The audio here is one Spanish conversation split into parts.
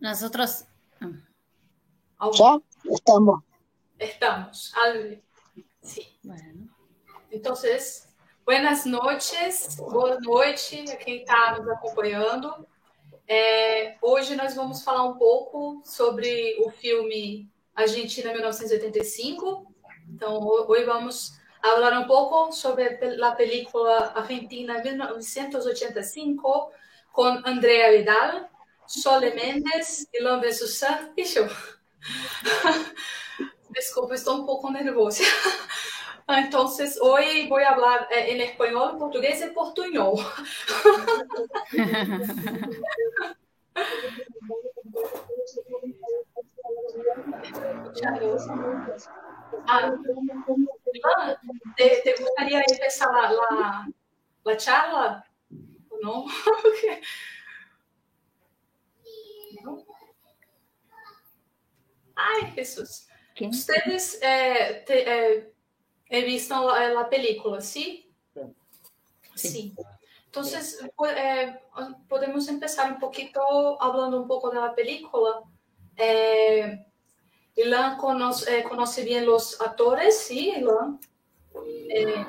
Nosotros. Ya estamos. Estamos. Sí. Bueno. Entonces, buenas noches, boa noite a quem está nos acompanhando. É, hoje nós vamos falar um pouco sobre o filme Argentina 1985. Então, hoje vamos falar um pouco sobre a película Argentina 1985 com Andrea Vidal, Sole Mendes, Ilan Bessussan e eu. Desculpa, estou um pouco nervosa. Entonces, hoy voy a hablar eh, en español, portugués y portuñol. ah, ¿te, ¿te, gustaría empezar la, la, la charla? ¿O no? Ay, Jesús. Ustedes eh, te, eh, la, película, ¿sí? Sí. sí. Entonces, eh, podemos empezar un poquito hablando un poco de la película. Eh, Ilan conoce, eh, conoce, bien los actores, ¿sí, Ilan? Eh,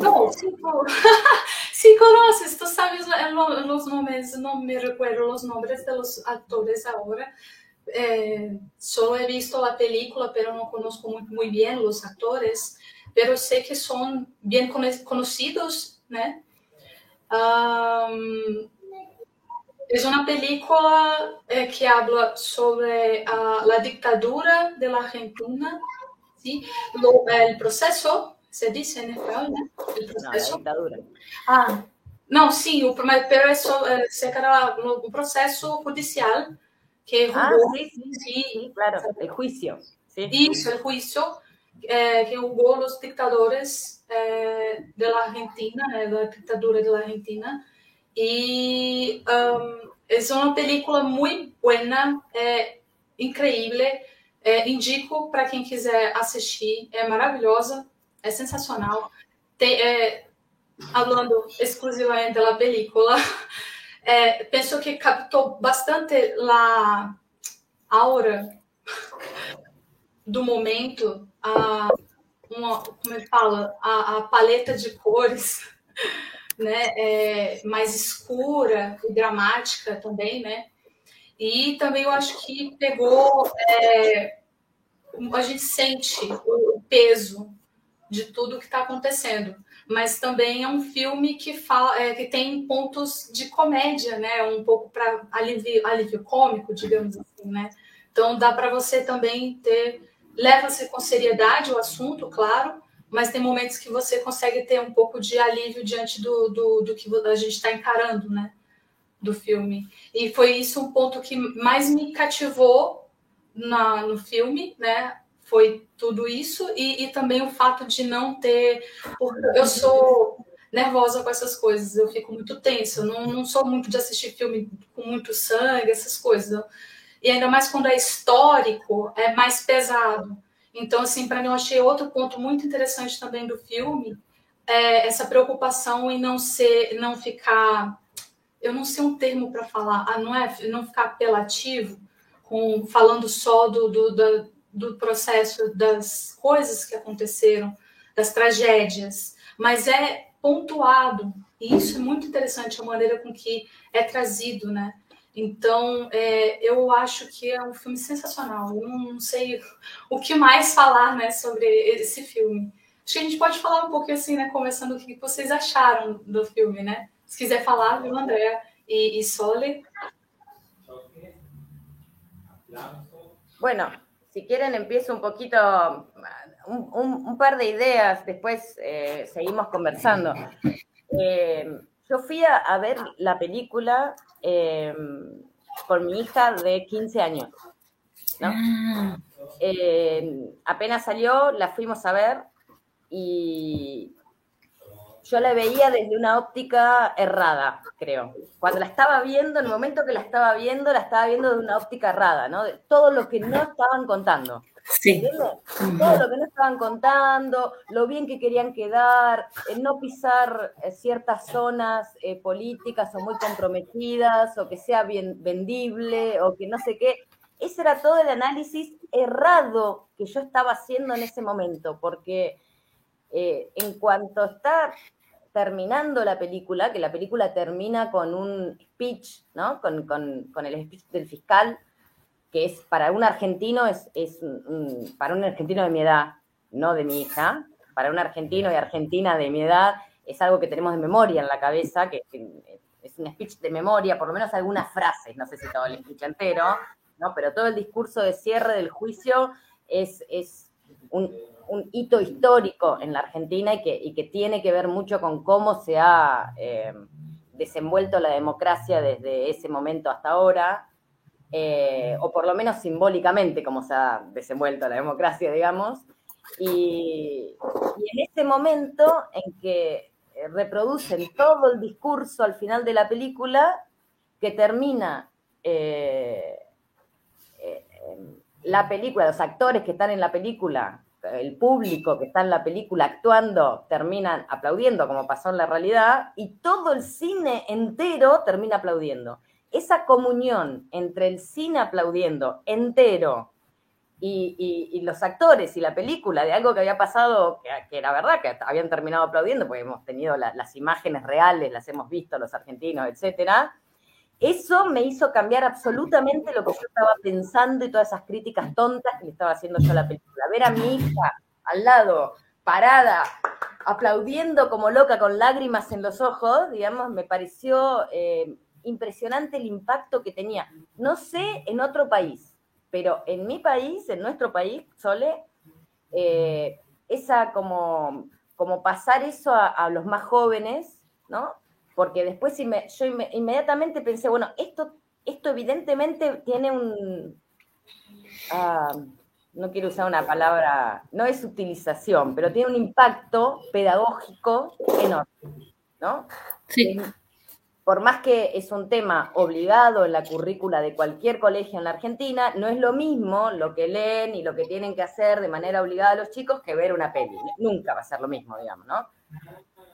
no, sí, sí conoces, tú sabes los nombres, no me recuerdo los nombres de los actores ahora. Eh, solo he visto la película, pero no conozco muy, muy bien los actores pero sei que são bem conhecidos, né? Um, é uma película eh, que habla sobre a, a ditadura de la Argentina, ¿sí? Lo, el proceso, se dice en español, ¿no? El proceso. No, ditadura. Ah, não, sim, o pero eso eh, se era um processo judicial que ah, sí, sí, sí, sí, claro, el juicio. Sí, Isso, el juicio é, que jugou os ditadores é, da Argentina, né, da ditadura da Argentina. E um, é uma película muito boa, é incrível. É, indico para quem quiser assistir, é maravilhosa, é sensacional. Tem, é, falando exclusivamente da película, é, penso que captou bastante a aura do momento a uma, como ele fala, a, a paleta de cores, né, é, mais escura e dramática também, né? E também eu acho que pegou, é, a gente sente o peso de tudo que está acontecendo, mas também é um filme que fala, é, que tem pontos de comédia, né? Um pouco para alívio, alívio cômico, digamos assim, né? Então dá para você também ter leva-se com seriedade o assunto, claro, mas tem momentos que você consegue ter um pouco de alívio diante do, do, do que a gente está encarando, né? Do filme. E foi isso um ponto que mais me cativou na, no filme, né? Foi tudo isso e, e também o fato de não ter. Eu sou nervosa com essas coisas, eu fico muito tensa, eu não, não sou muito de assistir filme com muito sangue, essas coisas. E ainda mais quando é histórico, é mais pesado. Então, assim, para mim, eu achei outro ponto muito interessante também do filme, é essa preocupação em não ser, não ficar, eu não sei um termo para falar, ah, não é, não ficar apelativo, com falando só do, do, do, do processo das coisas que aconteceram, das tragédias, mas é pontuado. E isso é muito interessante a maneira com que é trazido, né? Então, é, eu acho que é um filme sensacional. Eu não sei o que mais falar né, sobre esse filme. Acho que a gente pode falar um pouco assim, né? Começando o que vocês acharam do filme, né? Se quiser falar, viu, André e, e Sole. Bueno, si quieren empiezo un poquito, un, un, un par de ideas, después eh, seguimos conversando. Eh, yo fui a, a, ver la película eh, con mi hija de 15 años. ¿no? Ah. Eh, apenas salió, la fuimos a ver y yo la veía desde una óptica errada, creo. Cuando la estaba viendo, en el momento que la estaba viendo, la estaba viendo de una óptica errada, ¿no? De todo lo que no estaban contando. Sí. Todo lo que no estaban contando, lo bien que querían quedar, no pisar eh, ciertas zonas eh, políticas o muy comprometidas, o que sea bien vendible, o que no sé qué. Ese era todo el análisis errado que yo estaba haciendo en ese momento, porque eh, en cuanto está terminando la película, que la película termina con un speech, ¿no? Con, con el speech del fiscal, que es para un argentino, es, es para un argentino de mi edad, no de mi hija, para un argentino y argentina de mi edad, es algo que tenemos de memoria en la cabeza, que, es un speech de memoria, por lo menos algunas frases, no sé si todo el speech entero, ¿no? pero todo el discurso de cierre del juicio es, es un, hito histórico en la Argentina y que, y que, tiene que ver mucho con cómo se ha eh, desenvuelto la democracia desde ese momento hasta ahora. Eh, o por lo menos simbólicamente como se ha desenvuelto la democracia, digamos. Y, en ese momento en que eh, reproducen todo el discurso al final de la película, que termina la película, los actores que están en la película, el público que está en la película actuando, terminan aplaudiendo, como pasó en la realidad, y todo el cine entero termina aplaudiendo. Esa comunión entre el cine aplaudiendo entero y, los actores y la película de algo que había pasado, que, era verdad, que habían terminado aplaudiendo, porque hemos tenido las imágenes reales, las hemos visto los argentinos, etcétera, eso me hizo cambiar absolutamente lo que yo estaba pensando y todas esas críticas tontas que le estaba haciendo yo a la película. Ver a mi hija al lado, parada, aplaudiendo como loca, con lágrimas en los ojos, digamos, me pareció eh, impresionante el impacto que tenía. No sé en otro país, pero en mi país, en nuestro país, Sole, eh, esa como, como pasar eso a, los más jóvenes, ¿no? Porque después yo inmediatamente pensé, bueno, esto, esto evidentemente tiene un... Ah, no quiero usar una palabra, no es utilización, pero tiene un impacto pedagógico enorme, ¿no? Sí por más que es un tema obligado en la currícula de cualquier colegio en la Argentina, no es lo mismo lo que leen y lo que tienen que hacer de manera obligada a los chicos que ver una peli. Nunca va a ser lo mismo, digamos, ¿no?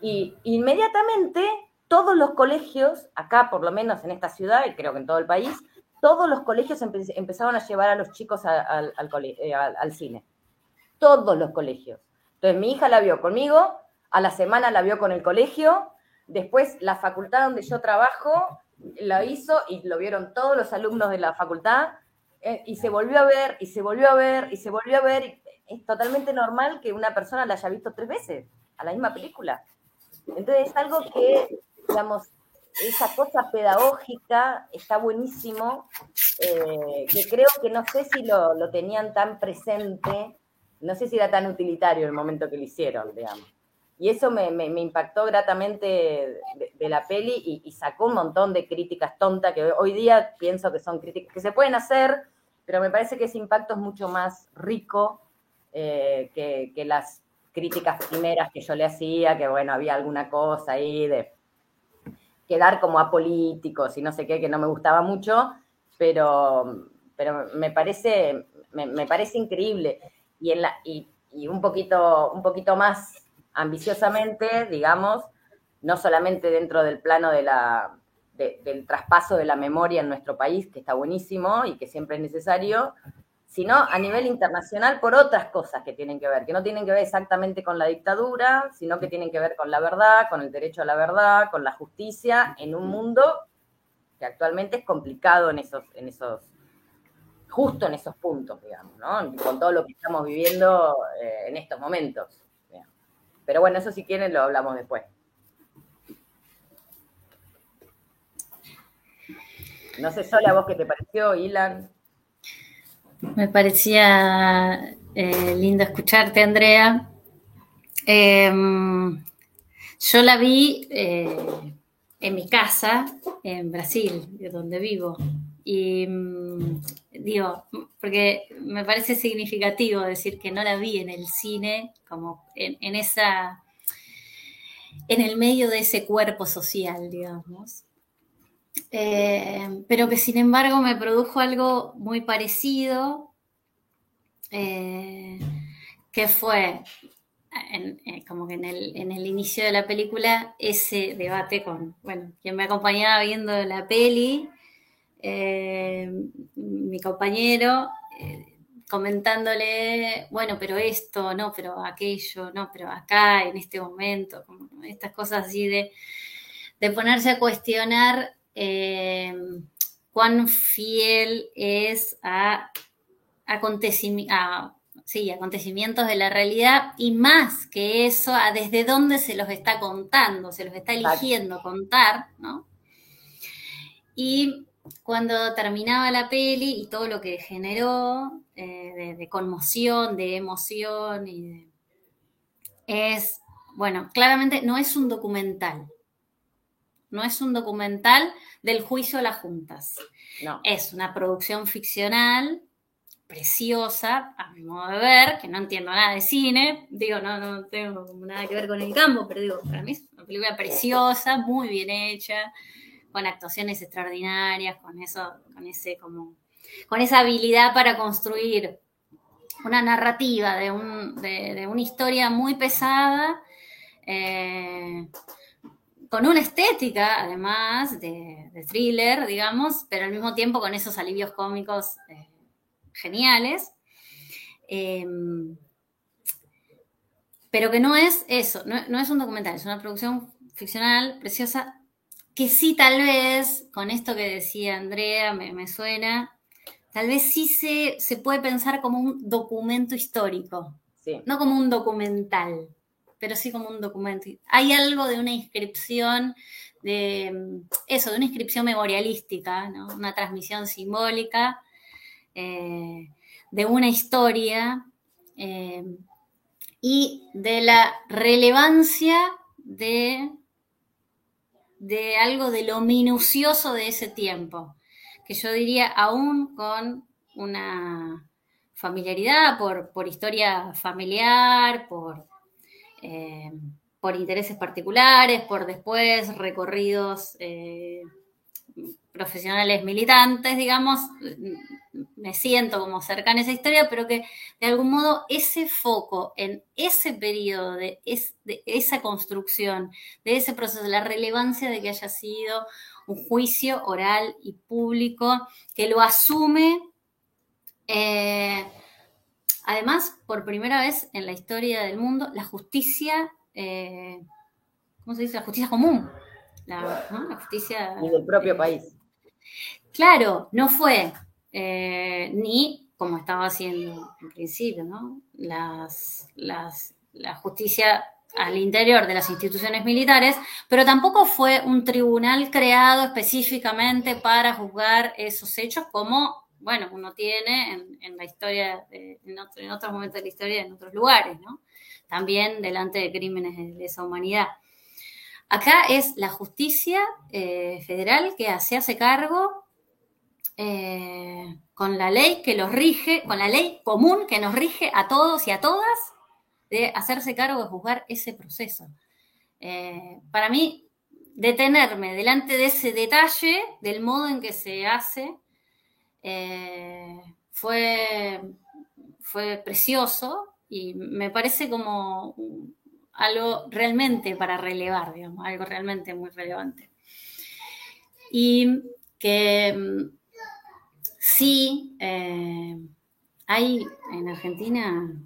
Y inmediatamente todos los colegios, acá por lo menos en esta ciudad, y creo que en todo el país, todos los colegios empezaron a llevar a los chicos eh, al cine. Todos los colegios. Entonces mi hija la vio conmigo, a la semana la vio con el colegio, Después, la facultad donde yo trabajo lo hizo y lo vieron todos los alumnos de la facultad eh, y se volvió a ver y se volvió a ver y se volvió a ver. es totalmente normal que una persona la haya visto tres veces a la misma película. Entonces es algo que, digamos, esa cosa pedagógica está buenísimo, eh, que creo que no sé si lo, lo tenían tan presente, no sé si era tan utilitario el momento que lo hicieron, digamos. Y eso me, impactó gratamente de, la peli y, sacó un montón de críticas tontas que hoy día pienso que son críticas que se pueden hacer, pero me parece que ese impacto es mucho más rico eh, que, las críticas primeras que yo le hacía, que bueno, había alguna cosa ahí de quedar como apolíticos y no sé qué, que no me gustaba mucho, pero, pero me, parece, me, parece increíble. Y, en la, y, y un, poquito, un poquito más ambiciosamente, digamos, no solamente dentro del plano de la, del traspaso de la memoria en nuestro país, que está buenísimo y que siempre es necesario, sino a nivel internacional por otras cosas que tienen que ver, que no tienen que ver exactamente con la dictadura, sino que tienen que ver con la verdad, con el derecho a la verdad, con la justicia, en un mundo que actualmente es complicado en esos, en esos, justo en esos puntos, digamos, ¿no? Con todo lo que estamos viviendo eh, en estos momentos. Pero bueno, eso si quieren lo hablamos después. No sé, Sola, ¿a vos qué te pareció, Ilan? Me parecía eh, lindo escucharte, Andrea. Em, yo la vi eh, en mi casa, en Brasil, de donde vivo. Y mm, digo, porque me parece significativo decir que no la vi en el cine, como en, esa en el medio de ese cuerpo social, digamos. Eh, pero que sin embargo me produjo algo muy parecido, eh, que fue eh, como que en el, en el, inicio de la película ese debate con, bueno, quien me acompañaba viendo la peli, mi compañero, comentándole, bueno, pero esto, no, pero aquello, no, pero acá, en este momento, como estas cosas así de, de ponerse a cuestionar eh, cuán fiel es a, acontecimientos de la realidad y más que eso, a desde dónde se los está contando, se los está eligiendo contar, ¿no? Y cuando terminaba la peli y todo lo que generó eh, de, conmoción, de emoción, y es, bueno, claramente no es un documental, no es un documental del juicio a las juntas. No. Es una producción ficcional preciosa, a mi modo de ver, que no entiendo nada de cine, digo, no, no tengo nada que ver con el campo, pero digo, para mí es una película preciosa, muy bien hecha, con actuaciones extraordinarias, con eso, con ese como, con esa habilidad para construir una narrativa de, una historia muy pesada, eh, con una estética, además, de, thriller, digamos, pero al mismo tiempo con esos alivios cómicos eh, geniales. Em, pero que no es eso, no, es un documental, es una producción ficcional preciosa, que sí tal vez, con esto que decía Andrea, me, suena, tal vez sí se, se, puede pensar como un documento histórico, no como un documental pero sí como un documento. Hay algo de una inscripción, de eso, de una inscripción memorialística, una transmisión simbólica eh, de una historia eh, y de la relevancia de, de algo de lo minucioso de ese tiempo, que yo diría aún con una familiaridad por, por historia familiar, por, eh, por intereses particulares, por después recorridos eh, profesionales militantes, digamos, me siento como cercana a esa historia, pero que de algún modo ese foco en ese periodo de, esa construcción, de ese proceso, la relevancia de que haya sido un juicio oral y público, que lo asume eh, Además, por primera vez en la historia del mundo, la justicia, eh, ¿cómo se dice? La justicia común. La, justicia... Y del propio país. Claro, no fue eh, ni como estaba haciendo en principio, ¿no? Las, la justicia al interior de las instituciones militares, pero tampoco fue un tribunal creado específicamente para juzgar esos hechos como bueno, uno tiene en, la historia, en, otros momentos de la historia, en otros lugares, ¿no? También delante de crímenes de lesa humanidad. Acá es la justicia eh, federal que se hace cargo eh, con la ley que los rige, con la ley común que nos rige a todos y a todas, de hacerse cargo de juzgar ese proceso. Eh, para mí, detenerme delante de ese detalle del modo en que se hace eh, fue, fue precioso y me parece como algo realmente para relevar, digamos, algo realmente muy relevante. Y que mm, sí, eh, hay en Argentina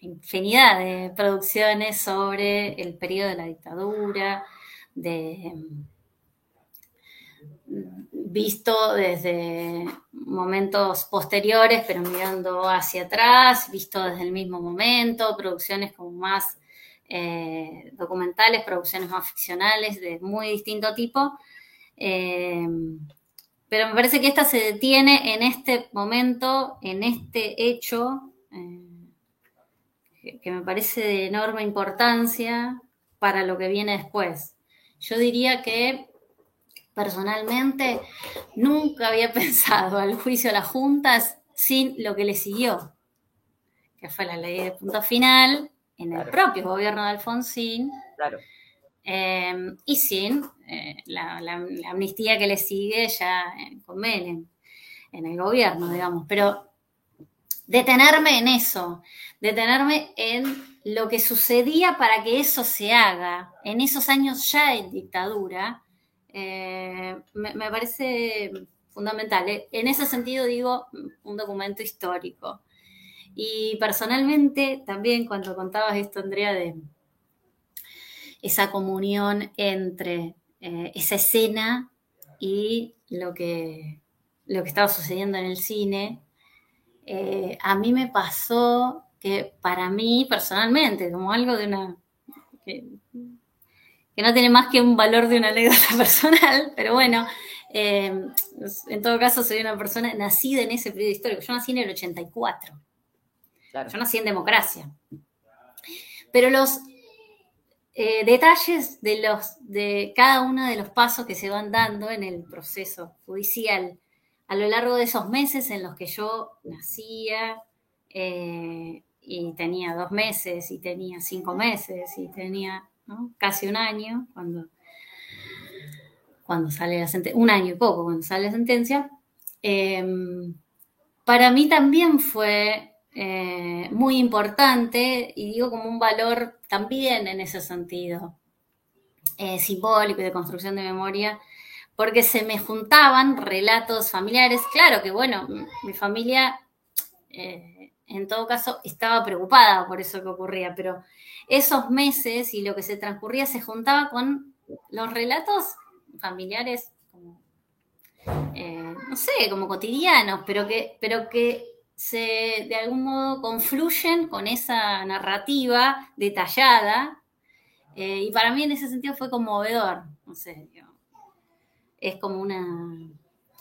infinidad de producciones sobre el periodo de la dictadura, de visto desde momentos posteriores, pero mirando hacia atrás, visto desde el mismo momento, producciones como más eh, documentales, producciones más ficcionales de muy distinto tipo. Eh, pero me parece que esta se detiene en este momento, en este hecho, eh, que me parece de enorme importancia para lo que viene después. Yo diría que personalmente nunca había pensado al juicio de las juntas sin lo que le siguió, que fue la ley de punto final en el propio gobierno de Alfonsín, Claro. Em, y sin eh, la, amnistía que le sigue ya con Menem, en el gobierno, digamos. Pero detenerme en eso, detenerme en lo que sucedía para que eso se haga, en esos años ya en dictadura, eh, me, parece fundamental. Eh, en ese sentido digo un documento histórico. Y personalmente también cuando contabas esto, Andrea, de esa comunión entre eh, esa escena y lo que, lo que estaba sucediendo en el cine, a mí me pasó que para mí personalmente, como algo de una... no tiene más que un valor de una anécdota personal, pero bueno, eh, en todo caso soy una persona nacida en ese periodo histórico. Yo nací en el 84. Yo nací en democracia. Pero los eh, detalles de, los, de cada uno de los pasos que se van dando en el proceso judicial a lo largo de esos meses en los que yo nacía eh, y tenía dos meses y tenía cinco meses y tenía casi un año cuando, cuando sale la sentencia, un año y poco cuando sale la sentencia, em, para mí también fue eh, muy importante y digo como un valor también en ese sentido eh, simbólico y de construcción de memoria porque se me juntaban relatos familiares. Claro que, bueno, mi familia, eh, en todo caso, estaba preocupada por eso que ocurría, pero esos meses y lo que se transcurría se juntaba con los relatos familiares, como, eh, no sé, como cotidianos, pero que, pero que se de algún modo confluyen con esa narrativa detallada. Eh, y para mí en ese sentido fue conmovedor, es como una,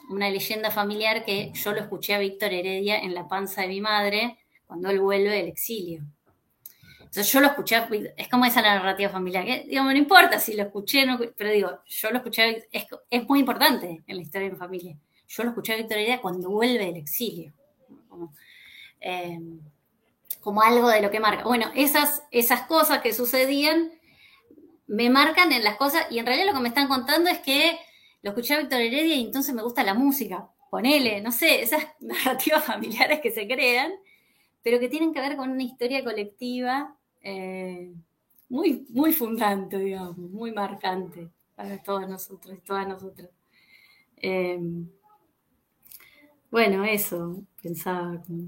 leyenda familiar que yo lo escuché a Víctor Heredia en la panza de mi madre cuando él vuelve del exilio. Entonces yo lo escuché, es como esa narrativa familiar, que digamos, no importa si lo escuché, no, pero digo, yo lo escuché, es, es, muy importante en la historia de mi familia. Yo lo escuché a Víctor Heredia cuando vuelve del exilio. Como, eh, como algo de lo que marca. Bueno, esas, esas cosas que sucedían me marcan en las cosas, y en realidad lo que me están contando es que lo escuché a Víctor Heredia y entonces me gusta la música. Ponele, no sé, esas narrativas familiares que se crean, pero que tienen que ver con una historia colectiva eh, muy, muy fundante, digamos, muy marcante para todos nosotros todas nosotras. Eh, bueno, eso pensaba. Eh,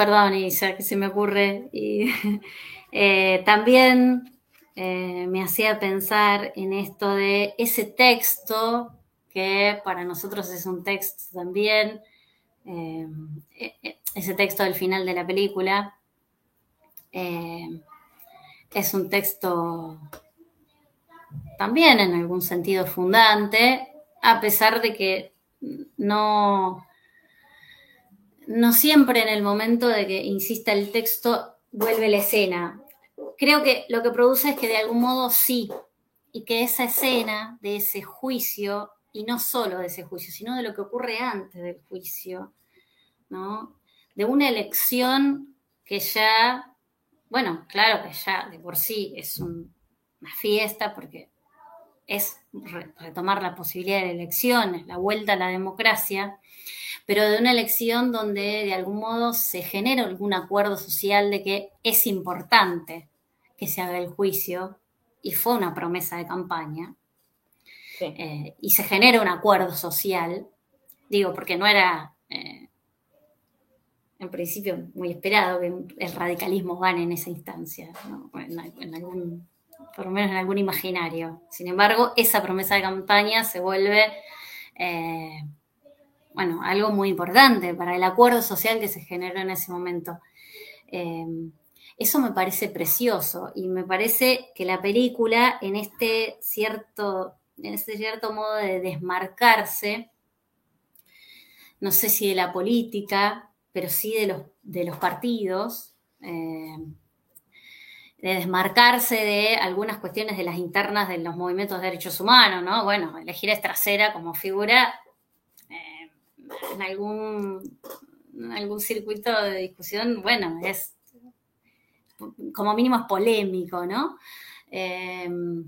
perdón, Isa, que se me ocurre. Y, eh, también eh, me hacía pensar en esto de ese texto, que para nosotros es un texto también, ese texto del final de la película, es un texto también en algún sentido fundante, a pesar de que no no siempre en el momento de que insista el texto vuelve la escena. Creo que lo que produce es que de algún modo sí, y que esa escena de ese juicio, y no solo de ese juicio, sino de lo que ocurre antes del juicio, ¿no? De una elección que ya, bueno, claro que ya de por sí es una fiesta, porque es retomar la posibilidad de elecciones, la vuelta a la democracia, pero de una elección donde de algún modo se genera algún acuerdo social de que es importante que se haga el juicio, y fue una promesa de campaña, eh, y se genera un acuerdo social, digo, porque no era eh, en principio muy esperado que el radicalismo gane en esa instancia, en, algún, por lo menos en algún imaginario. Sin embargo, esa promesa de campaña se vuelve... Eh, bueno, algo muy importante para el acuerdo social que se generó en ese momento. Eh, eso me parece precioso y me parece que la película en este cierto, en este cierto modo de desmarcarse, no sé si de la política, pero sí de los, de los partidos, eh, de desmarcarse de algunas cuestiones de las internas de los movimientos de derechos humanos, ¿no? Bueno, elegir a Estracera como figura en algún, en algún circuito de discusión, bueno, es como mínimo es polémico, ¿no? Em,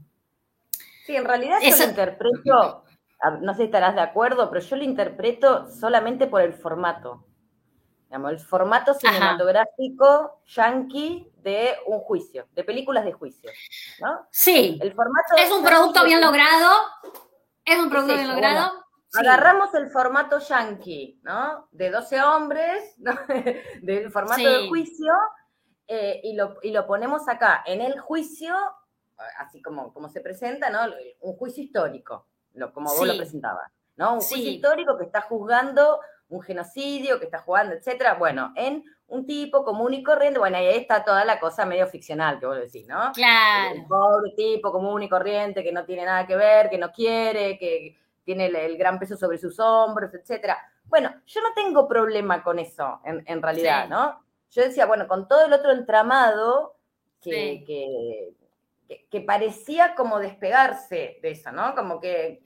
sí, en realidad yo lo interpreto, no sé si estarás de acuerdo, pero yo lo interpreto solamente por el formato. Digamos, el formato cinematográfico yankee de un juicio, de películas de juicio. ¿no? Sí. El formato es un producto bien logrado. Es un producto bien logrado. Agarramos el formato yankee, ¿no? De 12 hombres, ¿no? del formato de juicio, eh, y, lo, y, lo, ponemos acá, en el juicio, así como, como se presenta, ¿no? Un juicio histórico, lo, como vos lo presentabas, ¿no? Un juicio histórico que está juzgando un genocidio, que está jugando, etcétera. Bueno, en un tipo común y corriente, bueno, ahí está toda la cosa medio ficcional que vos decís, ¿no? Claro. Un pobre tipo común y corriente que no tiene nada que ver, que no quiere, que tiene el, gran peso sobre sus hombros, etcétera. Bueno, yo no tengo problema con eso, en, realidad, ¿no? Yo decía, bueno, con todo el otro entramado que, que, parecía como despegarse de eso, ¿no? Como que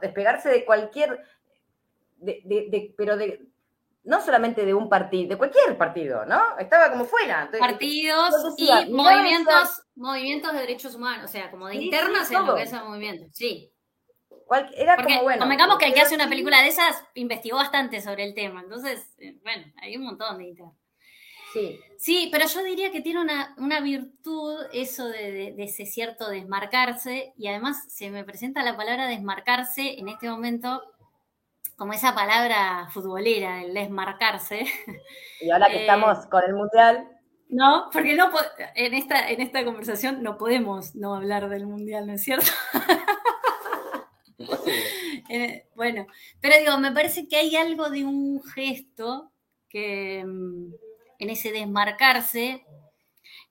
despegarse de cualquier, de, pero de, no solamente de un partido, de cualquier partido, ¿no? Estaba como fuera. Partidos y movimientos, movimientos de derechos humanos, o sea, como de internas en lo que es el movimiento, sí era como bueno. Convengamos que el que hace una película de esas investigó bastante sobre el tema, entonces, eh, bueno, hay un montón de internet. Sí. Sí, pero yo diría que tiene una, virtud eso de, ese cierto desmarcarse, y además se me presenta la palabra desmarcarse en este momento como esa palabra futbolera, el desmarcarse. Y ahora que eh, estamos con el Mundial. No, porque no en esta, en esta conversación no podemos no hablar del Mundial, ¿no es cierto? Eh, bueno, pero digo, me parece que hay algo de un gesto que mm, en ese desmarcarse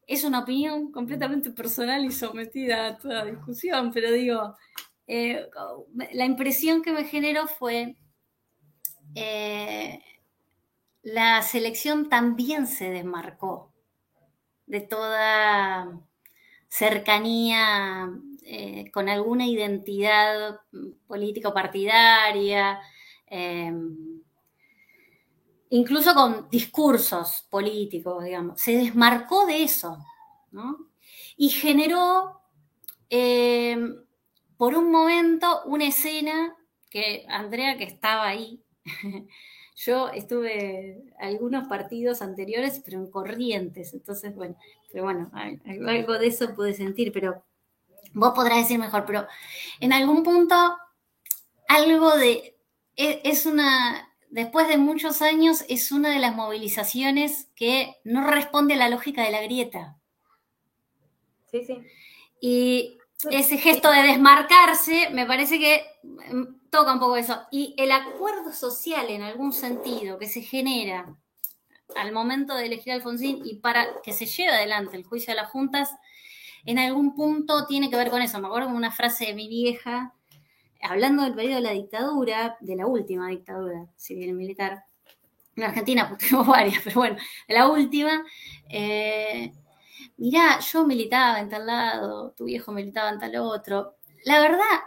es una opinión completamente personal y sometida a toda discusión, pero digo, eh, la impresión que me generó fue eh, la selección también se desmarcó de toda cercanía eh, con alguna identidad político partidaria, em, incluso con discursos políticos, digamos. Se desmarcó de eso, ¿no? Y generó, em, por un momento, una escena que Andrea, que estaba ahí, yo estuve algunos partidos anteriores, pero en corrientes, entonces, bueno, pero bueno, algo de eso pude sentir, pero vos podrás decir mejor, pero en algún punto algo de, e, es, una, después de muchos años, es una de las movilizaciones que no responde a la lógica de la grieta. Sí, sí. Y ese gesto de desmarcarse, me parece que mm, toca un poco eso. Y el acuerdo social, en algún sentido, que se genera al momento de elegir a Alfonsín y para que se lleve adelante el juicio de las juntas, en algún punto tiene que ver con eso. Me acuerdo de una frase de mi vieja, hablando del periodo de la dictadura, de la última dictadura civil militar, en Argentina, porque tenemos varias, pero bueno, la última, eh, mirá, yo militaba en tal lado, tu viejo militaba en tal otro. La verdad,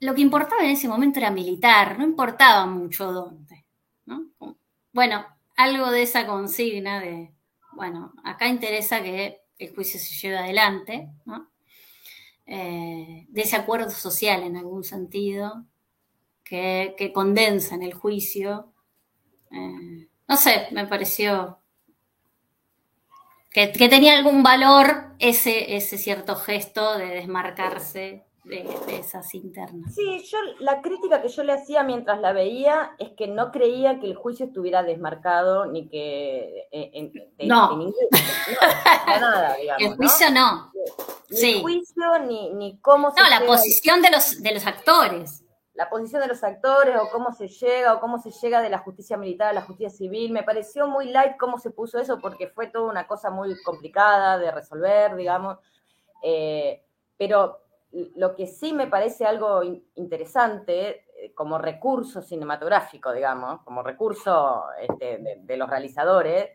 lo que importaba en ese momento era militar, no importaba mucho dónde. Bueno, algo de esa consigna de, bueno, acá interesa que el juicio se lleve adelante, ¿no? Eh, de ese acuerdo social en algún sentido, que, condensa en el juicio. Eh, no sé, me pareció que, tenía algún valor ese, ese cierto gesto de desmarcarse de, esas internas. Sí, yo la crítica que yo le hacía mientras la veía es que no creía que el juicio estuviera desmarcado ni que eh, en, no. no, nada, digamos. El juicio no. Ni el juicio ni, ni cómo se. No, la posición de los, de los actores. La posición de los actores o cómo se llega o cómo se llega de la justicia militar a la justicia civil. Me pareció muy light cómo se puso eso porque fue toda una cosa muy complicada de resolver, digamos. Eh, pero lo que sí me parece algo interesante eh, como recurso cinematográfico, digamos, como recurso este, de, los realizadores,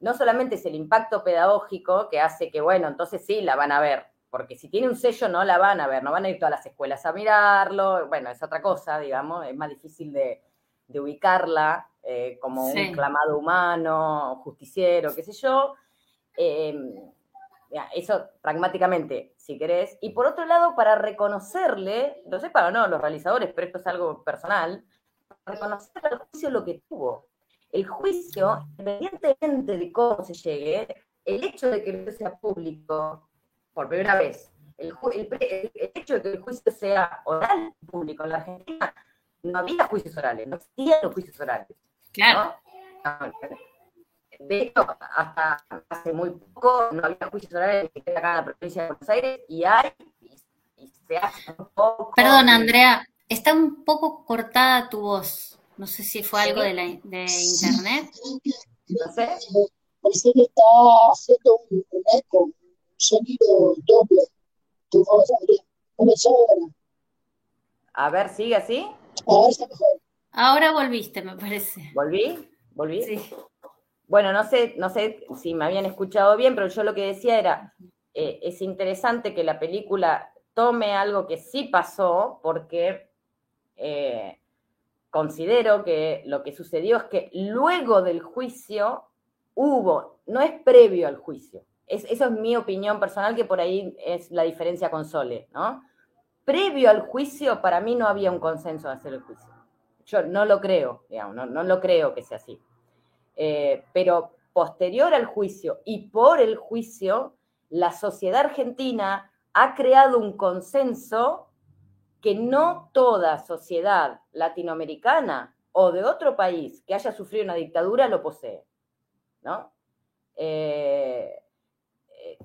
no solamente es el impacto pedagógico que hace que, bueno, entonces sí la van a ver, porque si tiene un sello no la van a ver, no van a ir todas las escuelas a mirarlo, bueno, es otra cosa, digamos, es más difícil de, de ubicarla eh, como un clamado humano, justiciero, qué sé yo. Em, eso pragmáticamente, si querés. Y por otro lado, para reconocerle, lo sepan o no los realizadores, pero esto es algo personal, para reconocer al juicio lo que tuvo. El juicio, independientemente de cómo se llegue, el hecho de que no sea público, por primera vez, el, hecho de que el juicio sea oral público en la Argentina, no había juicios orales, no existían los juicios orales. Claro. De hecho, hasta hace muy poco no había juicios orales acá en la provincia de Buenos Aires y hay, y, se hace un poco. Perdón, Andrea, está un poco cortada tu voz. No sé si fue algo de, la, de internet. No sé. Parece que está haciendo un, eco, un sonido doble. Tu voz, Andrea. Comenzó ahora. A ver, ¿sigue así? Ahora está mejor. Ahora volviste, me parece. ¿Volví? ¿Volví? Sí. Bueno, no sé, no sé si me habían escuchado bien, pero yo lo que decía era, eh, es interesante que la película tome algo que sí pasó, porque eh, considero que lo que sucedió es que luego del juicio hubo, no es previo al juicio, eso es mi opinión personal, que por ahí es la diferencia con Sole, ¿no? Previo al juicio, para mí no había un consenso de hacer el juicio. Yo no lo creo, digamos, no, lo creo que sea así. Eh, pero posterior al juicio y por el juicio, la sociedad argentina ha creado un consenso que no toda sociedad latinoamericana o de otro país que haya sufrido una dictadura lo posee. ¿no? Eh, eh,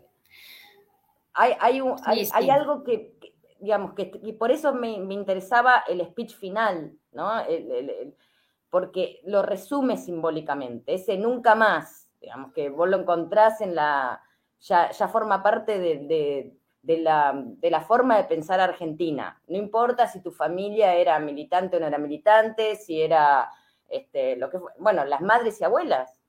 hay, hay, algo que, digamos, que, por eso me, interesaba el speech final, ¿no? Porque lo resume simbólicamente, ese nunca más, digamos, que vos lo encontrás en la, ya, forma parte de, la, de, la, forma de pensar argentina. No importa si tu familia era militante o no era militante, si era, este, lo que bueno, las madres y abuelas.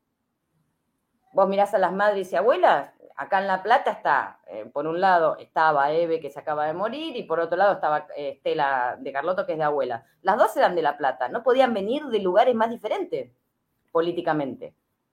Vos mirás a las madres y abuelas, acá en La Plata está, eh, por un lado estaba Eve que se acaba de morir y por otro lado estaba eh, Estela de Carlotto que es de abuela. Las dos eran de La Plata, no podían venir de lugares más diferentes políticamente,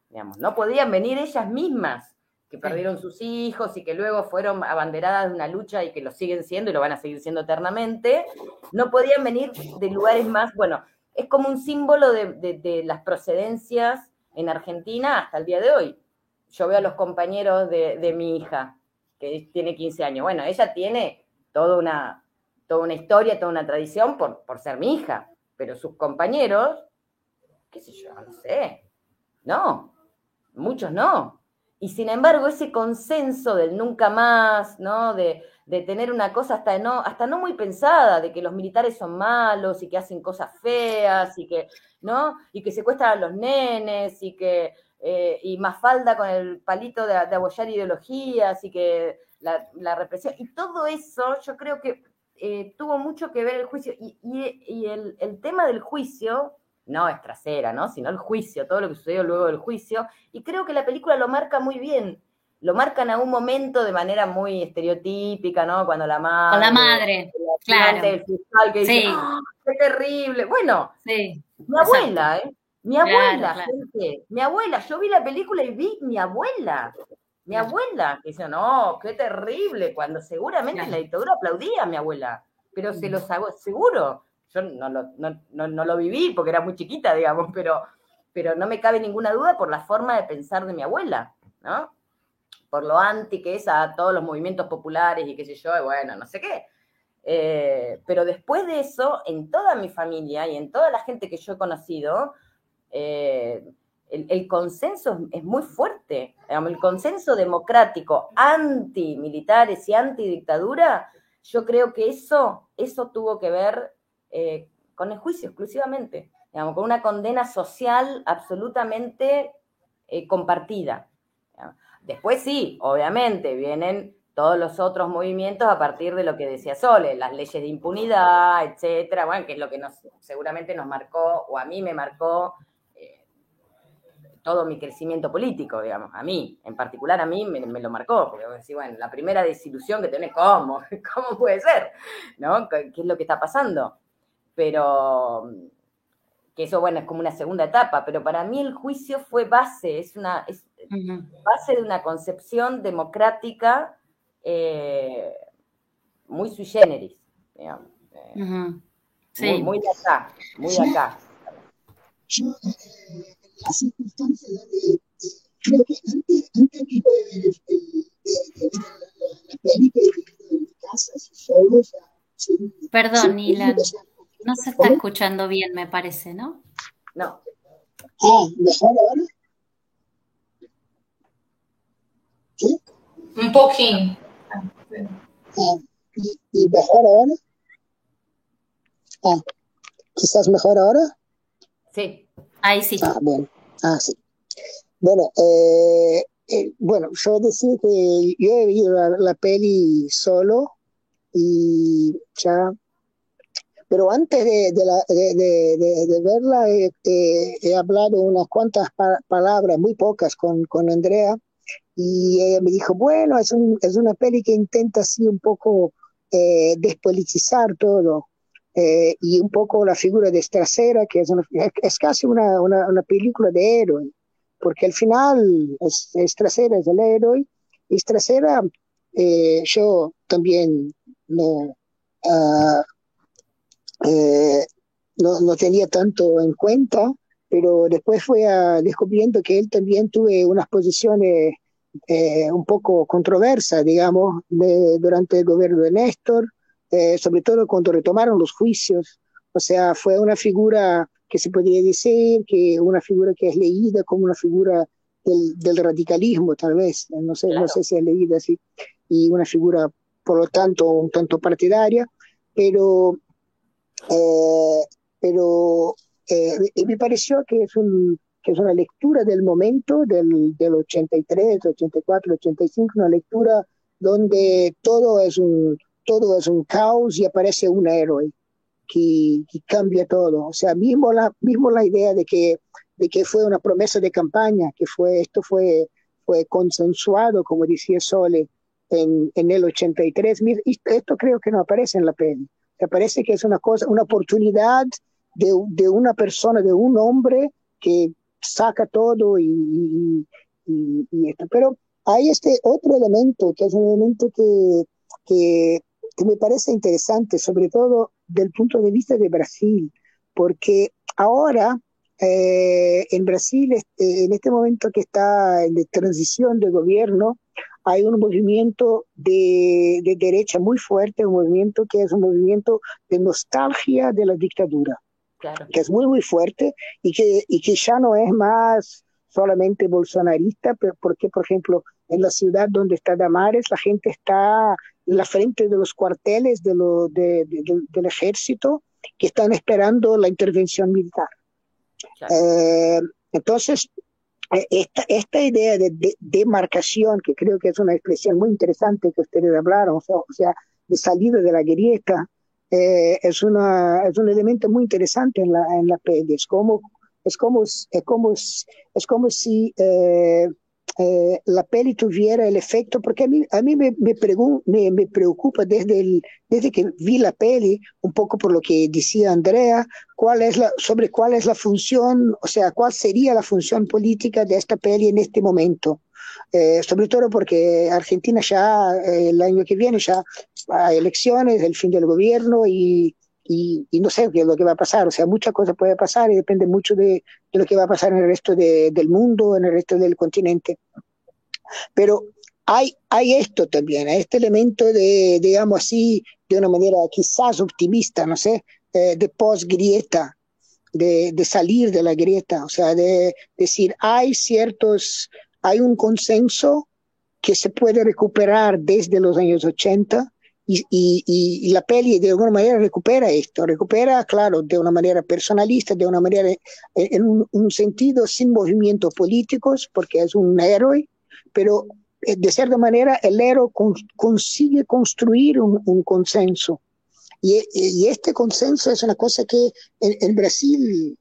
digamos, no podían venir ellas mismas que perdieron sus hijos y que luego fueron abanderadas de una lucha y que lo siguen siendo y lo van a seguir siendo eternamente, no podían venir de lugares más, bueno, es como un símbolo de las procedencias en Argentina hasta el día de hoy yo veo a los compañeros de, mi hija, que tiene 15 años. Bueno, ella tiene toda una, toda una historia, toda una tradición por, por ser mi hija, pero sus compañeros, qué sé yo, no sé, no, muchos no. Y sin embargo, ese consenso del nunca más, ¿no? De, de, tener una cosa hasta no, hasta no muy pensada, de que los militares son malos y que hacen cosas feas y que, ¿no? Y que secuestran a los nenes y que eh, y Mafalda con el palito de, de abollar ideologías y que la, represión, y todo eso yo creo que eh, tuvo mucho que ver el juicio, y, el, tema del juicio, no es trasera, ¿no? sino el juicio, todo lo que sucedió luego del juicio, y creo que la película lo marca muy bien, lo marcan a un momento de manera muy estereotípica, ¿no? Cuando la madre... Con la madre, claro. El fiscal que dice, ¡Ah, qué terrible! Bueno, sí, mi abuela, ¿eh? Mi abuela, gente, mi abuela, yo vi la película y vi mi abuela, mi abuela, que dice, no, qué terrible, cuando seguramente en la dictadura aplaudía a mi abuela, pero se los hago seguro, yo no lo, no, lo viví porque era muy chiquita, digamos, pero, pero no me cabe ninguna duda por la forma de pensar de mi abuela, ¿no? Por lo anti que es a todos los movimientos populares y qué sé yo, bueno, no sé qué. Eh, pero después de eso, en toda mi familia y en toda la gente que yo he conocido, eh, el, consenso es muy fuerte. el consenso democrático anti-militares y anti-dictadura, yo creo que eso, eso tuvo que ver eh, con el juicio exclusivamente, con una condena social absolutamente eh, compartida. Después sí, obviamente, vienen todos los otros movimientos a partir de lo que decía Sole, las leyes de impunidad, etcétera, bueno, que es lo que nos, seguramente nos marcó, o a mí me marcó todo mi crecimiento político, digamos, a mí, en particular a mí me, lo marcó, porque vos decís, bueno, la primera desilusión que tenés, ¿cómo? ¿Cómo puede ser? ¿No? ¿Qué es lo que está pasando? Pero, que eso, bueno, es como una segunda etapa, pero para mí el juicio fue base, es una es base de una concepción democrática eh, muy sui generis, digamos. Eh, muy, de acá, muy de acá. Eh, la circunstancia de, creo que antes, antes de ver la película de mi casa, solo, o sea, Perdón, Ilan. No se está escuchando bien, me parece, ¿no? No. Ah, ¿mejor ahora? ¿Sí? Un poquín. Ah, ¿y, mejor ahora? Ah, quizás mejor ahora. Sí, ahí sí. Ah, bueno. Ah, sí. Bueno, eh, eh, bueno, yo decía que yo he visto la, la peli solo y ya pero antes de, de, verla he hablado unas cuantas palabras, muy pocas, con, con Andrea, y ella me dijo, bueno, es, un, es una peli que intenta así un poco eh, despolitizar todo, eh, y un poco la figura de Estracera, que es, es casi una, una, una, película de héroe, porque al final es, Estracera es el héroe, y Estracera eh, yo también no... Uh, eh, no, no, tenía tanto en cuenta, pero después fue a, descubriendo que él también tuve unas posiciones eh, un poco controversas, digamos, durante el gobierno de Néstor, eh, sobre todo cuando retomaron los juicios. O sea, fue una figura que se podría decir que una figura que es leída como una figura del, del radicalismo, tal vez, no sé, no sé si es leída así, y una figura, por lo tanto, un tanto partidaria, pero eh, pero eh, me pareció que es, un, que es una lectura del momento, del, del 83, 84, 85, una lectura donde todo es un, todo es un caos y aparece un héroe que, que, cambia todo. O sea, mismo la, mismo la idea de que, de que fue una promesa de campaña, que fue, esto fue, fue consensuado, como decía Sole, en, en el 83. Esto creo que no aparece en la peli. Me parece que es una cosa, una oportunidad de, de una persona, de un hombre que saca todo y, y, y, esto. Pero hay este otro elemento, que es un elemento que, que, que, me parece interesante, sobre todo del punto de vista de Brasil, porque ahora eh, en Brasil, este, en este momento que está en transición de gobierno, hay un movimiento de, de, derecha muy fuerte, un movimiento que es un movimiento de nostalgia de la dictadura, claro. que es muy, muy fuerte y que, y que ya no es más solamente bolsonarista, porque, por ejemplo, en la ciudad donde está Damares, la gente está la frente de los cuarteles de lo, de, de, del ejército que están esperando la intervención militar. Claro. Eh, entonces, eh, esta, esta idea de, de, demarcación, que creo que es una expresión muy interesante que ustedes hablaron, o sea, o sea de salida de la grieta, eh, es, una, es un elemento muy interesante en la, en la peli. Es como, es como, es como, es como si eh, eh, la peli tuviera el efecto, porque a mí, me, me, me, preocupa desde, desde que vi la peli, un poco por lo que decía Andrea, sobre cuál es la función, o sea, cuál sería la función política de esta peli en este momento. Eh, sobre todo porque Argentina ya eh, el año que viene ya hay elecciones, el fin del gobierno y, y, y, no sé qué es lo que va a pasar, o sea, muchas cosas puede pasar y depende mucho de, de lo que va a pasar en el resto de, del mundo, en el resto del continente. Pero hay, hay esto también, este elemento de, digamos así, de una manera quizás optimista, no sé, eh, de post-grieta, de, de, salir de la grieta, o sea, de decir, hay ciertos, hay un consenso que se puede recuperar desde los años 80 y, y, y, la peli de alguna manera recupera esto, recupera, claro, de una manera personalista, de una manera, en un, un sentido sin movimientos políticos, porque es un héroe, pero eh, de cierta manera el héroe con, consigue construir un, un consenso. Y, y, este consenso es una cosa que en, en Brasil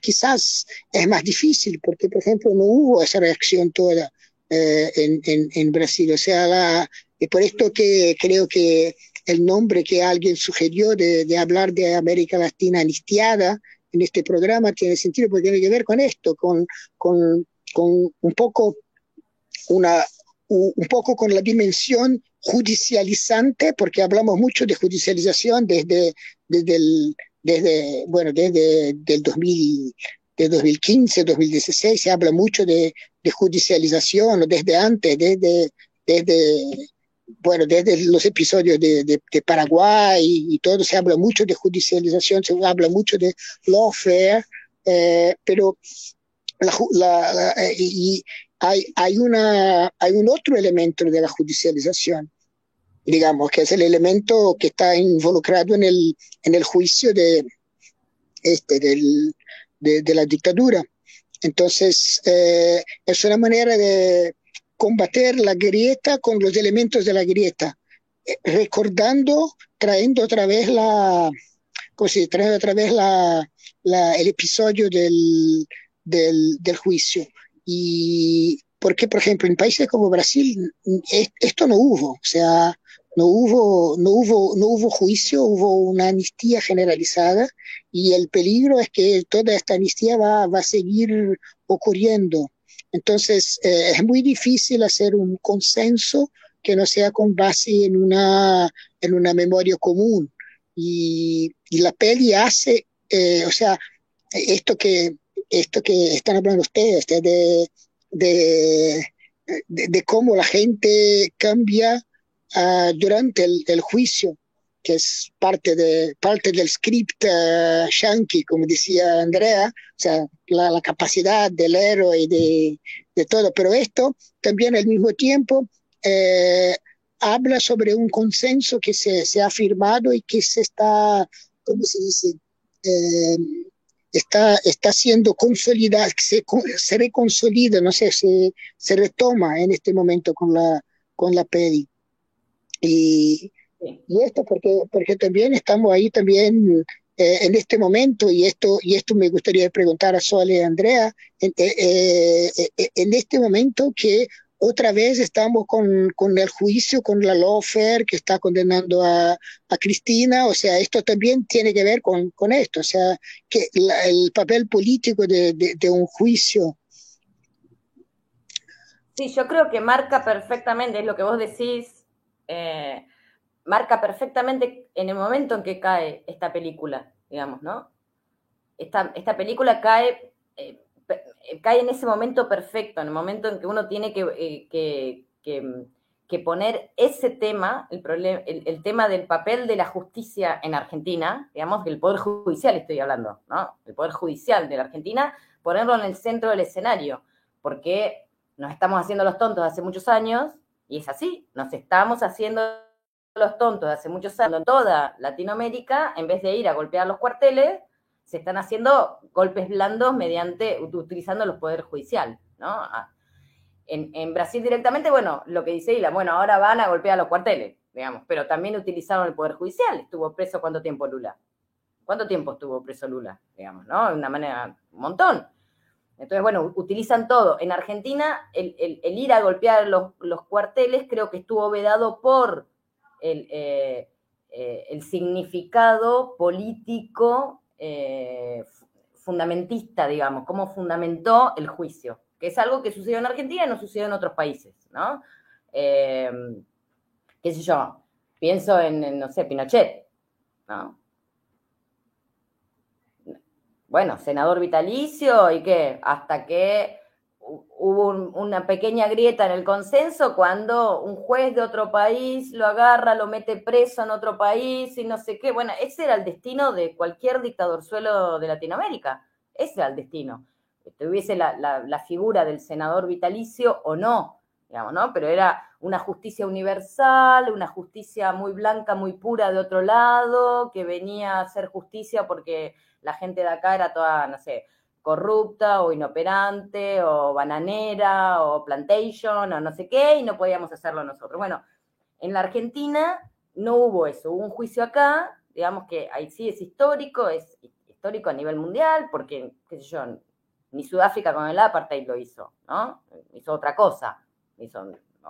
quizás es más difícil, porque, por ejemplo, no hubo esa reacción toda eh, en, en, en, Brasil. O sea, la, y por esto que creo que el nombre que alguien sugirió de, de hablar de América Latina anistiada en este programa tiene sentido porque tiene que ver con esto, con, con, con un poco una un poco con la dimensión judicializante, porque hablamos mucho de judicialización desde, desde, el, desde bueno, desde el 2000, de 2015, 2016, se habla mucho de, de judicialización, desde antes, desde, desde, bueno, desde los episodios de, de, Paraguay y, todo, se habla mucho de judicialización, se habla mucho de lawfare, eh, pero la, la, eh, y, hay, hay, una, hay un otro elemento de la judicialización, digamos, que es el elemento que está involucrado en el, en el juicio de, este, del, de, la dictadura. Entonces, eh, es una manera de combater la grieta con los elementos de la grieta, eh, recordando, trayendo otra vez la, ¿cómo se trayendo otra vez la, la, el episodio del, del, del juicio. Y porque, por ejemplo, en países como Brasil esto no hubo, o sea, no hubo, no hubo, no hubo juicio, hubo una amnistía generalizada y el peligro es que toda esta amnistía va, va a seguir ocurriendo. Entonces, eh, es muy difícil hacer un consenso que no sea con base en una, en una memoria común. Y, la peli hace, eh, o sea, esto que esto que están hablando ustedes, de, de, de, cómo la gente cambia uh, durante el, el, juicio, que es parte, de, parte del script uh, yankee, como decía Andrea, o sea, la, la capacidad del héroe y de, de, todo. Pero esto también al mismo tiempo eh, habla sobre un consenso que se, se, ha firmado y que se está, ¿cómo se dice? Eh, está, está siendo consolidada, se, se reconsolida, no sé, se, se retoma en este momento con la, con la PEDI. Y, y esto porque, porque también estamos ahí también eh, en este momento, y esto, y esto me gustaría preguntar a Sole y Andrea, en, eh, eh, en este momento que otra vez estamos con, con el juicio, con la lawfare que está condenando a, a, Cristina, o sea, esto también tiene que ver con, con esto, o sea, que la, el papel político de, de, de, un juicio. Sí, yo creo que marca perfectamente, es lo que vos decís, eh, marca perfectamente en el momento en que cae esta película, digamos, ¿no? Esta, película cae... Eh, eh, cae en ese momento perfecto, en el momento en que uno tiene que, eh, que, poner ese tema, el, el, tema del papel de la justicia en Argentina, digamos, del Poder Judicial estoy hablando, ¿no? El Poder Judicial de la Argentina, ponerlo en el centro del escenario, porque nos estamos haciendo los tontos hace muchos años, y es así, nos estamos haciendo los tontos hace muchos años en toda Latinoamérica, en vez de ir a golpear los cuarteles, se están haciendo golpes blandos mediante, utilizando los poderes judiciales, ¿no? Ah, en, Brasil directamente, bueno, lo que dice Ila, bueno, ahora van a golpear los cuarteles, digamos, pero también utilizaron el poder judicial. Estuvo preso cuánto tiempo Lula. ¿Cuánto tiempo estuvo preso Lula? Digamos, ¿no? De una manera, un montón. Entonces, bueno, utilizan todo. En Argentina, el, ir a golpear los, cuarteles creo que estuvo vedado por el, eh, eh, el significado político eh, fundamentista, digamos, cómo fundamentó el juicio, que es algo que sucedió en Argentina y no sucedió en otros países, ¿no? Eh, qué sé yo, pienso en, no sé, Pinochet, ¿no? Bueno, senador vitalicio y qué, hasta que hubo una pequeña grieta en el consenso cuando un juez de otro país lo agarra, lo mete preso en otro país y no sé qué. Bueno, ese era el destino de cualquier dictador suelo de Latinoamérica. Ese era el destino. Tuviese la, la, figura del senador vitalicio o no, digamos, ¿no? Pero era una justicia universal, una justicia muy blanca, muy pura de otro lado, que venía a hacer justicia porque la gente de acá era toda, no sé, corrupta o inoperante o bananera o plantation o no sé qué y no podíamos hacerlo nosotros. Bueno, en la Argentina no hubo eso, hubo un juicio acá, digamos que ahí sí es histórico, es histórico a nivel mundial porque, qué sé yo, ni Sudáfrica con el apartheid lo hizo, ¿no? Hizo otra cosa, hizo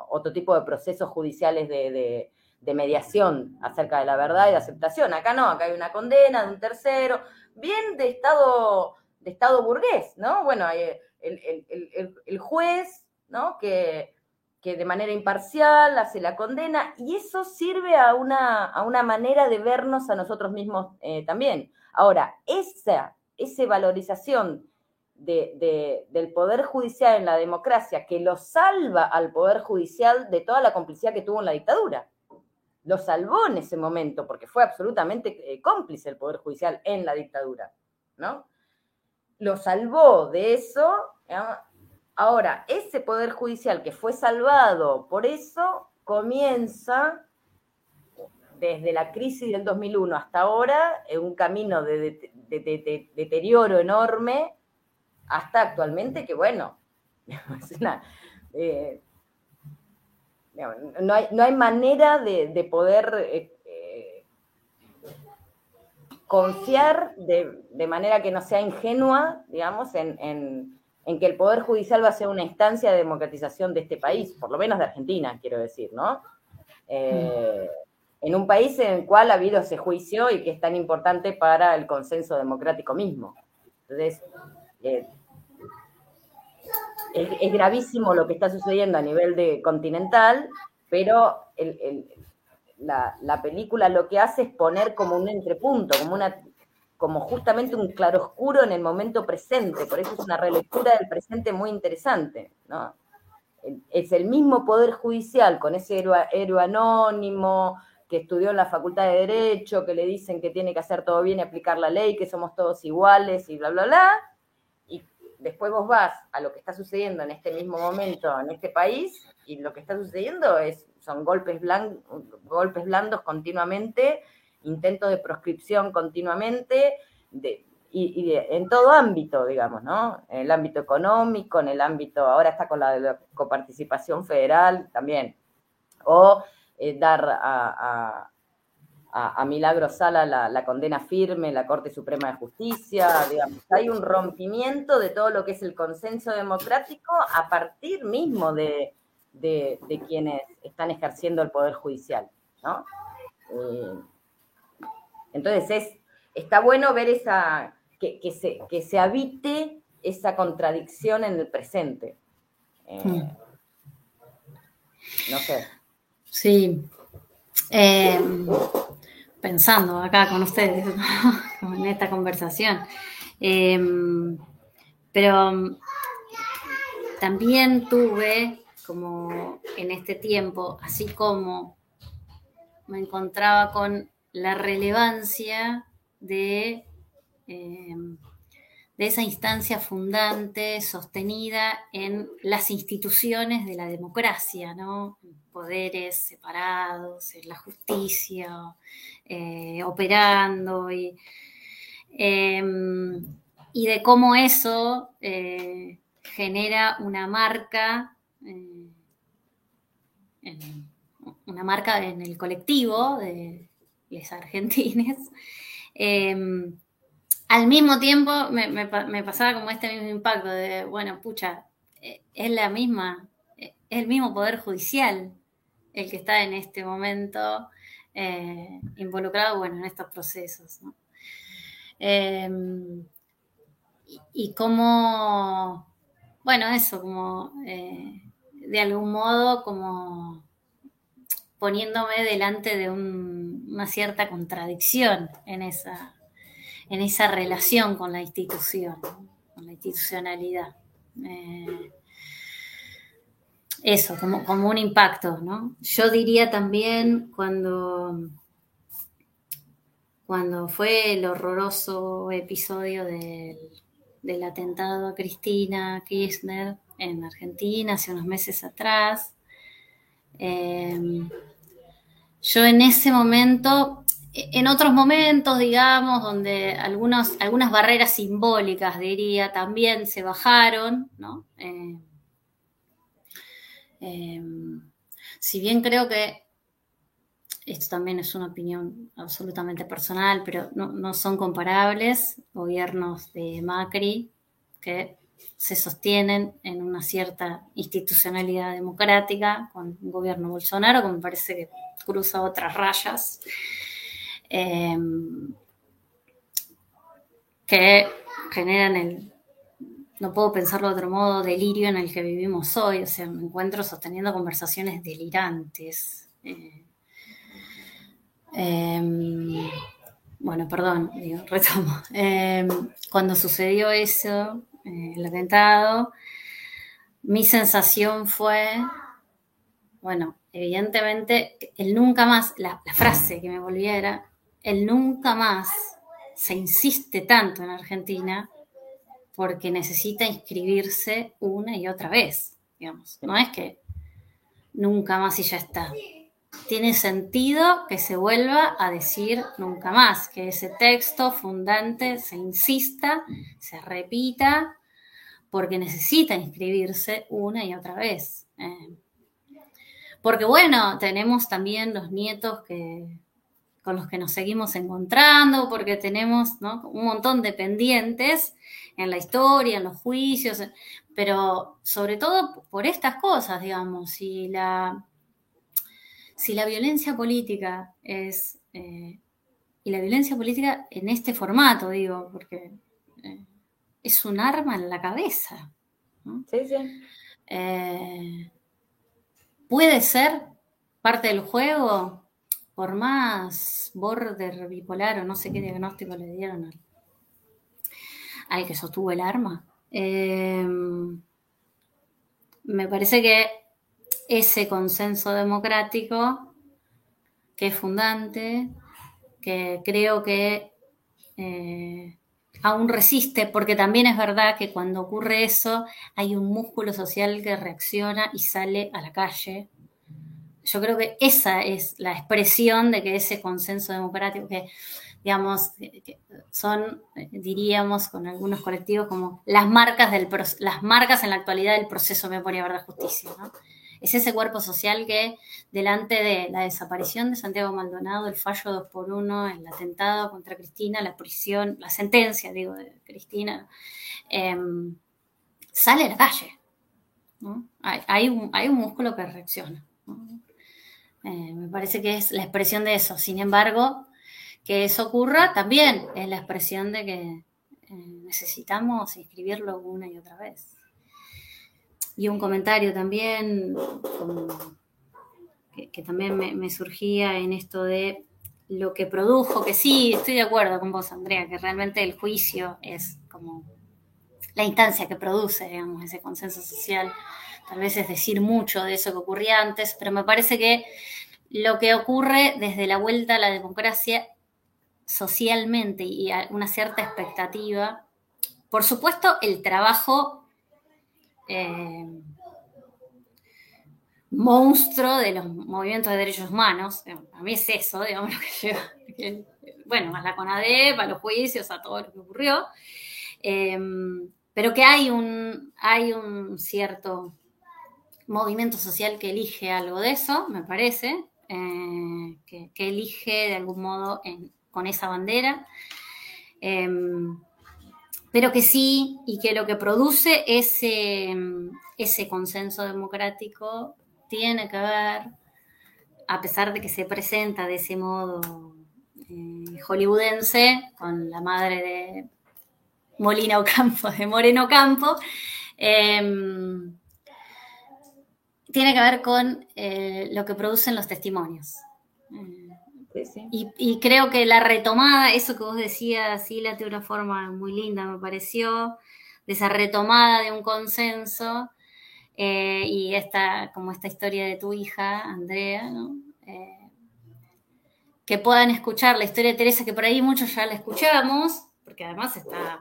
otro tipo de procesos judiciales de, de mediación acerca de la verdad y de aceptación. Acá no, acá hay una condena de un tercero, bien de Estado, de estado burgués, ¿no? Bueno, el, el, el, juez, ¿no? Que, que, de manera imparcial hace la condena y eso sirve a una, a una manera de vernos a nosotros mismos eh, también. Ahora, esa, esa valorización de, del Poder Judicial en la democracia que lo salva al Poder Judicial de toda la complicidad que tuvo en la dictadura. Lo salvó en ese momento porque fue absolutamente eh, cómplice el Poder Judicial en la dictadura, ¿no? Lo salvó de eso. Ahora, ese Poder Judicial que fue salvado por eso comienza desde la crisis del 2001 hasta ahora en un camino de deterioro enorme hasta actualmente que, bueno, eh, no, hay, no, hay, manera de, poder eh, confiar de, manera que no sea ingenua, digamos, en, que el Poder Judicial va a ser una instancia de democratización de este país, por lo menos de Argentina, quiero decir, ¿no? en un país en el cual ha habido ese juicio y que es tan importante para el consenso democrático mismo. Entonces, es, gravísimo lo que está sucediendo a nivel de continental, pero la, película lo que hace es poner como un entrepunto, como una como justamente un claroscuro en el momento presente, por eso es una relectura del presente muy interesante, ¿no? Es el mismo poder judicial con ese héroe, héroe anónimo que estudió en la Facultad de Derecho, que le dicen que tiene que hacer todo bien y aplicar la ley, que somos todos iguales y bla, bla, bla, después vos vas a lo que está sucediendo en este mismo momento en este país y lo que está sucediendo es, son golpes, golpes blandos continuamente, intentos de proscripción continuamente, y, en todo ámbito, digamos, ¿no? En el ámbito económico, en el ámbito, ahora está con la, coparticipación federal también, o eh, dar a a, Milagro Sala la, condena firme, la Corte Suprema de Justicia, digamos, hay un rompimiento de todo lo que es el consenso democrático a partir mismo de, quienes están ejerciendo el Poder Judicial, ¿no? Eh, entonces es, está bueno ver esa, que, se, que se habite esa contradicción en el presente. Eh, mm. no sé. Sí. Eh, pensando acá con ustedes, en esta conversación. Em, pero también tuve como en este tiempo, así como me encontraba con la relevancia de, em, de esa instancia fundante, sostenida en las instituciones de la democracia, ¿no? Poderes separados, en la justicia, eh, operando y, em, y, de cómo eso eh, genera una marca, eh, una marca en el colectivo de los argentines. Em, al mismo tiempo me, pasaba como este mismo impacto de, bueno, pucha, es la misma, es el mismo poder judicial el que está en este momento eh, involucrado bueno, en estos procesos. Em, y, cómo, bueno, eso, como eh, de algún modo, como poniéndome delante de una cierta contradicción en esa, en esa relación con la institución, con la institucionalidad. Eh, eso, como, como un impacto, ¿no? Yo diría también cuando, cuando fue el horroroso episodio del, atentado a Cristina Kirchner en Argentina hace unos meses atrás, em, yo en ese momento, en otros momentos, digamos, donde algunos, algunas barreras simbólicas, diría, también se bajaron, ¿no? Eh, Em, si bien creo que esto también es una opinión absolutamente personal, pero no, son comparables gobiernos de Macri, que se sostienen en una cierta institucionalidad democrática, con un gobierno Bolsonaro, que me parece que cruza otras rayas, em, que generan el, no puedo pensarlo de otro modo, delirio en el que vivimos hoy. O sea, me encuentro sosteniendo conversaciones delirantes. Eh, em, bueno, perdón, digo, retomo. Em, cuando sucedió eso, eh, el atentado, mi sensación fue, bueno, evidentemente, el nunca más, la, la frase que me volviera, el nunca más se insiste tanto en Argentina porque necesita inscribirse una y otra vez, digamos. No es que nunca más y ya está. Tiene sentido que se vuelva a decir nunca más, que ese texto fundante se insista, se repita, porque necesita inscribirse una y otra vez. Eh, porque bueno, tenemos también los nietos que, con los que nos seguimos encontrando, porque tenemos un montón de pendientes en la historia, en los juicios, pero sobre todo por estas cosas, digamos, si la, si la violencia política es, eh, y la violencia política en este formato, digo, porque eh, es un arma en la cabeza. Sí, sí. Eh, puede ser parte del juego, por más border bipolar o no sé qué diagnóstico le dieron al, al que sostuvo el arma. Me parece que ese consenso democrático, que es fundante, que creo que eh, aún resiste, porque también es verdad que cuando ocurre eso hay un músculo social que reacciona y sale a la calle. Yo creo que esa es la expresión de que ese consenso democrático, que digamos, son, diríamos, con algunos colectivos como las marcas, del, las marcas en la actualidad del proceso de memoria, verdad, justicia. Es ese cuerpo social que, delante de la desaparición de Santiago Maldonado, el fallo 2 por 1 el atentado contra Cristina, la prisión, la sentencia, digo, de Cristina, em, sale a la calle. ¿no? Hay, un, hay, un, músculo que reacciona. Eh, me parece que es la expresión de eso. Sin embargo, que eso ocurra también es la expresión de que eh, necesitamos inscribirlo una y otra vez. Y un comentario también que, también me, surgía en esto de lo que produjo, que sí, estoy de acuerdo con vos, Andrea, que realmente el juicio es como la instancia que produce, digamos, ese consenso social. Tal vez es decir mucho de eso que ocurría antes, pero me parece que lo que ocurre desde la vuelta a la democracia socialmente y una cierta expectativa. Por supuesto, el trabajo eh, monstruo de los movimientos de derechos humanos, a mí es eso, digamos, lo que lleva, bueno, a la CONADEP, a los juicios, a todo lo que ocurrió, em, pero que hay un, hay un cierto movimiento social que elige algo de eso, me parece, eh, que, elige de algún modo con esa bandera. Em, pero que sí, y que lo que produce ese, ese consenso democrático tiene que ver, a pesar de que se presenta de ese modo eh, hollywoodense, con la madre de Molina Ocampo, de Moreno Campo, em, tiene que ver con eh, lo que producen los testimonios. Y, creo que la retomada, eso que vos decías, Sila, de una forma muy linda, me pareció, de esa retomada de un consenso, eh, y esta, como esta historia de tu hija, Andrea, eh, que puedan escuchar la historia de Teresa, que por ahí muchos ya la escuchamos, porque además está,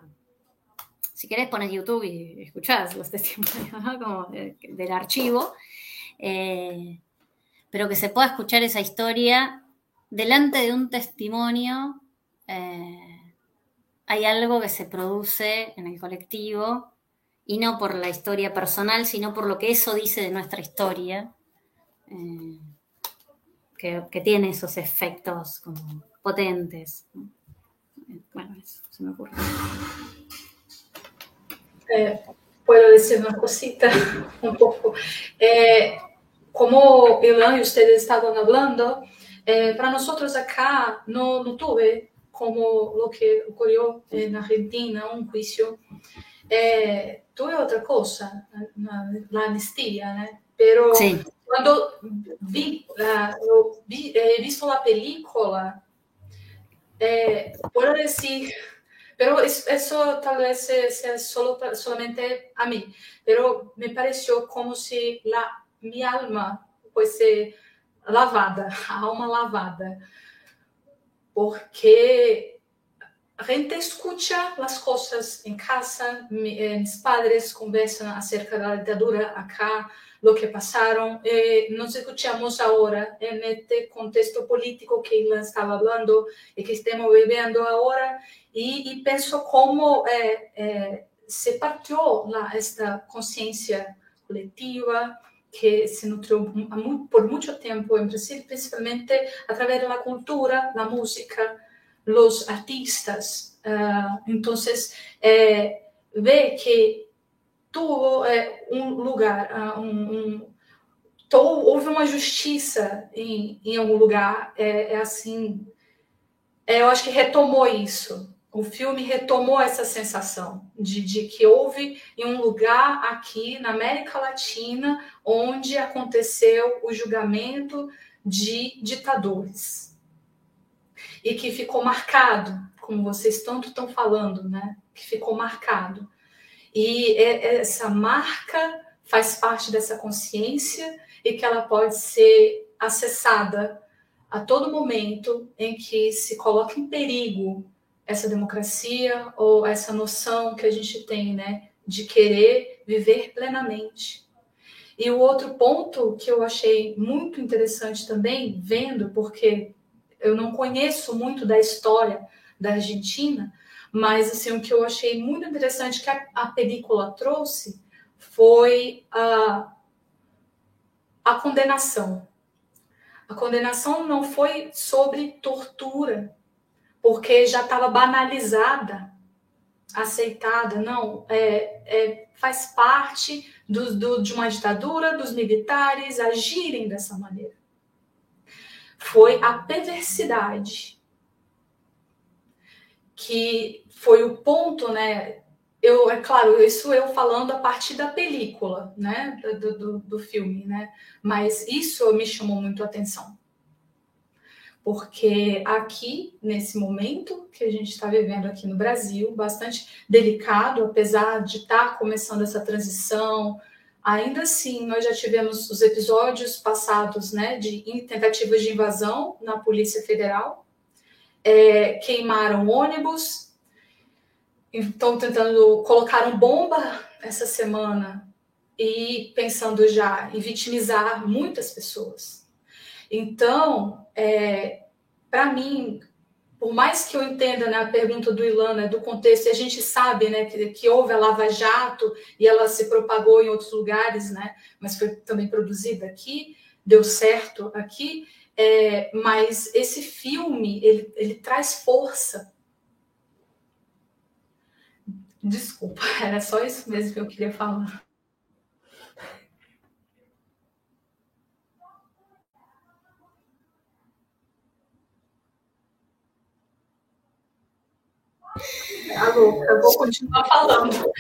si querés pones YouTube y escuchás los testimonios como del archivo, eh, pero que se pueda escuchar esa historia delante de un testimonio eh, hay algo que se produce en el colectivo y no por la historia personal, sino por lo que eso dice de nuestra historia, eh, que, tiene esos efectos como potentes. Bueno, eso se me ocurre. puedo decir una cosita un poco. Eh, como Ilan y ustedes estaban hablando, eh, para nosotros acá no, no, tuve como lo que ocurrió en Argentina, un juicio. Eh, tuve otra cosa, la, la amnistía, ¿eh? pero sí. cuando vi, la, vi, he visto la película, puedo decir pero eso tal vez sea solo, solamente a mí, pero me pareció como si la, mi alma fuese lavada, a alma lavada, porque a gente escucha las cosas en casa, eh, mis padres conversan acerca de la dictadura acá, lo que pasaron. Eh, nos escuchamos ahora en este contexto político que Ilan estaba hablando y que estamos viviendo ahora y, y pienso cómo eh, eh, se partió la, esta conciencia colectiva que se nutrió por mucho tiempo en Brasil, principalmente a través de la cultura, la música, los artistas. Entonces, eh, ve que tuvo é, um lugar, um, um, houve uma justiça em, em algum lugar, é, é assim, é, eu acho que retomou isso. O filme retomou essa sensação de, de que houve em um lugar aqui na América Latina onde aconteceu o julgamento de ditadores e que ficou marcado, como vocês tanto estão falando, né? Que ficou marcado. E essa marca faz parte dessa consciência e que ela pode ser acessada a todo momento em que se coloca em perigo essa democracia ou essa noção que a gente tem, né, de querer viver plenamente. E o outro ponto que eu achei muito interessante também, vendo, porque eu não conheço muito da história da Argentina, mas assim, o que eu achei muito interessante que a, a película trouxe foi a, a condenação. A condenação não foi sobre tortura, porque já estava banalizada, aceitada. Não, é, é, faz parte do, do, de uma ditadura, dos militares agirem dessa maneira. Foi a perversidade que foi o ponto, né? Eu, é claro, isso eu falando a partir da película, né? Do, do, do filme, né? Mas isso me chamou muito a atenção. Porque aqui, nesse momento que a gente está vivendo aqui no Brasil, bastante delicado, apesar de estar tá começando essa transição, ainda assim, nós já tivemos os episódios passados, né, de tentativas de invasão na Polícia Federal, é, queimaram ônibus, estão tentando colocar bomba essa semana e pensando já em vitimizar muitas pessoas. Então, é, para mim, por mais que eu entenda né, a pergunta do Ilana, do contexto, e a gente sabe né, que, que houve a Lava Jato e ela se propagou em outros lugares, né, mas foi também produzida aqui, deu certo aqui, é, mas esse filme, ele, ele traz força. Desculpa, era só isso mesmo que eu queria falar. Tá louca, eu vou continuar falando.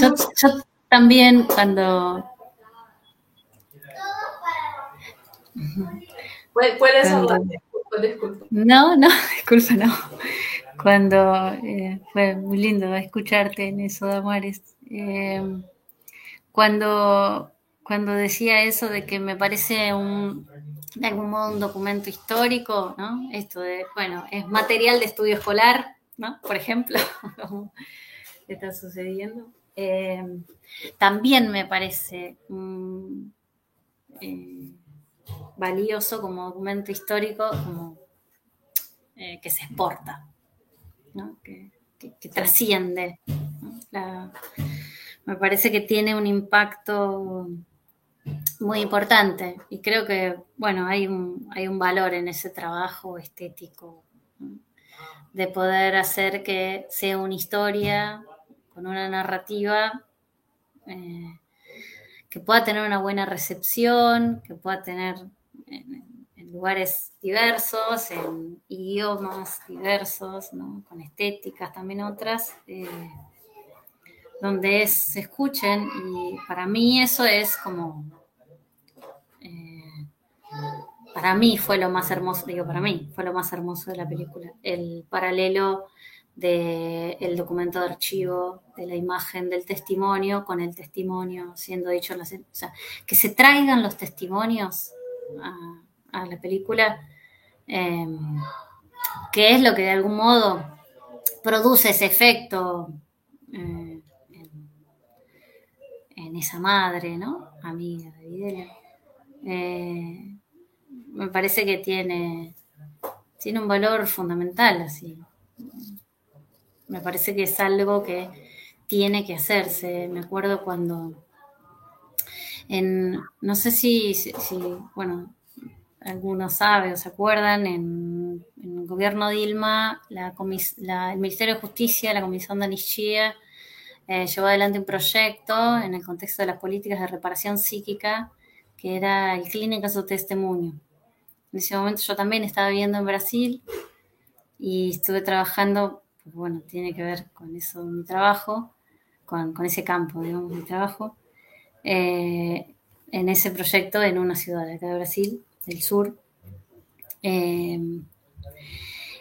yo, yo también cuando Puedes hablar, disculpa, No, no, disculpa, no. Cuando eh, fue muy lindo escucharte en eso, Damares. Eh, cuando, cuando decía eso de que me parece un, de algún modo un documento histórico, ¿no? Esto de, bueno, es material de estudio escolar, ¿no? Por ejemplo, como está sucediendo. Eh, también me parece valioso como documento histórico como, eh, que se exporta, que, trasciende. me parece que tiene un impacto muy importante. Y creo que, bueno, hay un, hay un valor en ese trabajo estético de poder hacer que sea una historia con una narrativa eh, que pueda tener una buena recepción, que pueda tener en, lugares diversos, en idiomas diversos, con estéticas también otras, eh, donde se escuchen. Y para mí eso es como, eh, para mí fue lo más hermoso, digo para mí, fue lo más hermoso de la película, el paralelo del documento de archivo, de la imagen del testimonio con el testimonio siendo dicho, o sea, que se traigan los testimonios a, la película, em, que es lo que de algún modo produce ese efecto eh, en, esa madre, ¿no? Amiga de Videla. Eh, me parece que tiene, tiene un valor fundamental, así me parece que es algo que tiene que hacerse. Me acuerdo cuando, en, no sé si, bueno, algunos saben o se acuerdan, en, el gobierno Dilma, la, el Ministerio de Justicia, la Comisión de Anishia, eh, llevó adelante un proyecto en el contexto de las políticas de reparación psíquica, que era el Clínica Su Testimonio. En ese momento yo también estaba viviendo en Brasil y estuve trabajando bueno, tiene que ver con eso mi trabajo, con, ese campo, digamos, mi trabajo, eh, en ese proyecto en una ciudad de acá de Brasil, del sur. Eh,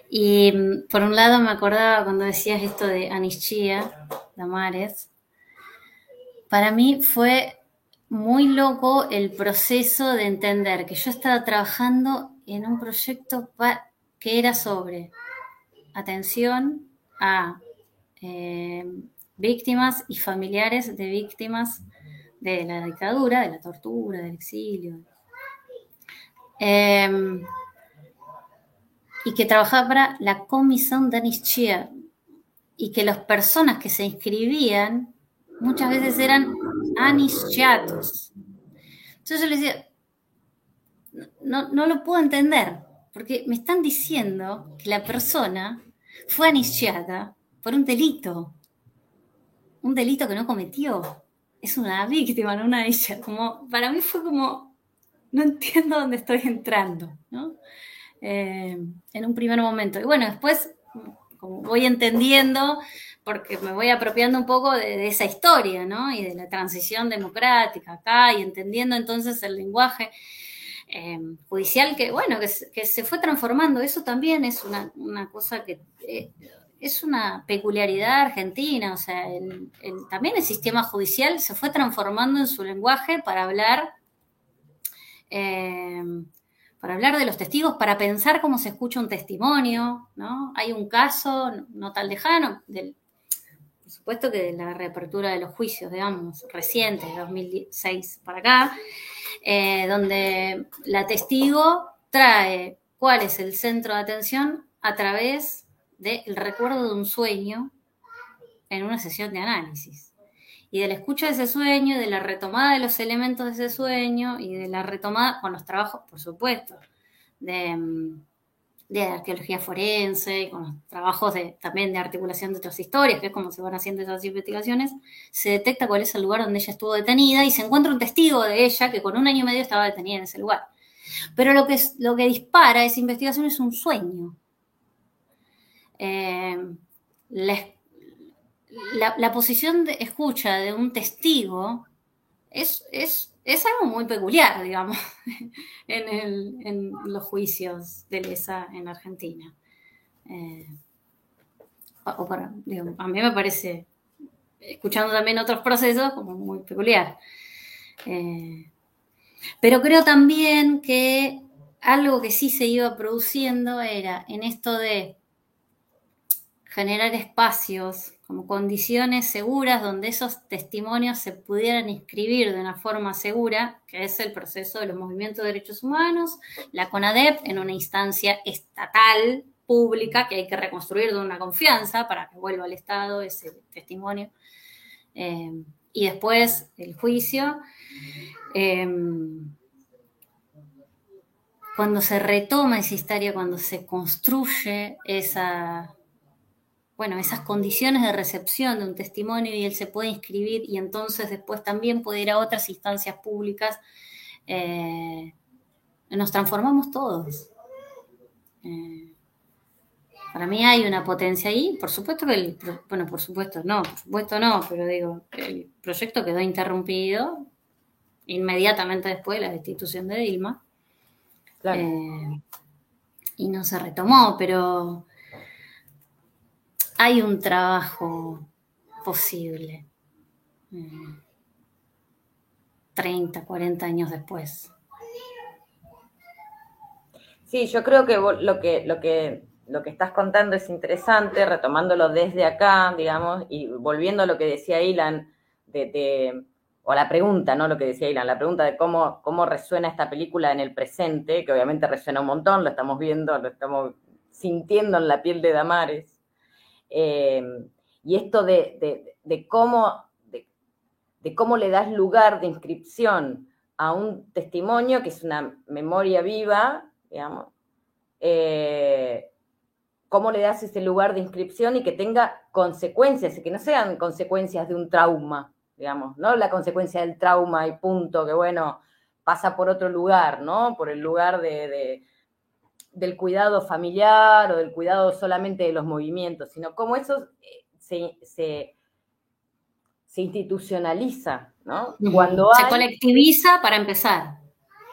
y por un lado me acordaba cuando decías esto de Anischia, Damares, para mí fue muy loco el proceso de entender que yo estaba trabajando en un proyecto que era sobre atención a eh, víctimas y familiares de víctimas de la dictadura, de la tortura, del exilio. Em, y que trabajaba para la Comisión de Amnistía y que las personas que se inscribían muchas veces eran anistiatos. Entonces yo les decía, no, no lo puedo entender, porque me están diciendo que la persona fue aniciada por un delito, un delito que no cometió. Es una víctima, no una ella. Como, para mí fue como, no entiendo dónde estoy entrando, ¿no? Eh, en un primer momento. Y bueno, después, como voy entendiendo, porque me voy apropiando un poco de, esa historia, ¿no? Y de la transición democrática acá, y entendiendo entonces el lenguaje eh, judicial que, bueno, que, se fue transformando. Eso también es una, cosa que eh, es una peculiaridad argentina. O sea, también el sistema judicial se fue transformando en su lenguaje para hablar. Eh, para hablar de los testigos, para pensar cómo se escucha un testimonio, ¿no? Hay un caso no, tan lejano, del, supuesto que de la reapertura de los juicios, digamos, recientes, de 2006 para acá, eh, donde la testigo trae cuál es el centro de atención a través del recuerdo de un sueño en una sesión de análisis. Y de la escucha de ese sueño, de la retomada de los elementos de ese sueño y de la retomada con los trabajos, por supuesto, de, mm, de arqueología forense, con los trabajos de, también de articulación de otras historias, que es como se van haciendo esas investigaciones, se detecta cuál es el lugar donde ella estuvo detenida y se encuentra un testigo de ella que con un año y medio estaba detenida en ese lugar. Pero lo que, lo que dispara esa investigación es un sueño. Eh, la, la, posición de escucha de un testigo es, es es algo muy peculiar, digamos, en, los juicios de lesa en Argentina. Eh, a mí me parece, escuchando también otros procesos, como muy peculiar. Eh, pero creo también que algo que sí se iba produciendo era en esto de generar espacios como condiciones seguras donde esos testimonios se pudieran inscribir de una forma segura, que es el proceso de los movimientos de derechos humanos, la CONADEP en una instancia estatal, pública, que hay que reconstruir de una confianza para que vuelva al Estado ese testimonio. Eh, y después el juicio. Eh, cuando se retoma esa historia, cuando se construye esa bueno, esas condiciones de recepción de un testimonio y él se puede inscribir y entonces después también puede ir a otras instancias públicas, eh, nos transformamos todos. Eh, para mí hay una potencia ahí, por supuesto que el, bueno, por supuesto no, por supuesto no, pero digo, el proyecto quedó interrumpido inmediatamente después de la destitución de Dilma. Eh, y no se retomó, pero hay un trabajo posible. 30, mm. 40 años después. Sí, yo creo que lo que, lo que lo que estás contando es interesante, retomándolo desde acá, digamos, y volviendo a lo que decía Ilan, de, o la pregunta, ¿no? Lo que decía Ilan, la pregunta de cómo, cómo resuena esta película en el presente, que obviamente resuena un montón, lo estamos viendo, lo estamos sintiendo en la piel de Damares. Eh, y esto de, cómo, de, cómo le das lugar de inscripción a un testimonio que es una memoria viva, digamos, eh, cómo le das ese lugar de inscripción y que tenga consecuencias, que no sean consecuencias de un trauma, digamos, no la consecuencia del trauma y punto, que bueno, pasa por otro lugar, ¿no? Por el lugar de del cuidado familiar o del cuidado solamente de los movimientos, sino cómo eso eh, se, se, institucionaliza, ¿no? Cuando se colectiviza para empezar.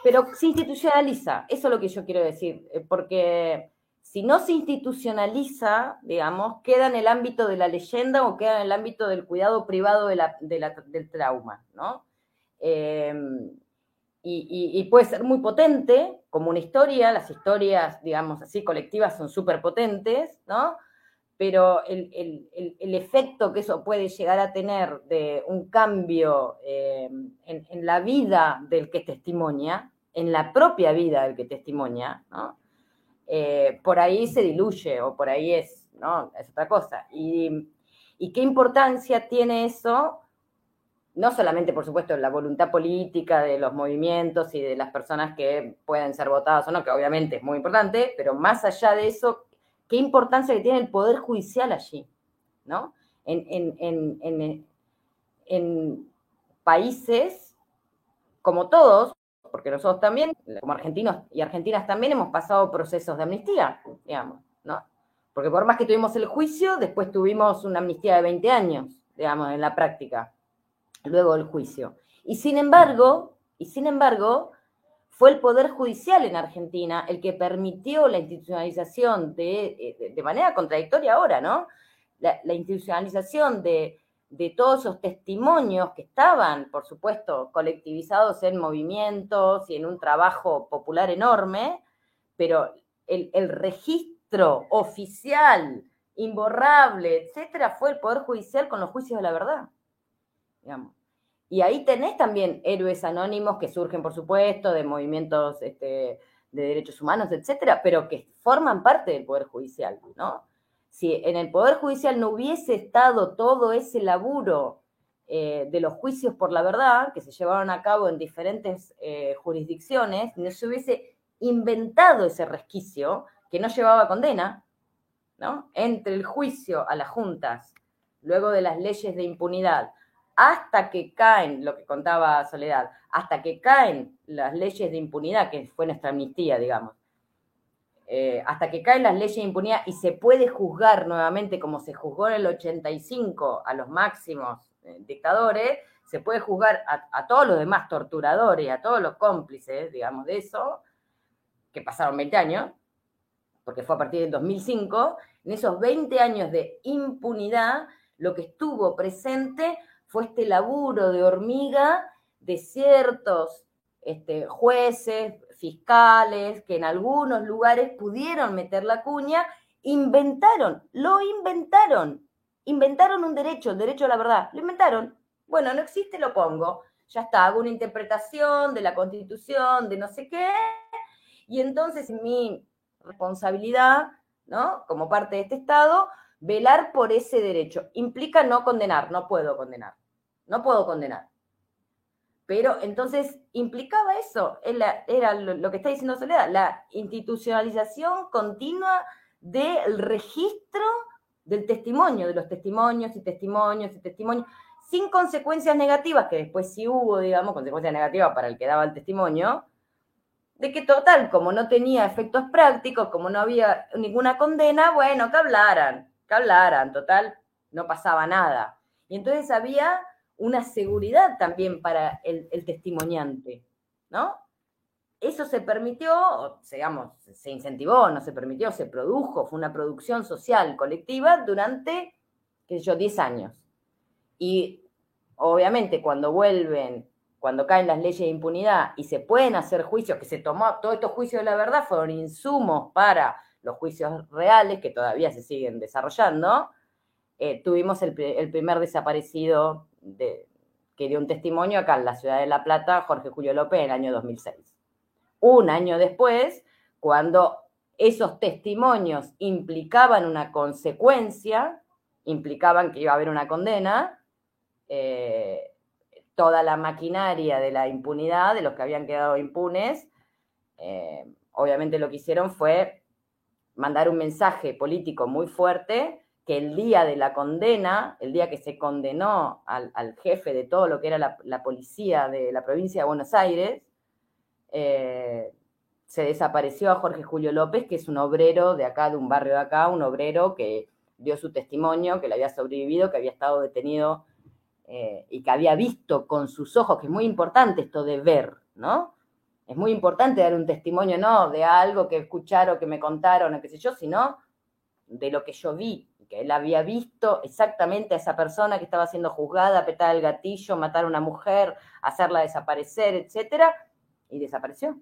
Pero se institucionaliza, eso es lo que yo quiero decir, eh, porque si no se institucionaliza, digamos, queda en el ámbito de la leyenda o queda en el ámbito del cuidado privado de la, del trauma, ¿no? Eh, y, puede ser muy potente como una historia, las historias, digamos así, colectivas son súper potentes, ¿no? Pero el, efecto que eso puede llegar a tener de un cambio eh, en, la vida del que testimonia, en la propia vida del que testimonia, ¿no? Eh, por ahí se diluye o por ahí es, ¿no? Es otra cosa. Y, y qué importancia tiene eso no solamente, por supuesto, la voluntad política de los movimientos y de las personas que pueden ser votadas o no, que obviamente es muy importante, pero más allá de eso, qué importancia que tiene el Poder Judicial allí, ¿no? En, países como todos, porque nosotros también, como argentinos y argentinas también, hemos pasado procesos de amnistía, digamos, ¿no? Porque por más que tuvimos el juicio, después tuvimos una amnistía de 20 años, digamos, en la práctica luego del juicio. Y sin embargo, y sin embargo, fue el Poder Judicial en Argentina el que permitió la institucionalización de, eh, de manera contradictoria ahora, ¿no? La, institucionalización de, de, todos esos testimonios que estaban, por supuesto, colectivizados en movimientos y en un trabajo popular enorme, pero el, el registro oficial, imborrable, etcétera, fue el Poder Judicial con los juicios de la verdad. Y ahí tenés también héroes anónimos que surgen, por supuesto, de movimientos este, de derechos humanos, etcétera, pero que forman parte del Poder Judicial, ¿no? Si en el Poder Judicial no hubiese estado todo ese laburo eh, de los juicios por la verdad que se llevaron a cabo en diferentes eh, jurisdicciones, no se hubiese inventado ese resquicio que no llevaba condena, ¿no? Entre el juicio a las juntas, luego de las leyes de impunidad, hasta que caen, lo que contaba Soledad, hasta que caen las leyes de impunidad, que fue nuestra amnistía, digamos, eh, hasta que caen las leyes de impunidad y se puede juzgar nuevamente como se juzgó en el 85 a los máximos eh, dictadores, se puede juzgar a, a, todos los demás torturadores, a todos los cómplices, digamos, de eso, que pasaron 20 años, porque fue a partir del 2005, en esos 20 años de impunidad, lo que estuvo presente fue este laburo de hormiga de ciertos este, jueces, fiscales, que en algunos lugares pudieron meter la cuña, inventaron, lo inventaron, inventaron un derecho, el derecho a la verdad, lo inventaron. Bueno, no existe, lo pongo. Ya está, hago una interpretación de la constitución, de no sé qué, y entonces mi responsabilidad, ¿no? Como parte de este Estado, velar por ese derecho. Implica no condenar, no puedo condenar no puedo condenar. Pero entonces implicaba eso, era lo que está diciendo Soledad, la institucionalización continua del registro del testimonio, de los testimonios y testimonios y testimonios, sin consecuencias negativas, que después sí hubo, digamos, consecuencias negativas para el que daba el testimonio, de que total, como no tenía efectos prácticos, como no había ninguna condena, bueno, que hablaran, que hablaran, total, no pasaba nada. Y entonces había una seguridad también para el, testimoniante, ¿no? Eso se permitió, digamos, se incentivó, no se permitió, se produjo, fue una producción social colectiva durante, qué sé yo, 10 años. Y obviamente cuando vuelven, cuando caen las leyes de impunidad y se pueden hacer juicios, que se tomó, todos estos juicios de la verdad fueron insumos para los juicios reales que todavía se siguen desarrollando, eh, tuvimos el, primer desaparecido de, que dio un testimonio acá en la ciudad de La Plata, Jorge Julio López, en el año 2006. Un año después, cuando esos testimonios implicaban una consecuencia, implicaban que iba a haber una condena, eh, toda la maquinaria de la impunidad, de los que habían quedado impunes, eh, obviamente lo que hicieron fue mandar un mensaje político muy fuerte que el día de la condena, el día que se condenó al, jefe de todo lo que era la, policía de la provincia de Buenos Aires, eh, se desapareció a Jorge Julio López, que es un obrero de acá, de un barrio de acá, un obrero que dio su testimonio, que le había sobrevivido, que había estado detenido eh, y que había visto con sus ojos, que es muy importante esto de ver, ¿no? Es muy importante dar un testimonio, no de algo que escucharon, que me contaron, o sino de lo que yo vi, que él había visto exactamente a esa persona que estaba siendo juzgada, apretar el gatillo, matar a una mujer, hacerla desaparecer, etcétera, y desapareció.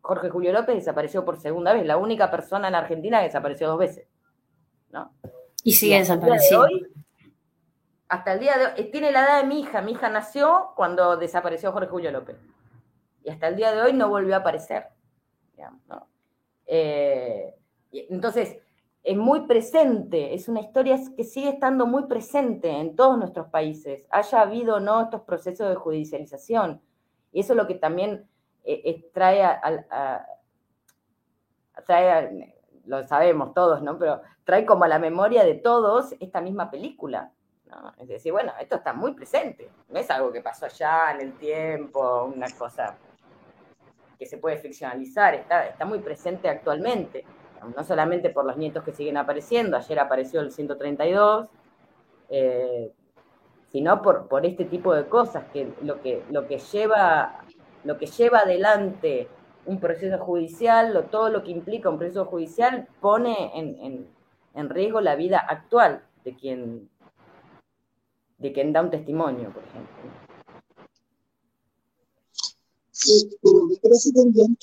Jorge Julio López desapareció por segunda vez, la única persona en Argentina que desapareció dos veces. ¿no? Y sigue desapareciendo. Hasta el día de hoy, tiene la edad de mi hija, mi hija nació cuando desapareció Jorge Julio López. Y hasta el día de hoy no volvió a aparecer. Eh, entonces, es muy presente, es una historia que sigue estando muy presente en todos nuestros países, haya habido o no estos procesos de judicialización. Y eso es lo que también eh, trae, a, trae lo sabemos todos, ¿no? Pero trae como la memoria de todos esta misma película. Es decir, bueno, esto está muy presente, no es algo que pasó allá en el tiempo, una cosa que se puede ficcionalizar, está, está muy presente actualmente no solamente por los nietos que siguen apareciendo, ayer apareció el 132, eh, sino por, por este tipo de cosas, que lo que, lo que, lleva, lo que lleva adelante un proceso judicial, todo lo que implica un proceso judicial, pone en, riesgo la vida actual de quien, de quien da un testimonio, por ejemplo. Sí, pero me parece también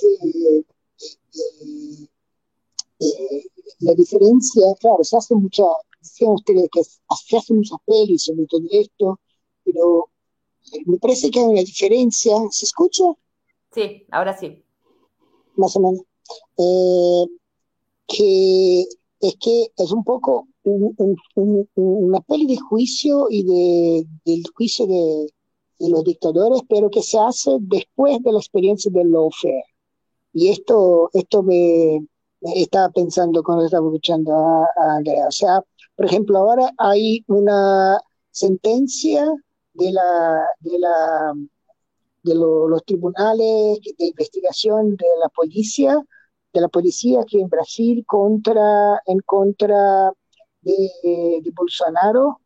eh, la diferencia, claro, se hace mucha, decían ustedes que se hacen muchas pelis sobre todo esto, pero eh, me parece que hay una diferencia. ¿Se escucha? Sí, ahora sí. Más o menos. Eh, que es que es un poco una peli de juicio y de, del juicio de, de, los dictadores, pero que se hace después de la experiencia del lawfare. Y esto, esto me, estaba pensando cuando estaba escuchando a, Andrea. O sea, por ejemplo, ahora hay una sentencia de la de la de los tribunales de investigación de la policía de la policía aquí en Brasil contra en contra de, Bolsonaro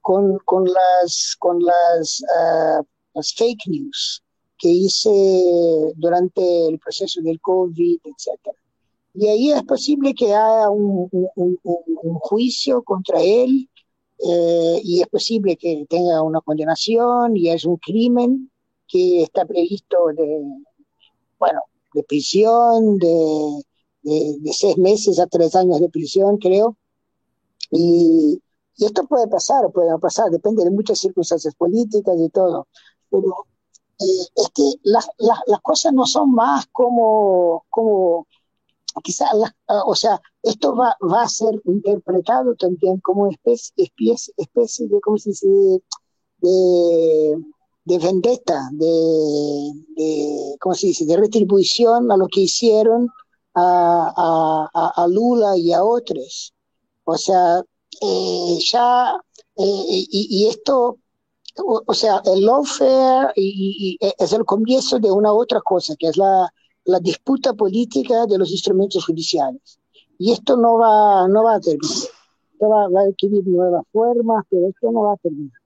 con, con las con las, ah, las fake news que hice durante el proceso del COVID, etcétera. Y ahí es posible que haya un, juicio contra él eh, y es posible que tenga una condenación y es un crimen que está previsto de, bueno, de prisión, de, de, seis meses a tres años de prisión, creo. Y, esto puede pasar puede no pasar, depende de muchas circunstancias políticas y todo. Pero eh, es que las, las, las, cosas no son más como, como quizás, ah, o sea, esto va, va a ser interpretado también como especie, especie, especie de, ¿cómo se dice?, de, de vendetta, de, de, ¿cómo se dice?, de retribución a lo que hicieron a, a, a Lula y a otros. O sea, eh, ya, eh, y, esto, o, sea, el lawfare y, es el comienzo de una otra cosa, que es la, la disputa política de los instrumentos judiciales. Y esto no va, no va a terminar. va, a adquirir nuevas formas, pero esto no va a terminar.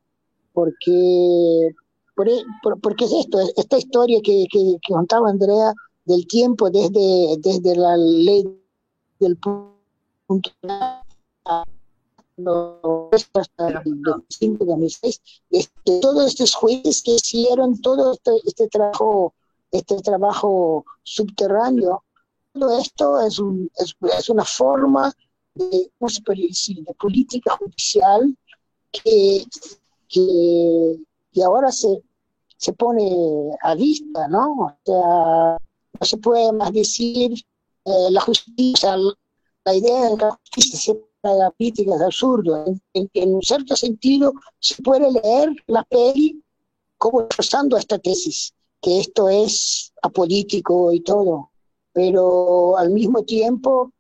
Porque, e, por, porque es esto, esta historia que, que, que contaba Andrea del tiempo desde, desde la ley del punto hasta el 2006, este, todos estos jueces que hicieron todo este, este, trabajo, este trabajo subterráneo, todo esto es, un, es, una forma de, política judicial que, que, ahora se, se pone a vista, ¿no? O sea, no se puede más decir eh, la justicia, la idea de la justicia la crítica es absurdo. En, un cierto sentido, se puede leer la peli como expresando esta tesis, que esto es apolítico y todo, pero al mismo tiempo,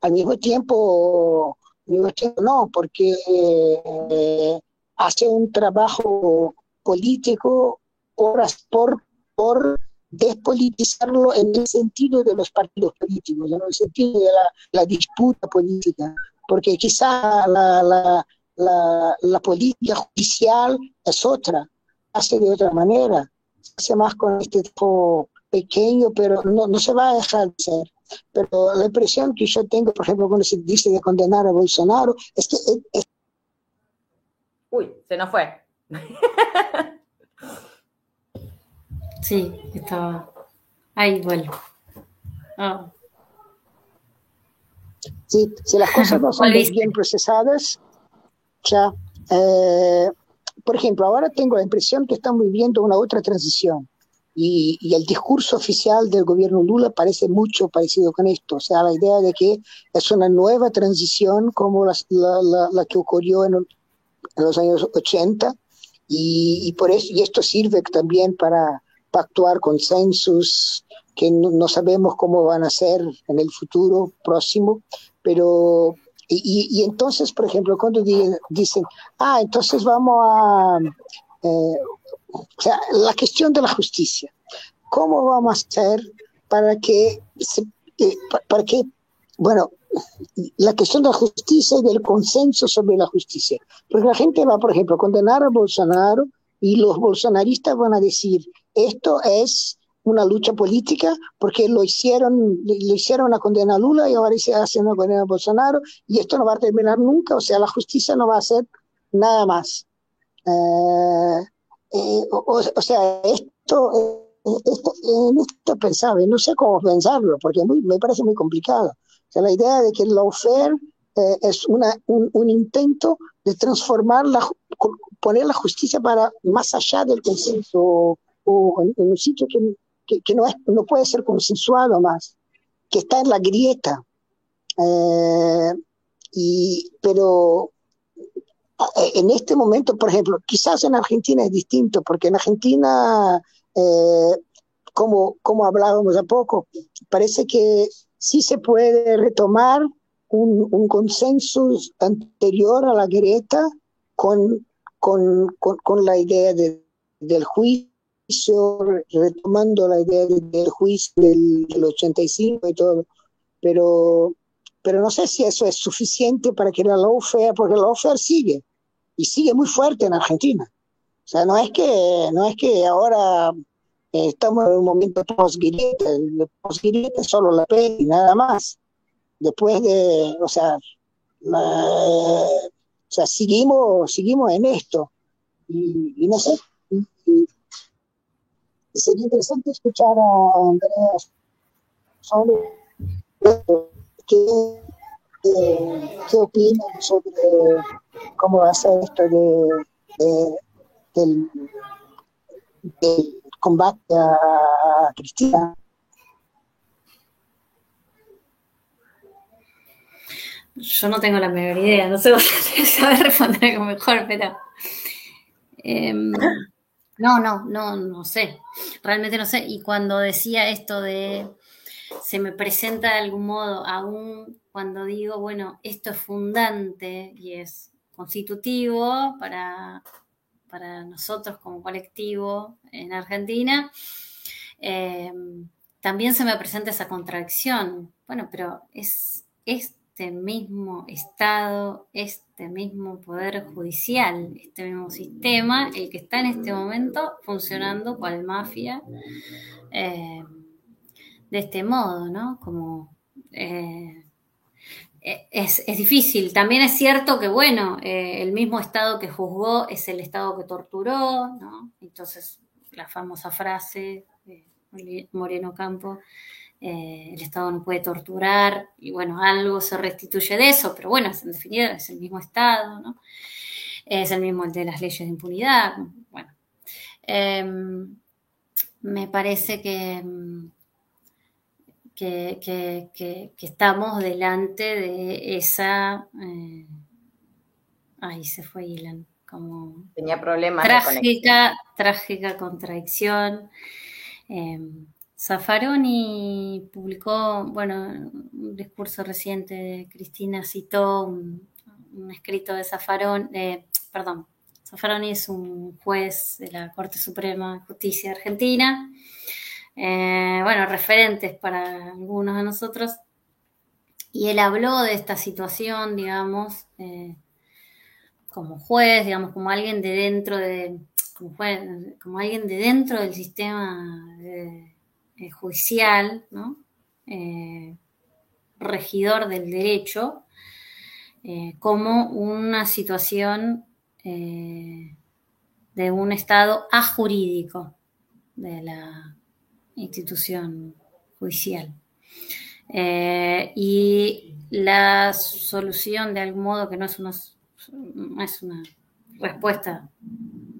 al mismo tiempo, no, porque eh, hace un trabajo político horas por, por despolitizarlo en el sentido de los partidos políticos, en el sentido de la, disputa política, porque quizá la, la, política judicial es otra, hace de otra manera, hace más con este tipo pequeño, pero no, no se va a dejar de ser. Pero la impresión que yo tengo, por ejemplo, cuando se dice de condenar a Bolsonaro, es que... Uy, se nos fue. Sí, estaba. Ahí vuelvo. Ah. Sí, si las cosas no son bien procesadas, ya. Eh, por ejemplo, ahora tengo la impresión que estamos viviendo una otra transición. Y, el discurso oficial del gobierno Lula parece mucho parecido con esto. O sea, la idea de que es una nueva transición como la, la, que ocurrió en, en, los años 80. Y, y, por eso, y esto sirve también para, pactuar consensos que no, sabemos cómo van a ser en el futuro próximo, pero y, entonces, por ejemplo, cuando dicen, ah, entonces vamos a, eh, o sea, la cuestión de la justicia, ¿cómo vamos a hacer para que, eh, para que, bueno, la cuestión de la justicia y del consenso sobre la justicia, porque la gente va, por ejemplo, a condenar a Bolsonaro y los bolsonaristas van a decir, esto es una lucha política porque lo hicieron, le hicieron una condena a Lula y ahora se hace una condena a Bolsonaro y esto no va a terminar nunca, o sea, la justicia no va a hacer nada más. Eh, eh, o, sea, esto, eh, esto, en esto pensaba, no sé cómo pensarlo porque me parece muy complicado. O sea, la idea de que el lawfare es una, un, un, intento de transformar la, poner la justicia para más allá del consenso o en, un sitio que, que, no, es, no puede ser consensuado más, que está en la grieta. Eh, y, pero eh, en este momento, por ejemplo, quizás en Argentina es distinto, porque en Argentina, eh, como, como hablábamos a poco, parece que sí se puede retomar un, un consenso anterior a la grieta con, con, con, con la idea de, del juicio retomando la idea del juicio del, 85 y todo, pero, pero no sé si eso es suficiente para que la lawfare, porque la lawfare sigue, y sigue muy fuerte en Argentina. O sea, no es que, no es que ahora eh, estamos en un momento post-guireta, post-guireta es solo la y nada más. Después de, o sea, o sea seguimos, seguimos en esto. Y, y no sé, sería interesante escuchar a Andrea qué, eh, qué opinan sobre cómo va a ser esto de, del, combate a Cristina. Yo no tengo la menor idea, no sé saber responder mejor, pero em, no, no, no, no sé. Realmente no sé. Y cuando decía esto de se me presenta de algún modo, aún cuando digo, bueno, esto es fundante y es constitutivo para, para nosotros como colectivo en Argentina, eh, también se me presenta esa contradicción. Bueno, pero es este mismo Estado, este mismo Poder Judicial, este mismo sistema, el que está en este momento funcionando cual mafia. Eh, de este modo, ¿no? Como eh, e, es, difícil. También es cierto que, bueno, eh, el mismo Estado que juzgó es el Estado que torturó, ¿no? Entonces, la famosa frase de Moreno Campo, eh, el Estado no puede torturar, y bueno, algo se restituye de eso, pero bueno, en definitiva es el mismo Estado, ¿no? Es el mismo el de las leyes de impunidad, bueno. Em, me parece que que, estamos delante de esa... Eh, ahí se fue Ilan, como... Tenía problemas. Trágica, trágica contradicción. Eh, Zaffaroni publicó, bueno, un discurso reciente de Cristina citó un, escrito de Zaffaroni, perdón, Zaffaroni es un juez de la Corte Suprema de Justicia Argentina, eh, bueno, referentes para algunos de nosotros. Y él habló de esta situación, digamos, eh, como juez, digamos, como alguien de dentro de, como, como alguien de dentro del sistema judicial, ¿no? Eh, regidor del derecho, como una situación de un estado ajurídico de la institución judicial. Eh, y la solución, de algún modo, que no es una respuesta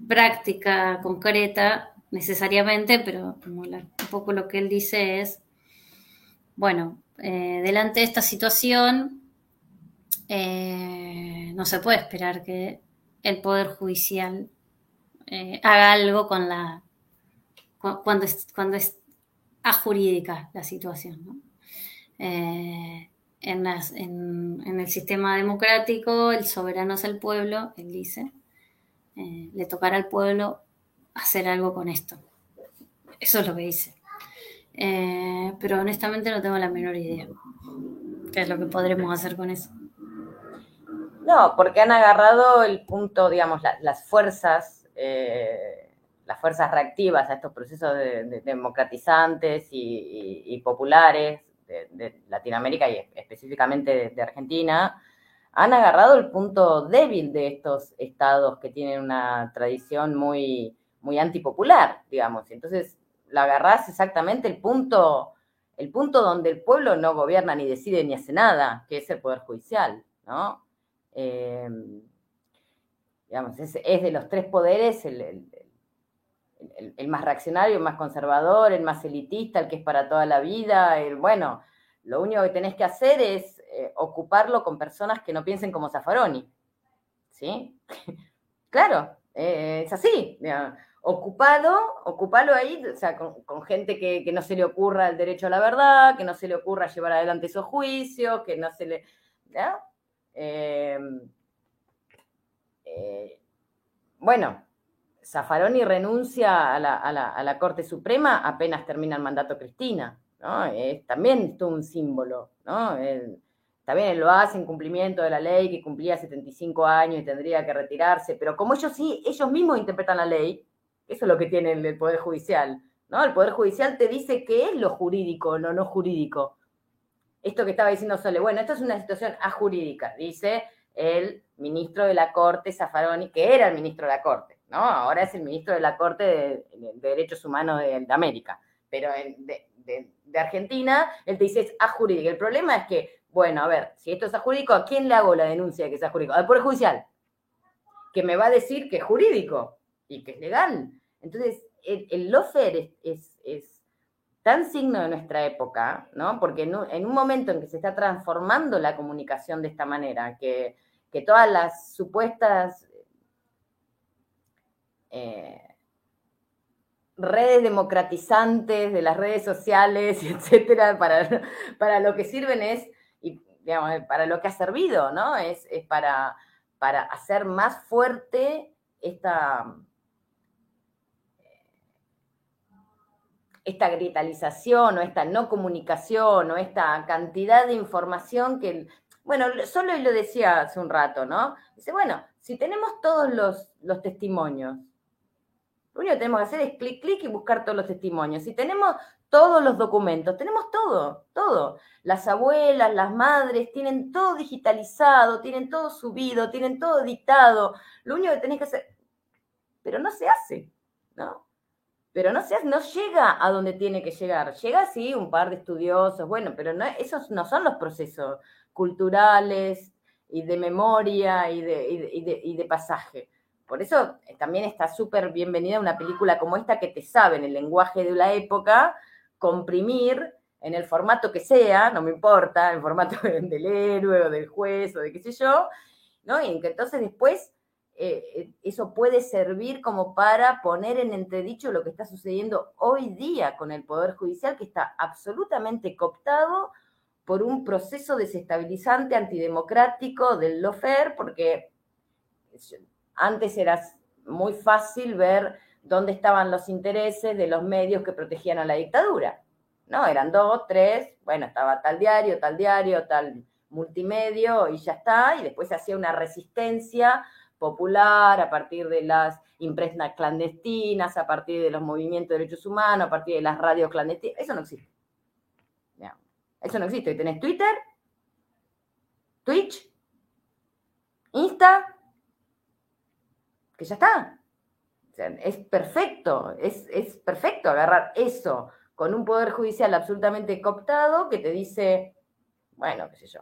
práctica, concreta, necesariamente, pero como un poco lo que él dice es, bueno, eh, delante de esta situación, eh, no se puede esperar que el Poder Judicial haga algo con la cuando cuando es jurídica la situación. Eh, en, el sistema democrático, el soberano es el pueblo, él dice, eh, le tocará al pueblo hacer algo con esto. Eso es lo que dice. Eh, pero honestamente no tengo la menor idea qué es lo que podremos hacer con eso. No, porque han agarrado el punto, digamos, las fuerzas las fuerzas reactivas a estos procesos democratizantes y, populares de, Latinoamérica y específicamente de, Argentina, han agarrado el punto débil de estos estados que tienen una tradición muy, muy antipopular, digamos. Entonces, la agarrás exactamente el punto, el punto donde el pueblo no gobierna ni decide ni hace nada, que es el Poder Judicial, ¿no? Eh, digamos, es, de los tres poderes el, el, más reaccionario, el más conservador, el más elitista, el que es para toda la vida, el bueno, lo único que tenés que hacer es eh, ocuparlo con personas que no piensen como Zaffaroni. ¿Sí? claro, eh, es así. Ocupado, ocupalo ahí, o sea, con, gente que, no se le ocurra el derecho a la verdad, que no se le ocurra llevar adelante esos juicios, que no se le. Eh, bueno, Zaffaroni renuncia a la, Corte Suprema apenas termina el mandato Cristina, ¿no? Es también todo un símbolo, ¿no? también lo hace en cumplimiento de la ley, que cumplía 75 años y tendría que retirarse, pero como ellos sí, ellos mismos interpretan la ley, eso es lo que tiene el, Poder Judicial, ¿no? El Poder Judicial te dice qué es lo jurídico, lo no jurídico. Esto que estaba diciendo Sole, bueno, esto es una situación ajurídica, dice el ministro de la Corte, Zaffaroni, que era el ministro de la Corte. ¿no? Ahora es el ministro de la Corte de, Derechos Humanos de, América, pero de, Argentina, él te dice es ajurídico. El problema es que, bueno, a ver, si esto es ajurídico, ¿a quién le hago la denuncia de que es ajurídico? Al Poder Judicial, que me va a decir que es jurídico y que es legal. Entonces, el, el lofer es, tan signo de nuestra época, ¿no? Porque en un, momento en que se está transformando la comunicación de esta manera, que, que todas las supuestas eh, redes democratizantes de las redes sociales, etcétera, para, para lo que sirven es, y, digamos, para lo que ha servido, ¿no? Es, es para, para hacer más fuerte esta, esta gritalización o esta no comunicación o esta cantidad de información que, bueno, solo lo decía hace un rato, ¿no? Dice, bueno, si tenemos todos los, los testimonios, lo único que tenemos que hacer es clic, clic y buscar todos los testimonios. Si tenemos todos los documentos, tenemos todo, todo. Las abuelas, las madres, tienen todo digitalizado, tienen todo subido, tienen todo dictado. Lo único que tenés que hacer, pero no se hace, ¿no? Pero no, se, no llega a donde tiene que llegar. Llega, sí, un par de estudiosos, bueno, pero no, esos no son los procesos culturales y de memoria y de, y de, y de pasaje. Por eso eh, también está súper bienvenida una película como esta que te sabe en el lenguaje de la época comprimir en el formato que sea, no me importa, en formato del héroe o del juez o de qué sé yo, ¿no? Y que entonces después eh, eh, eso puede servir como para poner en entredicho lo que está sucediendo hoy día con el Poder Judicial, que está absolutamente cooptado por un proceso desestabilizante antidemocrático del lofer, porque antes era muy fácil ver dónde estaban los intereses de los medios que protegían a la dictadura. ¿No? Eran dos, tres, bueno, estaba tal diario, tal diario, tal multimedio y ya está, y después se hacía una resistencia popular a partir de las impresas clandestinas, a partir de los movimientos de derechos humanos, a partir de las radios clandestinas. Eso no existe. Eso no existe. Tenés Twitter, Twitch, Insta, que ya está. es perfecto, es, es perfecto agarrar eso con un poder judicial absolutamente cooptado que te dice, bueno, qué sé yo,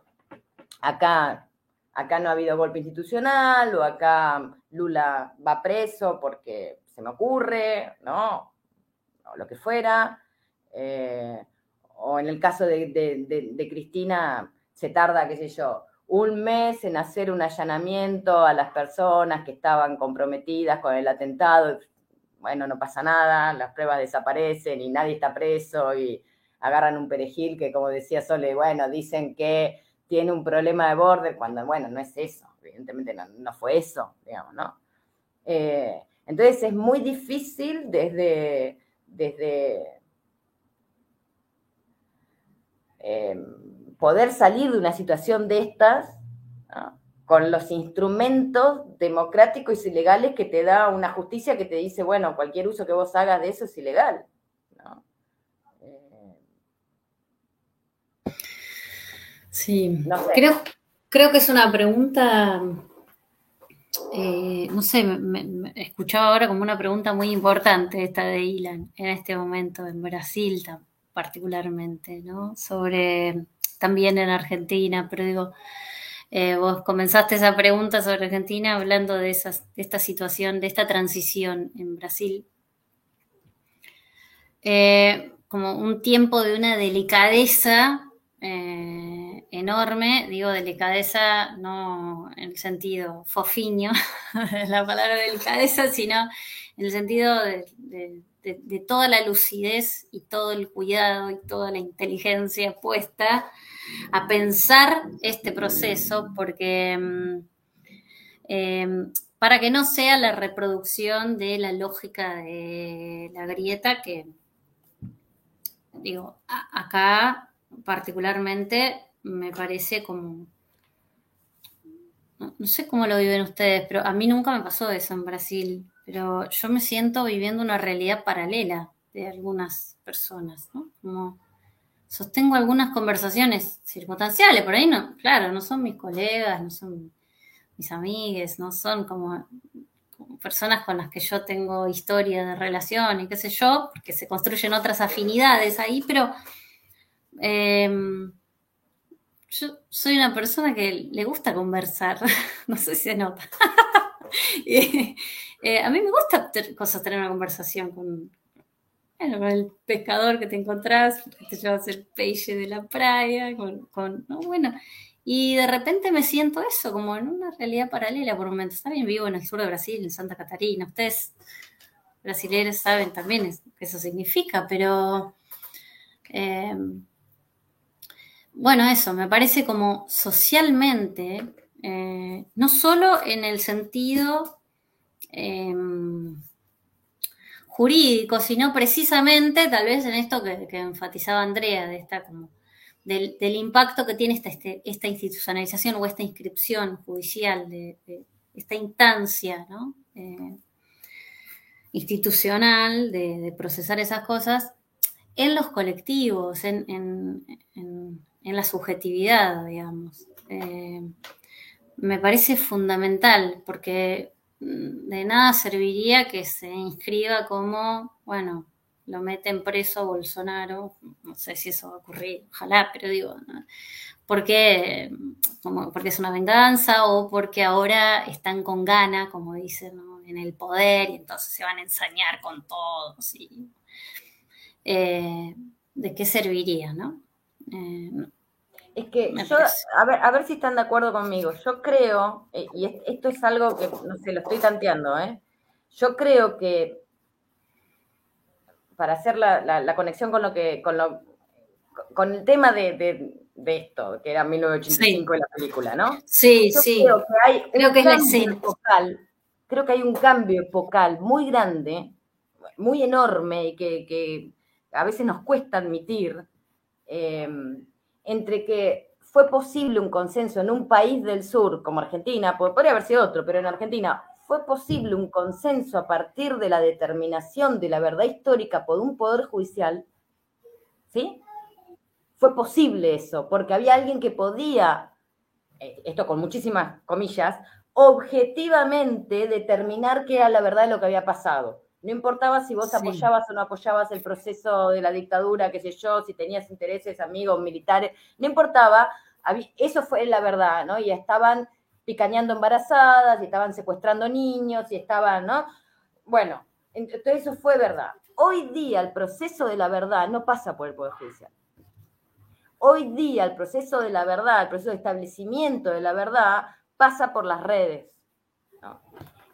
acá, acá no ha habido golpe institucional o acá Lula va preso porque se me ocurre, ¿no? O lo que fuera. Eh, o en el caso de, de Cristina, se tarda, qué sé yo, un mes en hacer un allanamiento a las personas que estaban comprometidas con el atentado. Bueno, no pasa nada, las pruebas desaparecen y nadie está preso y agarran un perejil que, como decía Sole, bueno, dicen que tiene un problema de borde, cuando, bueno, no es eso, evidentemente no, fue eso, digamos, ¿no? Eh, entonces es muy difícil desde, desde eh, poder salir de una situación de estas con los instrumentos democráticos y legales que te da una justicia que te dice, bueno, cualquier uso que vos hagas de eso es ilegal. Sí, creo, creo que es una pregunta, eh, no sé, me, escuchaba ahora como una pregunta muy importante esta de Ilan en este momento en Brasil particularmente, ¿no? Sobre también en Argentina, pero digo, eh, vos comenzaste esa pregunta sobre Argentina hablando de, esas, esta situación, de esta transición en Brasil. Eh, como un tiempo de una delicadeza eh, enorme, digo delicadeza no en el sentido fofiño de la palabra delicadeza, sino en el sentido de, toda la lucidez y todo el cuidado y toda la inteligencia puesta a pensar este proceso, porque mm, em, para que no sea la reproducción de la lógica de la grieta que, digo, acá particularmente me parece como no, sé cómo lo viven ustedes, pero a mí nunca me pasó eso en Brasil pero yo me siento viviendo una realidad paralela de algunas personas, ¿no? Como sostengo algunas conversaciones circunstanciales, por ahí no, claro, no son mis colegas, no son mis amigues, no son como, personas con las que yo tengo historia de relación y qué sé yo, porque se construyen otras afinidades ahí, pero em, yo soy una persona que le gusta conversar, no sé si se nota. Eh, a mí me gusta cosas, tener una conversación con, el pescador que te encontrás, que te llevas el peixe de la playa, con, bueno, y de repente me siento eso, como en una realidad paralela por momentos. También vivo en el sur de Brasil, en Santa Catarina. Ustedes brasileños saben también qué eso significa, pero eh, bueno, eso, me parece como socialmente, eh, no solo en el sentido em, jurídico, sino precisamente tal vez en esto que, enfatizaba Andrea, de esta como del, impacto que tiene esta, este, esta, institucionalización o esta inscripción judicial, de, esta instancia eh, institucional de, procesar esas cosas en los colectivos, en, la subjetividad, digamos. Eh, me parece fundamental porque mm, de nada serviría que se inscriba como, bueno, lo meten preso a Bolsonaro, no sé si eso va a ocurrir, ojalá, pero digo, porque, como, porque es una venganza o porque ahora están con gana, como dicen, en el poder y entonces se van a ensañar con todos. Eh, ¿De qué serviría, no? Eh, es que yo, a ver, a ver si están de acuerdo conmigo. Yo creo, eh, y esto es algo que, no sé, lo estoy tanteando, ¿eh? Yo creo que para hacer la, conexión con lo que, con lo, con el tema de, esto, que era 1985 en la película, ¿no? Sí, sí. Creo que hay creo que es la escena. creo que hay un cambio epocal muy grande, muy enorme y que, a veces nos cuesta admitir, em, entre que fue posible un consenso en un país del sur como Argentina, podría haber sido otro, pero en Argentina fue posible un consenso a partir de la determinación de la verdad histórica por un poder judicial, ¿sí? Fue posible eso, porque había alguien que podía, eh, esto con muchísimas comillas, objetivamente determinar qué era la verdad de lo que había pasado. No importaba si vos apoyabas o no apoyabas el proceso de la dictadura, qué sé yo, si tenías intereses, amigos, militares, no importaba, eso fue la verdad, ¿no? Y estaban picañando embarazadas, y estaban secuestrando niños, y estaban, ¿no? Bueno, entonces eso fue verdad. Hoy día el proceso de la verdad no pasa por el Poder Judicial. Hoy día el proceso de la verdad, el proceso de establecimiento de la verdad, pasa por las redes.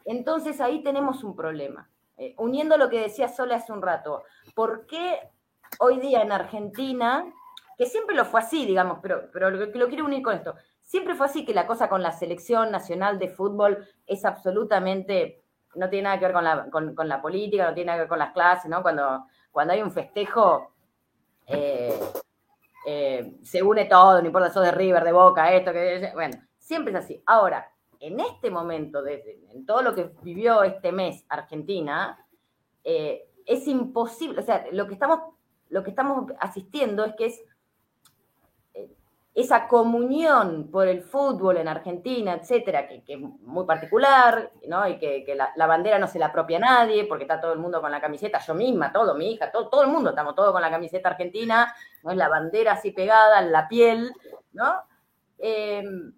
Entonces ahí tenemos un problema. Eh, uniendo lo que decía Sola hace un rato, ¿por qué hoy día en Argentina, que siempre lo fue así, digamos, pero, pero lo, lo quiero unir con esto, Siempre fue así que la cosa con la selección nacional de fútbol es absolutamente, no tiene nada que ver con la, con, la política, no tiene nada que ver con las clases, ¿no? Cuando, cuando hay un festejo, eh, eh, se une todo, no importa, sos de River, de Boca, esto, que bueno, siempre es así. Ahora, en este momento, en todo lo que vivió este mes Argentina, eh, es imposible, o sea, lo que estamos, lo que estamos asistiendo es que es esa comunión por el fútbol en Argentina, etcétera, que, es muy particular, ¿no? Y que, la, bandera no se la apropia a nadie, porque está todo el mundo con la camiseta, yo misma, todo, mi hija, todo, todo el mundo, estamos todos con la camiseta argentina, ¿no? La bandera así pegada en la piel, ¿no? Em,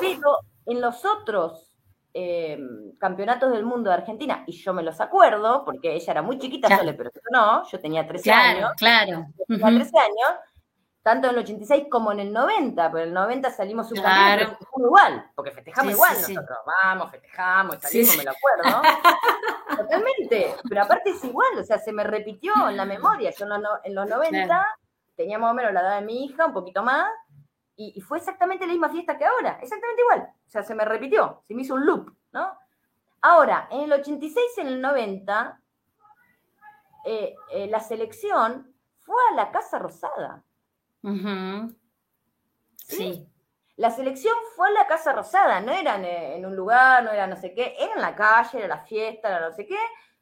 pero en los otros em, campeonatos del mundo de Argentina, y yo me los acuerdo, porque ella era muy chiquita, pero yo no, yo tenía 13 años. Claro, Tenía 13 años tanto en el 86 como en el 90, pero en el 90 salimos subcampeones, claro. igual, porque festejamos igual nosotros, vamos, festejamos, salimos, me lo acuerdo. Totalmente, pero aparte es igual, o sea, se me repitió en la memoria, yo en los, 90 tenía más o menos la edad de mi hija, un poquito más, y, fue exactamente la misma fiesta que ahora, exactamente igual, o sea, se me repitió, se me hizo un loop, ¿no? Ahora, en el 86 y en el 90, eh, eh, la selección fue a la Casa Rosada. ¿Sí? La selección fue a la Casa Rosada, no eran en un lugar, no era no sé qué, era en la calle, era la fiesta, era no sé qué,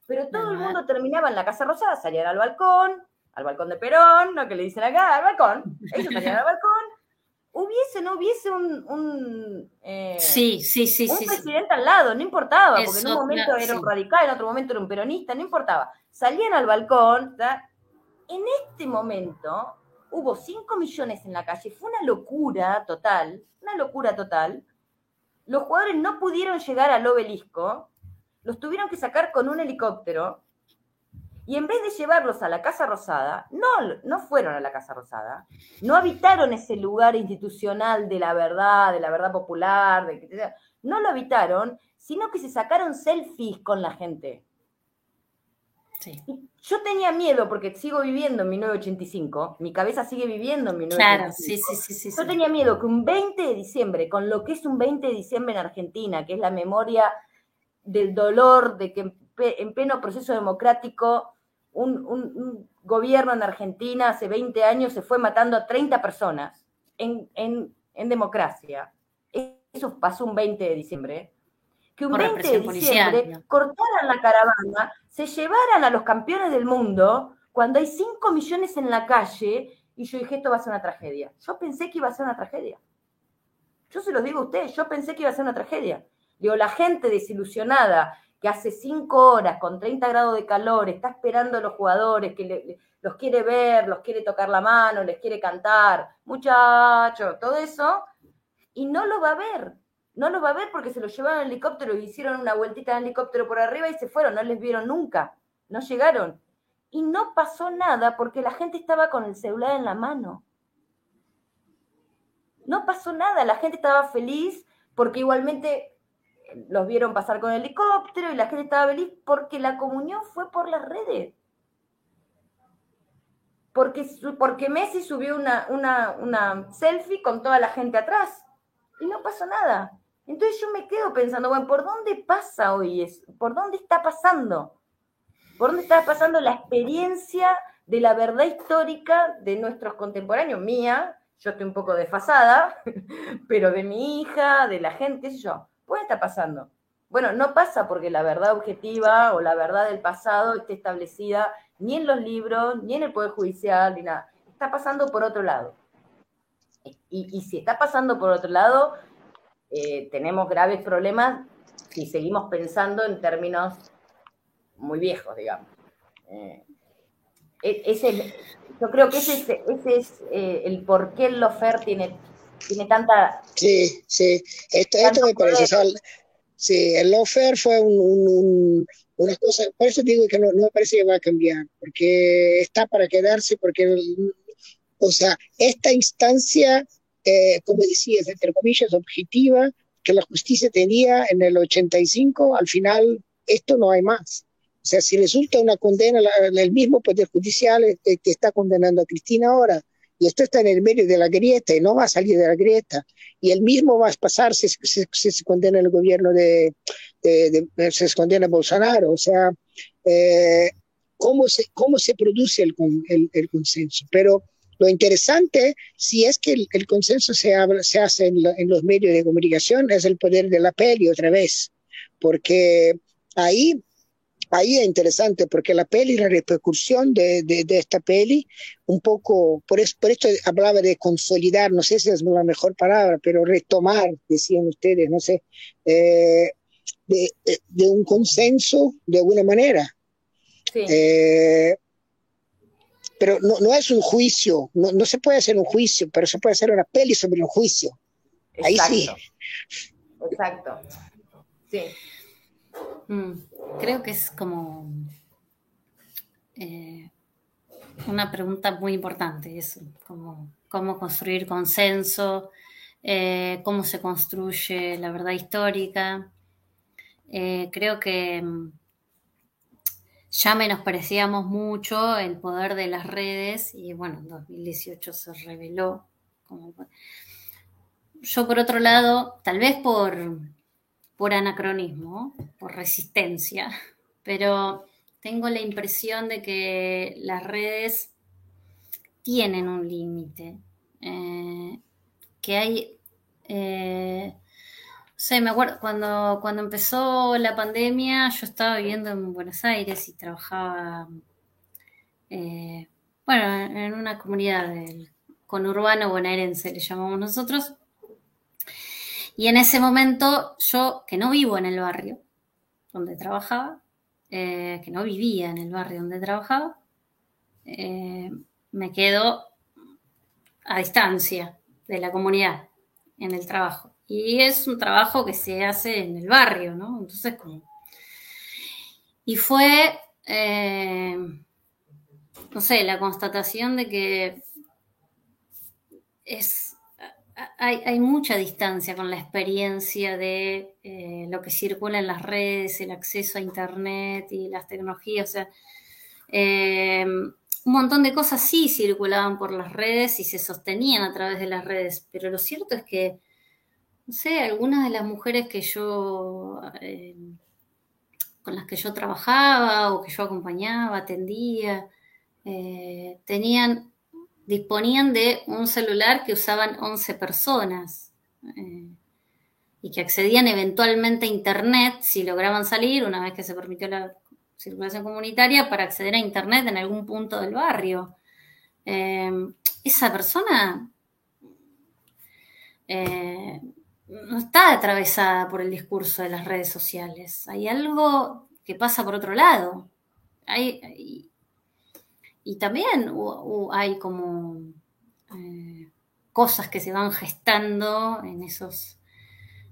pero todo el mundo terminaba en la Casa Rosada, salían al balcón, al balcón de Perón, lo que le dicen acá, al balcón, ellos salían al balcón, hubiese, no hubiese un, eh, sí, sí, sí, un presidente al lado, no importaba, porque en un momento era un radical, en otro momento era un peronista, no importaba. Salían al balcón, en este momento hubo 5 millones en la calle, fue una locura total, una locura total. Los jugadores no pudieron llegar al obelisco, los tuvieron que sacar con un helicóptero y en vez de llevarlos a la Casa Rosada, no, no fueron a la Casa Rosada, no habitaron ese lugar institucional de la verdad, de la verdad popular, de, no lo habitaron, sino que se sacaron selfies con la gente. Yo tenía miedo porque sigo viviendo en 1985, mi cabeza sigue viviendo en 1985. Claro, sí, sí, sí, Yo tenía miedo que un 20 de diciembre, con lo que es un 20 de diciembre en Argentina, que es la memoria del dolor de que en pleno proceso democrático un, gobierno en Argentina hace 20 años se fue matando a 30 personas en, en democracia. Eso pasó un 20 de diciembre que un 20 de diciembre cortaran la caravana, se llevaran a los campeones del mundo cuando hay 5 millones en la calle y yo dije, esto va a ser una tragedia. Yo pensé que iba a ser una tragedia. Yo se los digo a ustedes, yo pensé que iba a ser una tragedia. Digo, la gente desilusionada que hace 5 horas con 30 grados de calor está esperando a los jugadores, que los quiere ver, los quiere tocar la mano, les quiere cantar, muchachos, todo eso, y no lo va a ver no los va a ver porque se los llevaron en helicóptero y hicieron una vueltita en helicóptero por arriba y se fueron, no les vieron nunca, no llegaron. Y no pasó nada porque la gente estaba con el celular en la mano. No pasó nada, la gente estaba feliz porque igualmente los vieron pasar con el helicóptero y la gente estaba feliz porque la comunión fue por las redes. Porque, porque Messi subió una, una, una selfie con toda la gente atrás y no pasó nada. Entonces yo me quedo pensando, bueno, ¿por dónde pasa hoy eso? ¿Por dónde está pasando? ¿Por dónde está pasando la experiencia de la verdad histórica de nuestros contemporáneos? Mía, yo estoy un poco desfasada, pero de mi hija, de la gente, yo. ¿Por dónde está pasando? Bueno, no pasa porque la verdad objetiva o la verdad del pasado esté establecida ni en los libros, ni en el Poder Judicial, ni nada. Está pasando por otro lado. Y, si está pasando por otro lado, eh, tenemos graves problemas si seguimos pensando en términos muy viejos, digamos. Eh, e-, yo creo que ese, es eh, el por qué el Lofer tiene, tiene tanta... Sí, sí, esto, me parece... sí, el Lofer fue una cosa, por eso digo que no, no me parece que va a cambiar, porque está para quedarse, porque, o sea, esta instancia eh, como decías, entre comillas, objetiva, que la justicia tenía en el 85, al final esto no hay más. O sea, si resulta una condena, el mismo Poder Judicial que está condenando a Cristina ahora, y esto está en el medio de la grieta y no va a salir de la grieta, y el mismo va a pasar si, se condena el gobierno de, se condena Bolsonaro. O sea, eh, ¿cómo, se, ¿cómo se produce el, el, el consenso? Pero lo interesante, si es que el, consenso se, se hace en, los medios de comunicación, es el poder de la peli otra vez, porque ahí, ahí es interesante, porque la peli, la repercusión de, de, esta peli, un poco, por, eso, por esto hablaba de consolidar, no sé si es la mejor palabra, pero retomar, decían ustedes, no sé, eh, de, de, un consenso de alguna manera. Sí. Eh, pero no, no es un juicio, no, no, se puede hacer un juicio, pero se puede hacer una peli sobre un juicio. Ahí sí. Exacto. Sí. Mm, creo que es como eh, una pregunta muy importante, eso, como cómo construir consenso, eh, cómo se construye la verdad histórica. Eh, creo que mm, ya menospreciamos mucho el poder de las redes y bueno, en 2018 se reveló. Yo por otro lado, tal vez por, por anacronismo, por resistencia, pero tengo la impresión de que las redes tienen un límite, eh, que hay... Eh, me acuerdo, cuando, cuando empezó la pandemia, yo estaba viviendo en Buenos Aires y trabajaba, eh, bueno, en una comunidad del conurbano bonaerense, le llamamos nosotros. Y en ese momento, yo, que no vivo en el barrio donde trabajaba, eh, que no vivía en el barrio donde trabajaba, eh, me quedo a distancia de la comunidad en el trabajo. Y es un trabajo que se hace en el barrio, ¿no? Entonces, como... Y fue, eh, no sé, la constatación de que es, hay, mucha distancia con la experiencia de eh, lo que circula en las redes, el acceso a Internet y las tecnologías. O sea, Eh, un montón de cosas sí circulaban por las redes y se sostenían a través de las redes, pero lo cierto es que, no sé, algunas de las mujeres que yo, eh, con las que yo trabajaba o que yo acompañaba, atendía, tenían, disponían de un celular que usaban 11 personas y que accedían eventualmente a Internet si lograban salir una vez que se permitió la circulación comunitaria para acceder a Internet en algún punto del barrio. Eh, esa persona eh, no está atravesada por el discurso de las redes sociales. Hay algo que pasa por otro lado. Y, también hay como eh, cosas que se van gestando en esos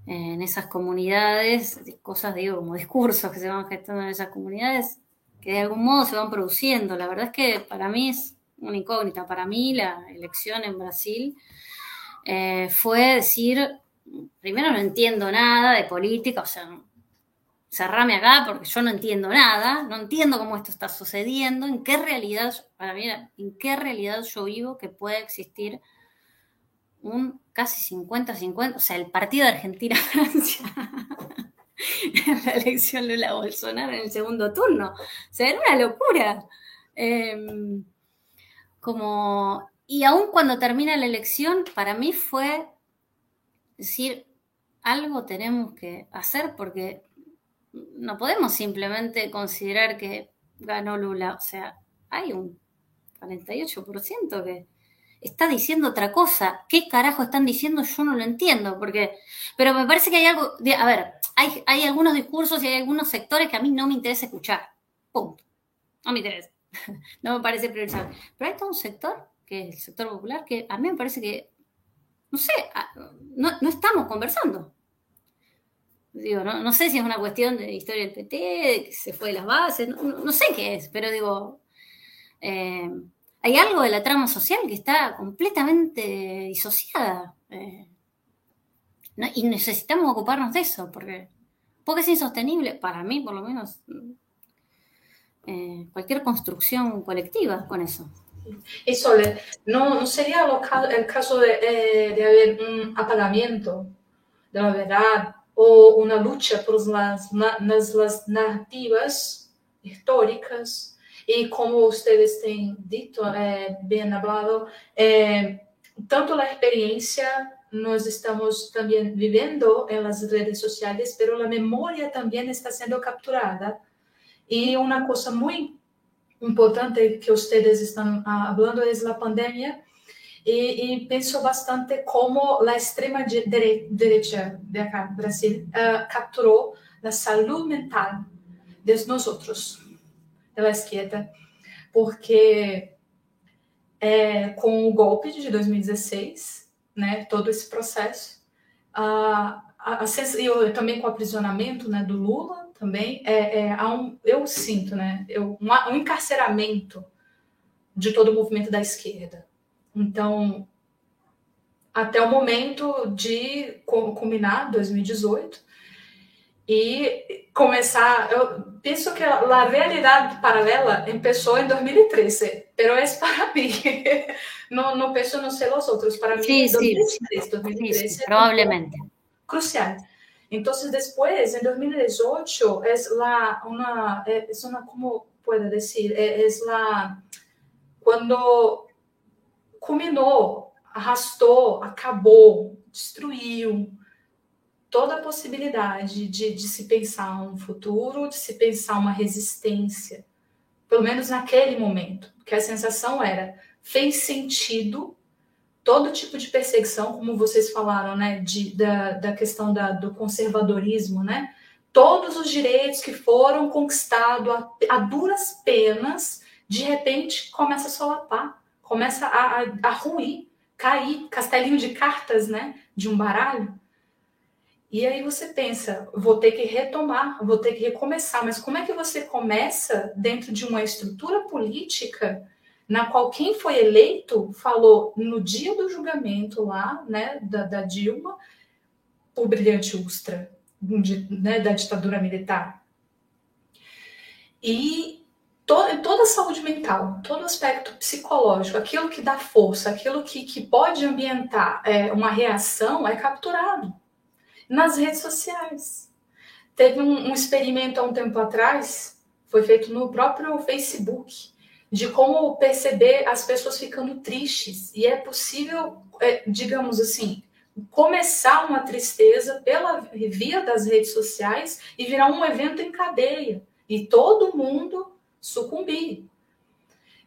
en esas comunidades, cosas, digo, como discursos que se van gestando en esas comunidades, que de algún modo se van produciendo. La verdad es que para mí es una incógnita. Para mí la elección en Brasil eh, fue decir, primero no entiendo nada de política, o sea, cerrame acá porque yo no entiendo nada, no entiendo cómo esto está sucediendo, en qué realidad, para mí, en qué realidad yo vivo que puede existir un casi 50-50, o sea, el partido de Argentina-Francia en la elección de la Bolsonaro en el segundo turno. O sea, una locura. Em, como, y aún cuando termina la elección, para mí fue decir, algo tenemos que hacer porque no podemos simplemente considerar que ganó Lula. O sea, hay un 48% que está diciendo otra cosa. ¿Qué carajo están diciendo? Yo no lo entiendo, porque, pero me parece que hay algo, a ver, hay, hay algunos discursos y hay algunos sectores que a mí no me interesa escuchar. Punto. No me interesa. no me parece prioritario. Pero hay todo un sector, que es el sector popular, que a mí me parece que, no sé, no, no estamos conversando. Digo, no, no, sé si es una cuestión de historia del PT, de que se fue de las bases, no, no sé qué es, pero digo, eh, hay algo de la trama social que está completamente disociada. Eh, y necesitamos ocuparnos de eso, porque, porque es insostenible, para mí por lo menos, eh, cualquier construcción colectiva con eso. Y Sole, ¿no, sería el caso de, de, haber un apagamiento de la verdad o una lucha por las, las narrativas históricas y como ustedes han dicho, eh, bien hablado, eh, tanto la experiencia nos estamos también viviendo en las redes sociales, pero la memoria también está siendo capturada. Y una cosa muy importante que ustedes están ah, hablando es la pandemia. Y, y pienso bastante cómo la extrema derecha de acá, Brasil, uh, capturó la salud mental de nosotros pela esquerda, porque é, com o golpe de 2016, né, todo esse processo, a, a, a, eu, também com o aprisionamento né, do Lula, também, é, é, um, eu sinto né, eu, um, um encarceramento de todo o movimento da esquerda. Então, até o momento de culminar 2018 e começar. Eu penso que a realidade paralela começou em 2013, mas é para mim. não, não penso no sei os outros. Para mim, sí, 2013, 2013 sí, probablemente. Crucial. Então, depois, em 2018, é la, uma, é uma, como puedo dizer, é, é la, quando culminou, arrastou, acabou, destruiu, toda a possibilidade de, de se pensar um futuro, de se pensar uma resistência, pelo menos naquele momento, porque a sensação era fez sentido todo tipo de perseguição, como vocês falaram, né, de, da, da questão da, do conservadorismo, né, todos os direitos que foram conquistados a, a duras penas, de repente começa a solapar, começa a, a, a ruir, cair, castelinho de cartas, né, de um baralho. E aí você pensa, vou ter que retomar, vou ter que recomeçar. Mas como é que você começa dentro de uma estrutura política na qual quem foi eleito falou no dia do julgamento lá, né, da, da Dilma, o brilhante Ustra, né, da ditadura militar. E toda a saúde mental, todo aspecto psicológico, aquilo que dá força, aquilo que, que pode ambientar é, uma reação é capturado nas redes sociais. Teve um, um experimento há um tempo atrás, foi feito no próprio Facebook, de como perceber as pessoas ficando tristes. E é possível, é, digamos assim, começar uma tristeza pela via das redes sociais e virar um evento em cadeia. E todo mundo sucumbir.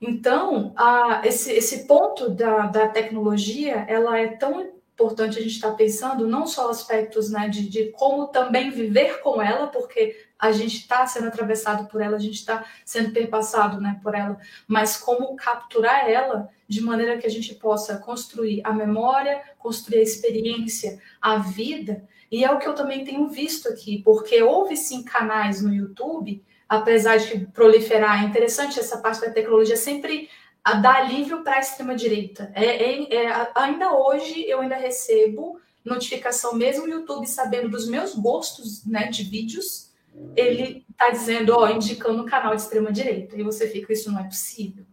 Então, a, esse, esse ponto da, da tecnologia, ela é tão importante a gente estar tá pensando não só aspectos né, de, de como também viver com ela, porque a gente está sendo atravessado por ela, a gente está sendo perpassado né, por ela, mas como capturar ela de maneira que a gente possa construir a memória, construir a experiência, a vida. E é o que eu também tenho visto aqui, porque houve sim canais no YouTube apesar de proliferar, é interessante essa parte da tecnologia sempre dar alívio para a extrema-direita. É, é, é, ainda hoje eu ainda recebo notificação, mesmo o YouTube sabendo dos meus gostos né, de vídeos, ele está dizendo, ó, indicando o canal de extrema-direita. E você fica, isso não é possível.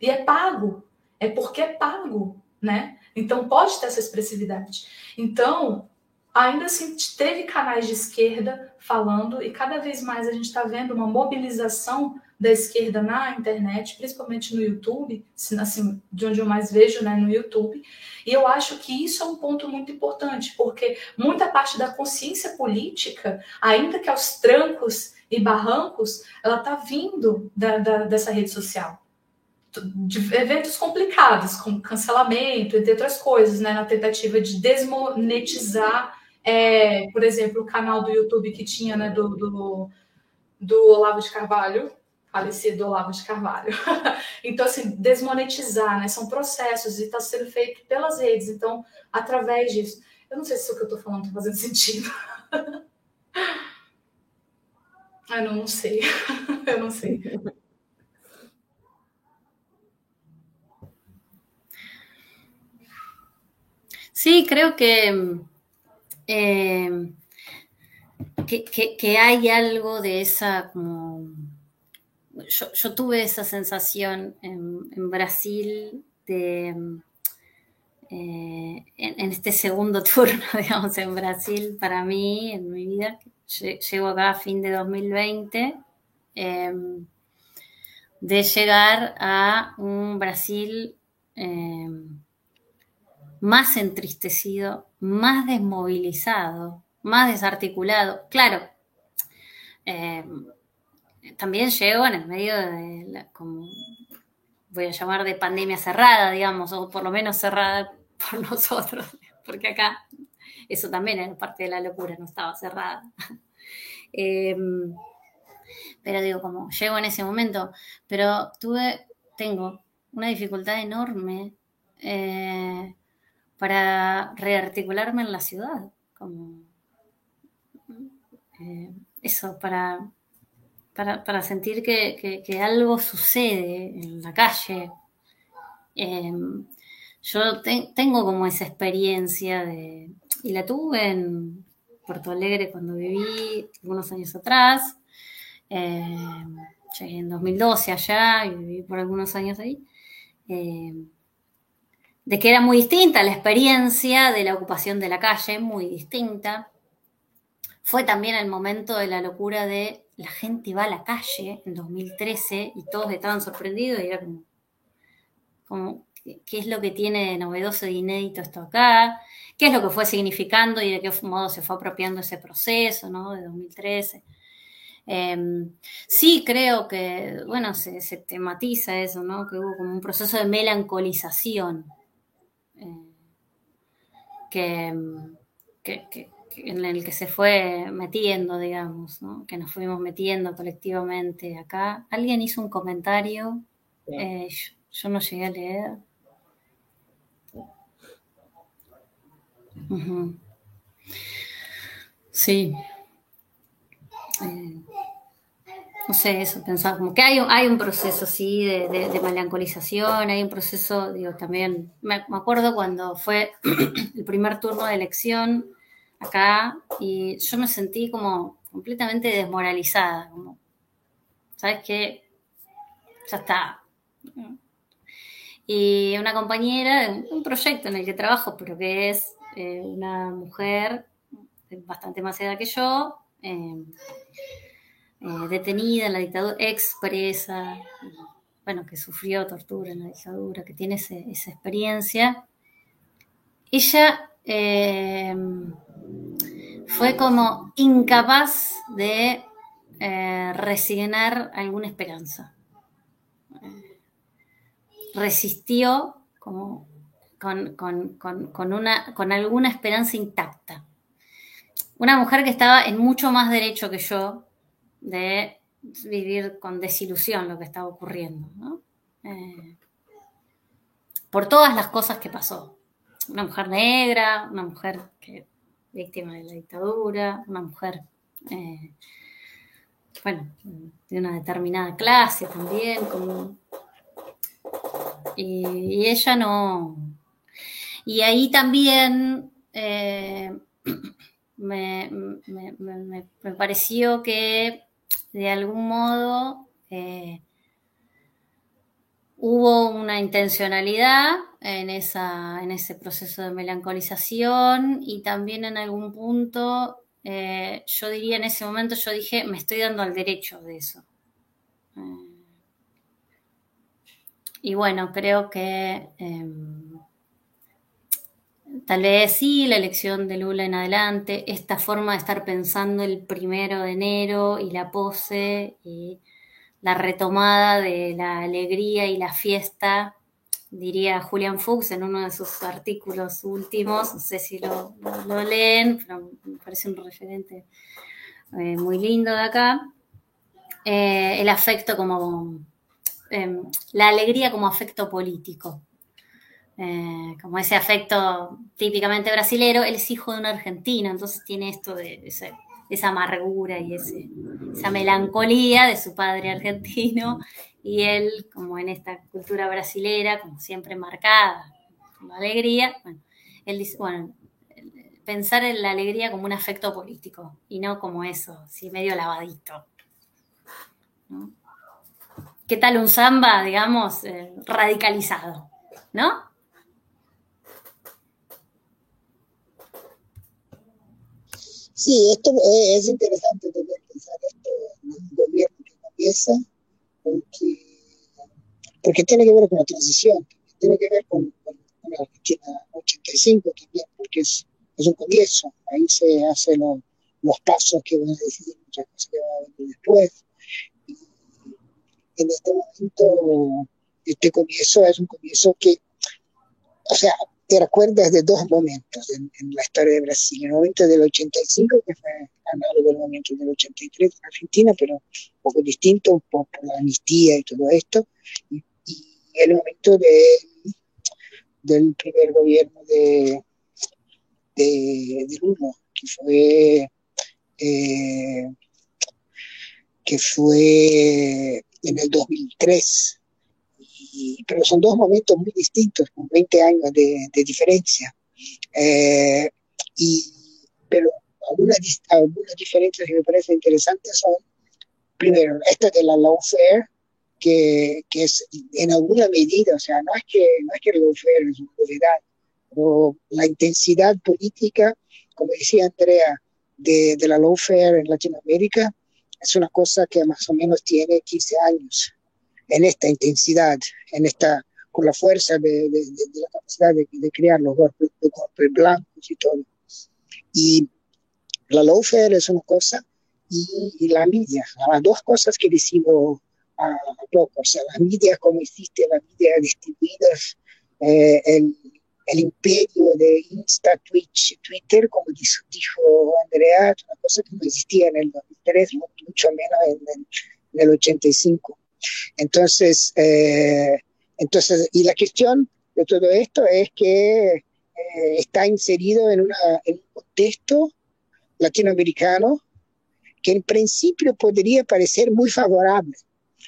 E é pago. É porque é pago, né? Então pode ter essa expressividade. Então, ainda assim teve canais de esquerda falando e cada vez mais a gente está vendo uma mobilização da esquerda na internet, principalmente no YouTube, assim, de onde eu mais vejo, né, no YouTube. E eu acho que isso é um ponto muito importante, porque muita parte da consciência política, ainda que aos trancos e barrancos, ela está vindo da, da, dessa rede social. De eventos complicados, como cancelamento, entre outras coisas, né, na tentativa de desmonetizar é, por exemplo, o canal do YouTube que tinha né, do, do, do Olavo de Carvalho, falecido Olavo de Carvalho. então, assim, desmonetizar, né? São processos e está sendo feito pelas redes. Então, através disso. Eu não sei se o que eu estou falando está fazendo sentido. ah, não, não sei. eu não sei. Sí, creo que Eh, que, hay algo de esa como... Yo, tuve esa sensación en, Brasil de... Eh, en, este segundo turno, digamos, en Brasil, para mí, en mi vida, llego acá a fin de 2020, em, de llegar a un Brasil em, más entristecido, más desmovilizado, más desarticulado. Claro, eh, también llegó en el medio de, la, como voy a llamar de pandemia cerrada, digamos, o por lo menos cerrada por nosotros, porque acá eso también era parte de la locura, no estaba cerrada. Em, pero digo, como llego en ese momento, pero tuve, tengo una dificultad enorme eh, para rearticularme en la ciudad, como eh, eso, para, para, sentir que, algo sucede en la calle. Em, yo tengo como esa experiencia de, y la tuve en Puerto Alegre cuando viví algunos años atrás, em, llegué en 2012 allá y viví por algunos años ahí. De que era muy distinta la experiencia de la ocupación de la calle, muy distinta. Fue también el momento de la locura de la gente va a la calle en 2013 y todos estaban sorprendidos y era como, ¿qué es lo que tiene de novedoso y inédito esto acá? ¿Qué es lo que fue significando y de qué modo se fue apropiando ese proceso, ¿no? De 2013. Em, sí creo que, bueno, se, se, tematiza eso, ¿no? Que hubo como un proceso de melancolización que, en el que se fue metiendo, digamos, que nos fuimos metiendo colectivamente acá. Alguien hizo un comentario, eh, yo, no llegué a leer. Sí. Eh, no sé, eso, pensaba como que hay, hay un proceso, sí, de, de, melancolización, hay un proceso, digo, también, me, acuerdo cuando fue el primer turno de elección acá y yo me sentí como completamente desmoralizada, como, ¿sabes qué? ya está. Y una compañera de un proyecto en el que trabajo, pero que es eh, una mujer bastante más edad que yo, eh, eh, detenida en la dictadura, expresa, bueno, que sufrió tortura en la dictadura, que tiene esa experiencia. Ella fue como incapaz de resignar alguna esperanza resistió como con, una, con alguna esperanza intacta. Una mujer que estaba en mucho más derecho que yo de vivir con desilusión lo que estaba ocurriendo, eh, por todas las cosas que pasó. Una mujer negra, una mujer que, víctima de la dictadura, una mujer, eh, bueno, de una determinada clase también, y, ella no. Y ahí también eh, me, pareció que de algún modo eh, hubo una intencionalidad en, esa, en ese proceso de melancolización y también en algún punto, eh, yo diría en ese momento, yo dije, me estoy dando al derecho de eso. Y bueno, creo que em, tal vez sí, la elección de Lula en adelante, esta forma de estar pensando el primero de enero y la pose y la retomada de la alegría y la fiesta, diría Julian Fuchs en uno de sus artículos últimos, no sé si lo, leen, pero me parece un referente eh, muy lindo de acá. Eh, el afecto como Em, la alegría como afecto político. Eh, como ese afecto típicamente brasilero, él es hijo de un argentino, entonces tiene esto de, esa amargura y esa melancolía de su padre argentino y él, como en esta cultura brasilera, como siempre marcada con la alegría, bueno, él dice, bueno, pensar en la alegría como un afecto político y no como eso, sí, medio lavadito. ¿Qué tal un samba, digamos, eh, radicalizado? ¿No? Sí, esto es interesante también pensar esto en un gobierno que comienza, porque, porque tiene que ver con la transición, tiene que ver con, la Argentina 85 también, porque es, es un comienzo, ahí se hacen los pasos que van a decidir muchas cosas que van a venir después. En este momento, este comienzo es un comienzo que, o sea, te recuerdas de dos momentos en, la historia de Brasil. El momento del 85, que fue análogo al momento del 83 en Argentina, pero un poco distinto por, la amnistía y todo esto. Y, el momento de, del primer gobierno de, de, de Lula, que fue, eh, que fue en el 2003. Pero son dos momentos muy distintos, con 20 años de, diferencia. Eh, y, pero algunas, algunas diferencias que me parecen interesantes son, primero, esta de la lawfare, que, que es en alguna medida, o sea, no es que, no es que el lawfare es una novedad, pero la intensidad política, como decía Andrea, de, de la lawfare en Latinoamérica, es una cosa que más o menos tiene 15 años en esta intensidad, en esta, con la fuerza de, la capacidad de, crear los golpes, blancos y todo. Y la lawfare es una cosa y, la media, las dos cosas que decimos a, poco, o sea, la media como existe, la media distribuida, eh, el, el imperio de Insta, Twitch, Twitter, como dijo, Andrea, una cosa que no existía en el 2003, mucho menos en, el 85. Entonces, eh, entonces, y la cuestión de todo esto es que eh, está inserido en, una, en un contexto latinoamericano que en principio podría parecer muy favorable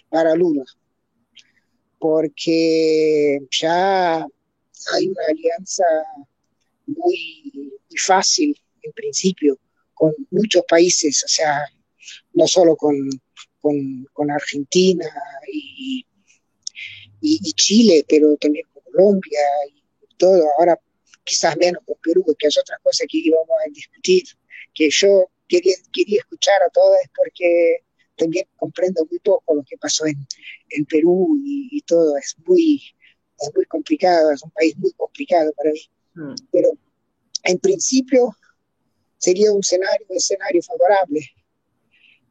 para Lula, porque ya hay una alianza muy, fácil en principio con muchos países, o sea, no solo con, con, Argentina y, y, Chile, pero también con Colombia y todo, ahora quizás menos con Perú, que es otra cosa que íbamos a discutir, que yo quería, quería escuchar a todas porque también comprendo muy poco lo que pasó en, en Perú y, todo, es muy, es muy complicado, es un país muy complicado para mí. Mm. Pero en principio sería un escenario, un escenario favorable,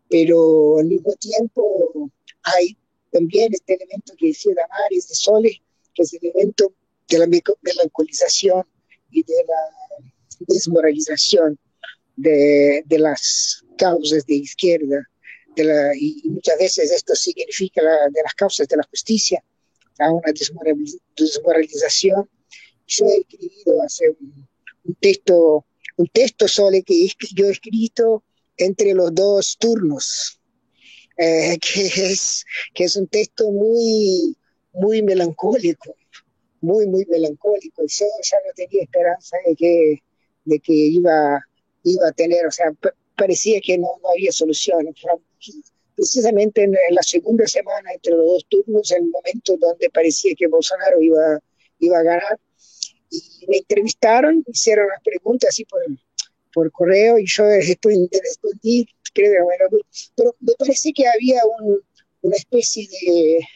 pero al mismo tiempo hay también este elemento que decía Damaris de Sole, que es el elemento de la melancolización y de la desmoralización de, de las causas de izquierda, de la, y, muchas veces esto significa la, de las causas de la justicia, a una desmoralización. Yo he escrito hace un, un texto, un texto Sole que yo he escrito entre los dos turnos, eh, que, es, que es un texto muy, muy melancólico, muy, muy melancólico. Yo ya no tenía esperanza de que, de que iba, iba a tener, o sea, parecía que no, no había solución. Precisamente en, la segunda semana entre los dos turnos, en el momento donde parecía que Bolsonaro iba, iba a ganar, y me entrevistaron, hicieron las preguntas así por, por correo y yo respondí, respondí creo, bueno, pero me parece que había un, una especie de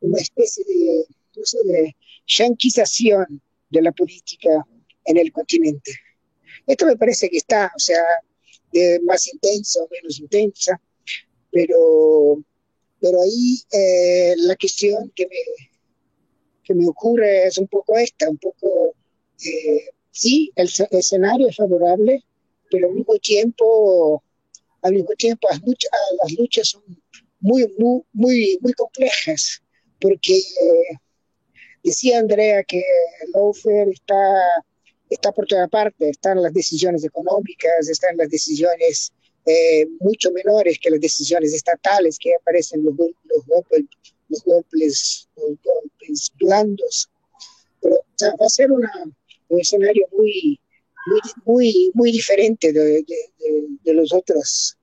una especie de, no sé, de yanquización de la política en el continente. Esto me parece que está, o sea, de más intensa o menos intensa, pero, pero ahí eh, la cuestión que me, que me ocurre es un poco esta, un poco, eh, sí, el, escenario es favorable, pero al mismo tiempo, al mismo tiempo las luchas, las luchas son muy, muy, muy, muy complejas, porque decía Andrea que Lofer está, está por toda parte, están las decisiones económicas, están las decisiones eh, mucho menores que las decisiones estatales que aparecen los, los, golpes, los golpes, los golpes blandos. Pero va a ser una, un escenario muy, muy, muy, muy diferente de, de, de, los otros.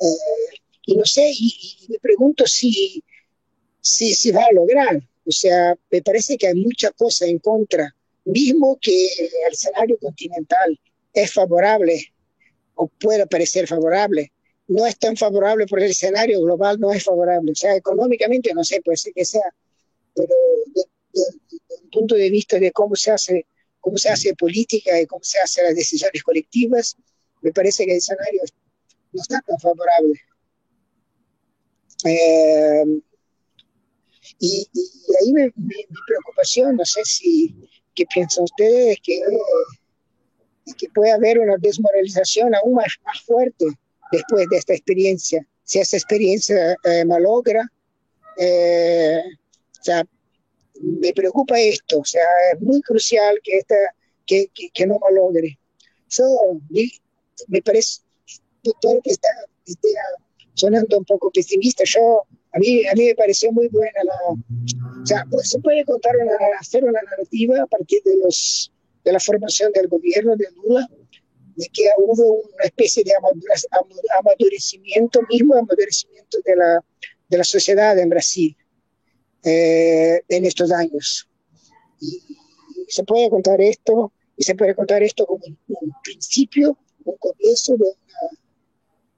Eh, y no sé, y, me pregunto si, si, si va a lograr. O sea, me parece que hay mucha cosa en contra, mismo que el escenario continental es favorable o puede parecer favorable, no es tan favorable porque el escenario global no es favorable. O sea, económicamente no sé, puede ser que sea, pero desde el punto de vista de cómo se hace cómo se hace política y cómo se hacen las decisiones colectivas, me parece que el escenario no está tan favorable. Eh, y, ahí mi, preocupación, no sé si, ¿qué piensan ustedes? Que, que puede haber una desmoralización aún más, más fuerte después de esta experiencia. Si esa experiencia eh, malogra, eh, o sea, me preocupa esto, o sea, es muy crucial que, esta, que, que, no malogre. Yo, me parece, doctor, que está, está, sonando un poco pesimista, yo, a mí, a mí me pareció muy buena la, o sea, pues, se puede contar una, hacer una narrativa a partir de los de la formación del gobierno de Lula, de que hubo una especie de amadurecimiento, mismo amadurecimiento de la, de la sociedad en Brasil eh, en estos años. Y, se puede contar esto, y se puede contar esto como un, principio, un comienzo de,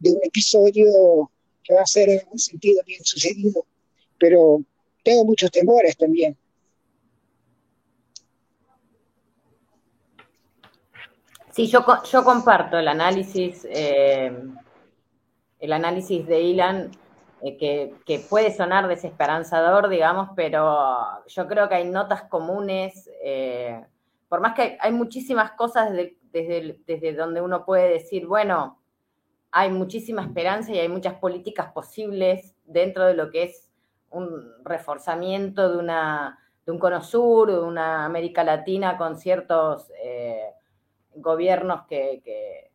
de un episodio que va a ser en un sentido bien sucedido, pero tengo muchos temores también. Sí, yo, yo comparto el análisis, eh, el análisis de Ilan, eh, que, puede sonar desesperanzador, digamos, pero yo creo que hay notas comunes, eh, por más que hay, muchísimas cosas desde, desde donde uno puede decir, bueno, hay muchísima esperanza y hay muchas políticas posibles dentro de lo que es un reforzamiento de, una, de un cono sur, de una América Latina con ciertos gobiernos que,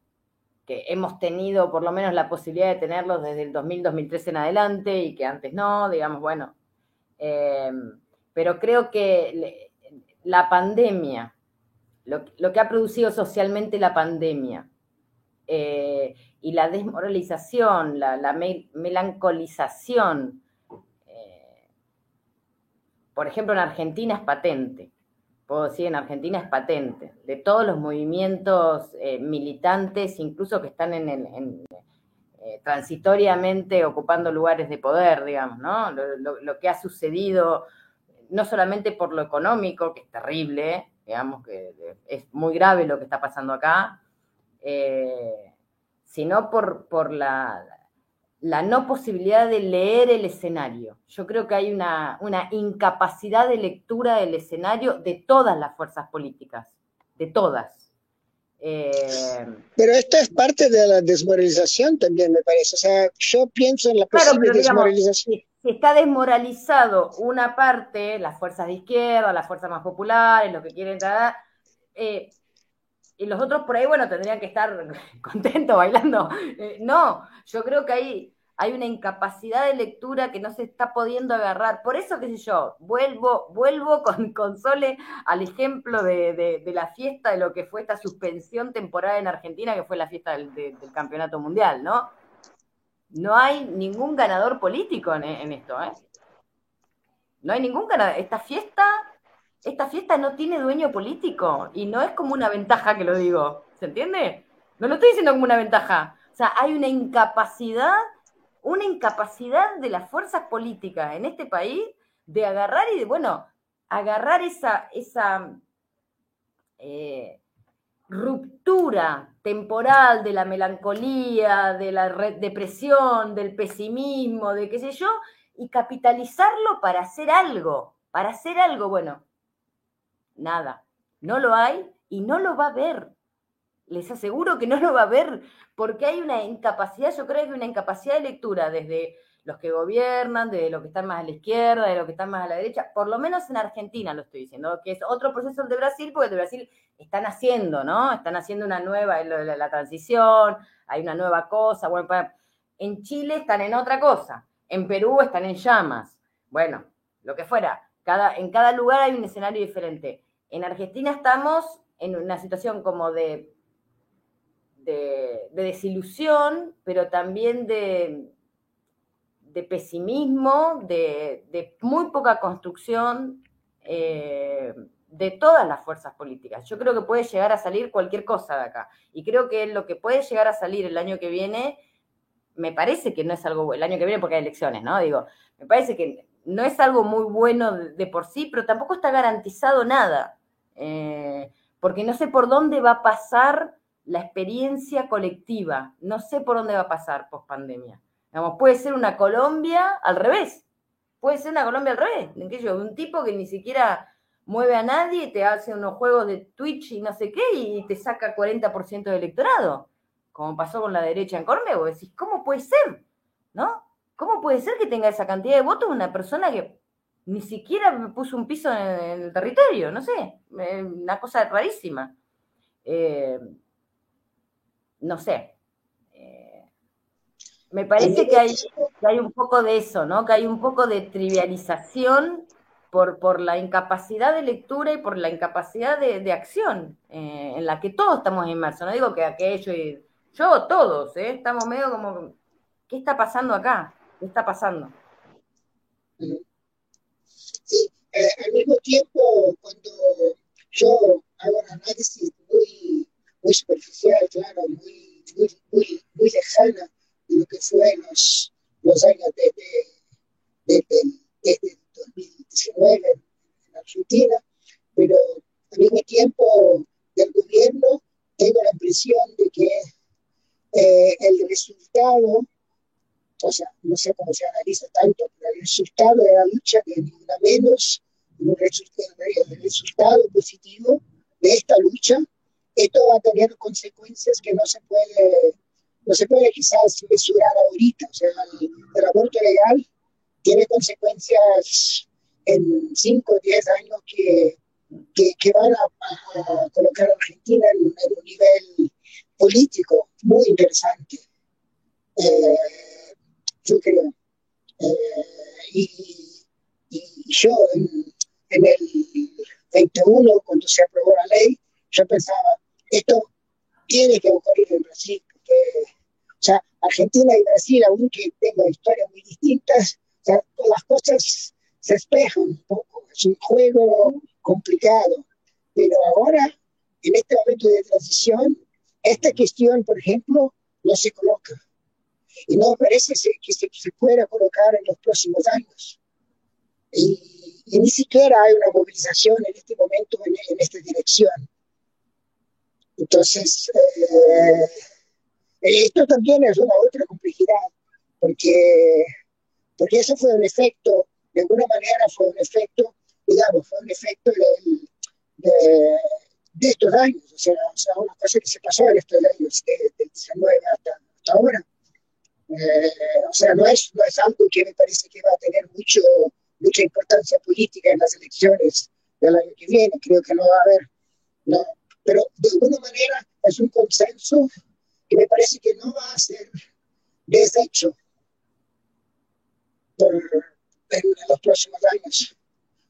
hemos tenido por lo menos la posibilidad de tenerlos desde el 2000-2003 en adelante y que antes no, digamos, bueno. Eh, pero creo que la pandemia, lo, que ha producido socialmente la pandemia eh, y la desmoralización, la, melancolización, eh, por ejemplo, en Argentina es patente, puedo decir, en Argentina es patente, de todos los movimientos eh, militantes, incluso que están en, eh, transitoriamente ocupando lugares de poder, digamos, ¿no? Lo, que ha sucedido, no solamente por lo económico, que es terrible, digamos que es muy grave lo que está pasando acá, eh, sino por, por la, la no posibilidad de leer el escenario. Yo creo que hay una, una, incapacidad de lectura del escenario de todas las fuerzas políticas, de todas. Eh, pero esto es parte de la desmoralización también, me parece. O sea, yo pienso en la posible desmoralización. si, está desmoralizado una parte, las fuerzas de izquierda, las fuerzas más populares, lo que quieren dar, eh, y los otros por ahí, bueno, tendrían que estar contentos bailando. Eh, no, yo creo que hay hay una incapacidad de lectura que no se está pudiendo agarrar. Por eso, qué sé yo, vuelvo, vuelvo con, con Sole al ejemplo de, la fiesta de lo que fue esta suspensión temporal en Argentina, que fue la fiesta del, campeonato mundial, ¿no? No hay ningún ganador político en, esto, ¿eh? No hay ningún ganador. Esta fiesta, esta fiesta no tiene dueño político y no es como una ventaja que lo digo, ¿se entiende? No lo estoy diciendo como una ventaja. O sea, hay una incapacidad una incapacidad de las fuerzas políticas en este país de agarrar y de, bueno, agarrar esa, esa eh, ruptura temporal de la melancolía, de la depresión, del pesimismo, de qué sé yo, y capitalizarlo para hacer algo, para hacer algo, bueno, nada, no lo hay y no lo va a ver les aseguro que no lo va a ver, porque hay una incapacidad, yo creo que hay una incapacidad de lectura desde los que gobiernan, de los que están más a la izquierda, de los que están más a la derecha, por lo menos en Argentina lo estoy diciendo, que es otro proceso de Brasil, porque de Brasil están haciendo, ¿no? Están haciendo una nueva, la, la transición, hay una nueva cosa, bueno, en Chile están en otra cosa, en Perú están en llamas, bueno, lo que fuera, cada, en cada lugar hay un escenario diferente. En Argentina estamos en una situación como de de, desilusión, pero también de, de pesimismo, de, muy poca construcción eh, de todas las fuerzas políticas. Yo creo que puede llegar a salir cualquier cosa de acá. Y creo que lo que puede llegar a salir el año que viene, me parece que no es algo, el año que viene porque hay elecciones, ¿no? Digo, me parece que no es algo muy bueno de, por sí, pero tampoco está garantizado nada. Eh, porque no sé por dónde va a pasar la experiencia colectiva. No sé por dónde va a pasar post pandemia. puede ser una Colombia al revés. Puede ser una Colombia al revés. ¿En qué yo? Un tipo que ni siquiera mueve a nadie, te hace unos juegos de Twitch y no sé qué, y te saca 40% del electorado. Como pasó con la derecha en Colombia, vos decís, ¿cómo puede ser? ¿No? ¿Cómo puede ser que tenga esa cantidad de votos una persona que ni siquiera puso un piso en el territorio? No sé, una cosa rarísima. Eh, no sé. Eh, me parece que hay, hay un poco de eso, ¿no? Que hay un poco de trivialización por, por la incapacidad de lectura y por la incapacidad de, acción eh, en la que todos estamos inmersos. No digo que aquello y yo, todos, ¿eh? estamos medio como, ¿qué está pasando acá? ¿Qué está pasando? Sí, al mismo tiempo, cuando yo hago un análisis muy muy superficial, claro, muy, muy, muy, muy lejana de lo que fue los, los años desde, desde, 2019 en Argentina, pero al mismo tiempo del gobierno tengo la impresión de que eh, el resultado, sea, no sé cómo se analiza tanto, pero el resultado de la lucha que ni una menos, el resultado positivo de esta lucha esto va a tener consecuencias que no se puede, no se puede quizás mesurar ahorita. O sea, el, aborto legal tiene consecuencias en 5 o 10 años que, que, van a, colocar a Argentina en, un nivel político muy interesante. Eh, yo creo. Eh, y, yo en, en el 21, cuando se aprobó la ley, yo pensaba, esto tiene que ocurrir en Brasil, porque o sea, Argentina y Brasil, aunque tengan historias muy distintas, o sea, las cosas se espeja un poco, es un juego complicado, pero ahora, en este momento de transición, esta cuestión, por ejemplo, no se coloca. Y no parece que se, se pueda colocar en los próximos años. Y, ni siquiera hay una movilización en este momento en, esta dirección. Entonces, eh, esto también es una otra complejidad, porque, porque eso fue un efecto, de alguna manera fue un efecto, digamos, fue un efecto de, de, estos años, o sea, o sea, una cosa que se pasó en estos años, del de 19 hasta, hasta ahora. Eh, o sea, no es, no es algo que me parece que va a tener mucho, mucha importancia política en las elecciones del año que viene, creo que no va a haber, ¿no? pero de alguna manera es un consenso que me parece que no va a ser deshecho por, en, los próximos años,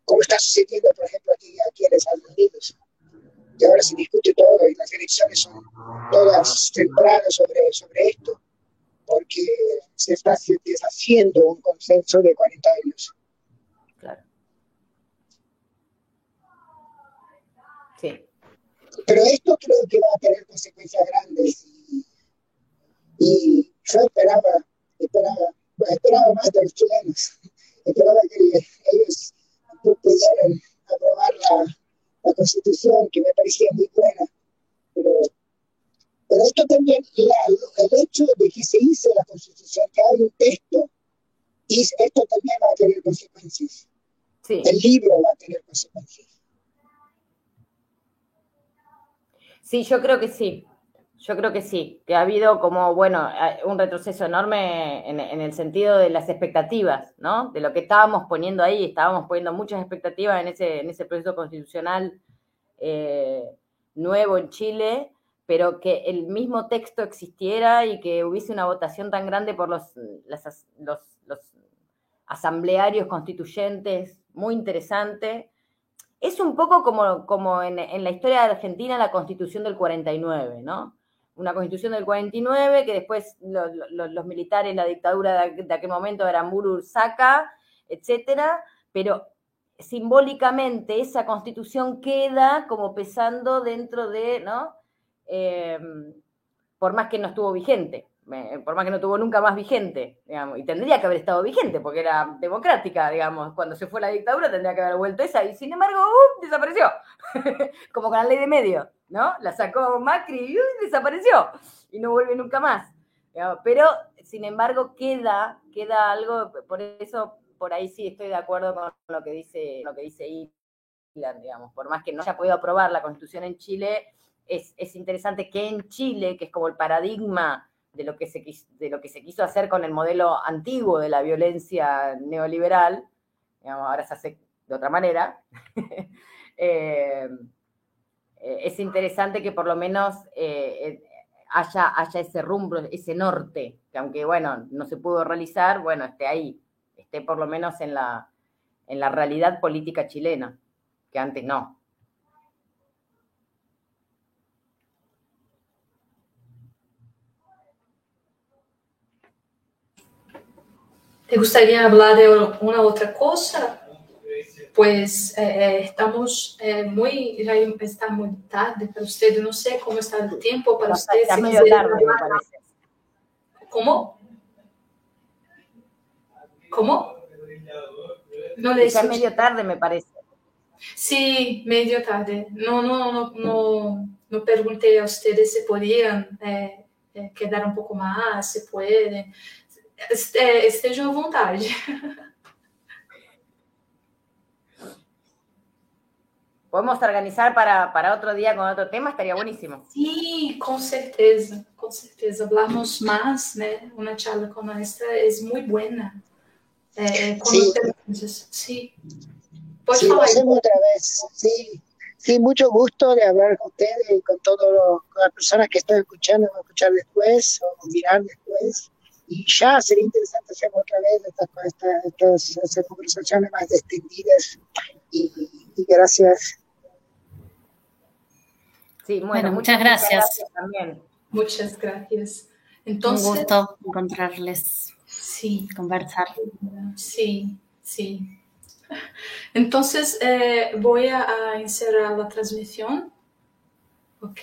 como está sucediendo, por ejemplo, aquí, aquí en Estados Unidos. que ahora se discute todo y las elecciones son todas centradas sobre, sobre esto, porque se está deshaciendo un consenso de 40 años. Claro. Sí. Pero esto creo que va a tener consecuencias grandes y yo esperaba, esperaba, esperaba más de los chilenos. Esperaba que ellos pudieran aprobar la, la constitución, que me parecía muy buena. Pero, pero esto también, el hecho de que se hizo la constitución, que hay un texto, y esto también va a tener consecuencias. Sí. El libro va a tener consecuencias. Sí, yo creo que sí. Yo creo que sí, que ha habido como, bueno, un retroceso enorme en, el sentido de las expectativas, ¿no? De lo que estábamos poniendo ahí, estábamos poniendo muchas expectativas en ese, en ese proceso constitucional eh, nuevo en Chile, pero que el mismo texto existiera y que hubiese una votación tan grande por los, los, los asamblearios constituyentes, muy interesante. Es un poco como, como en, en, la historia de Argentina la constitución del 49, ¿no? una constitución del 49, que después los militares, la dictadura de, aquel momento era Saca, etcétera, pero simbólicamente esa constitución queda como pesando dentro de, ¿no? Eh, por más que no estuvo vigente por más que no tuvo nunca más vigente, digamos, y tendría que haber estado vigente porque era democrática, digamos, cuando se fue la dictadura tendría que haber vuelto esa, y sin embargo, ¡uh! desapareció, como con la ley de medios, ¿no? La sacó Macri y ¡uh! desapareció, y no vuelve nunca más. Pero, sin embargo, queda, queda algo, por eso, por ahí sí estoy de acuerdo con lo que dice, lo que dice digamos, por más que no haya podido aprobar la constitución en Chile, es, es interesante que en Chile, que es como el paradigma de lo, que se, de lo que se quiso hacer con el modelo antiguo de la violencia neoliberal, ahora se hace de otra manera, eh, eh, es interesante que por lo menos eh, haya, haya ese rumbo, ese norte, que aunque bueno, no se pudo realizar, bueno, esté ahí, esté por lo menos en la, en la realidad política chilena, que antes no. ¿Te gustaría hablar de una otra cosa? Pues eh, estamos eh, muy, ya está muy tarde para usted, no sé cómo está el tiempo para usted. Está medio tarde, me parece. ¿Cómo? ¿Cómo? No le está medio tarde, me parece. Sí, medio tarde. No, no, no, no, no pregunté a ustedes si podían eh, quedar un poco más, si pueden estejam à vontade. Podemos organizar para, para outro dia com outro tema, estaria bueníssimo. Sim, com certeza, com certeza. Hablamos más, né? Uma charla como esta é muito boa. Eh, sí. sí. Pode sí, falar. Lo outra vez. Sí. sí, mucho gusto de hablar con ustedes y con todas las personas que están escuchando, a escuchar después o mirar después. Y ya sería interesante hacer otra vez estas, estas, conversaciones más extendidas y, gracias. Sí, bueno, muchas, gracias. también. Muchas gracias. Entonces, Un gusto encontrarles. Sí. Conversar. Sí, sí. Entonces eh, voy a, a encerrar la transmisión. Ok.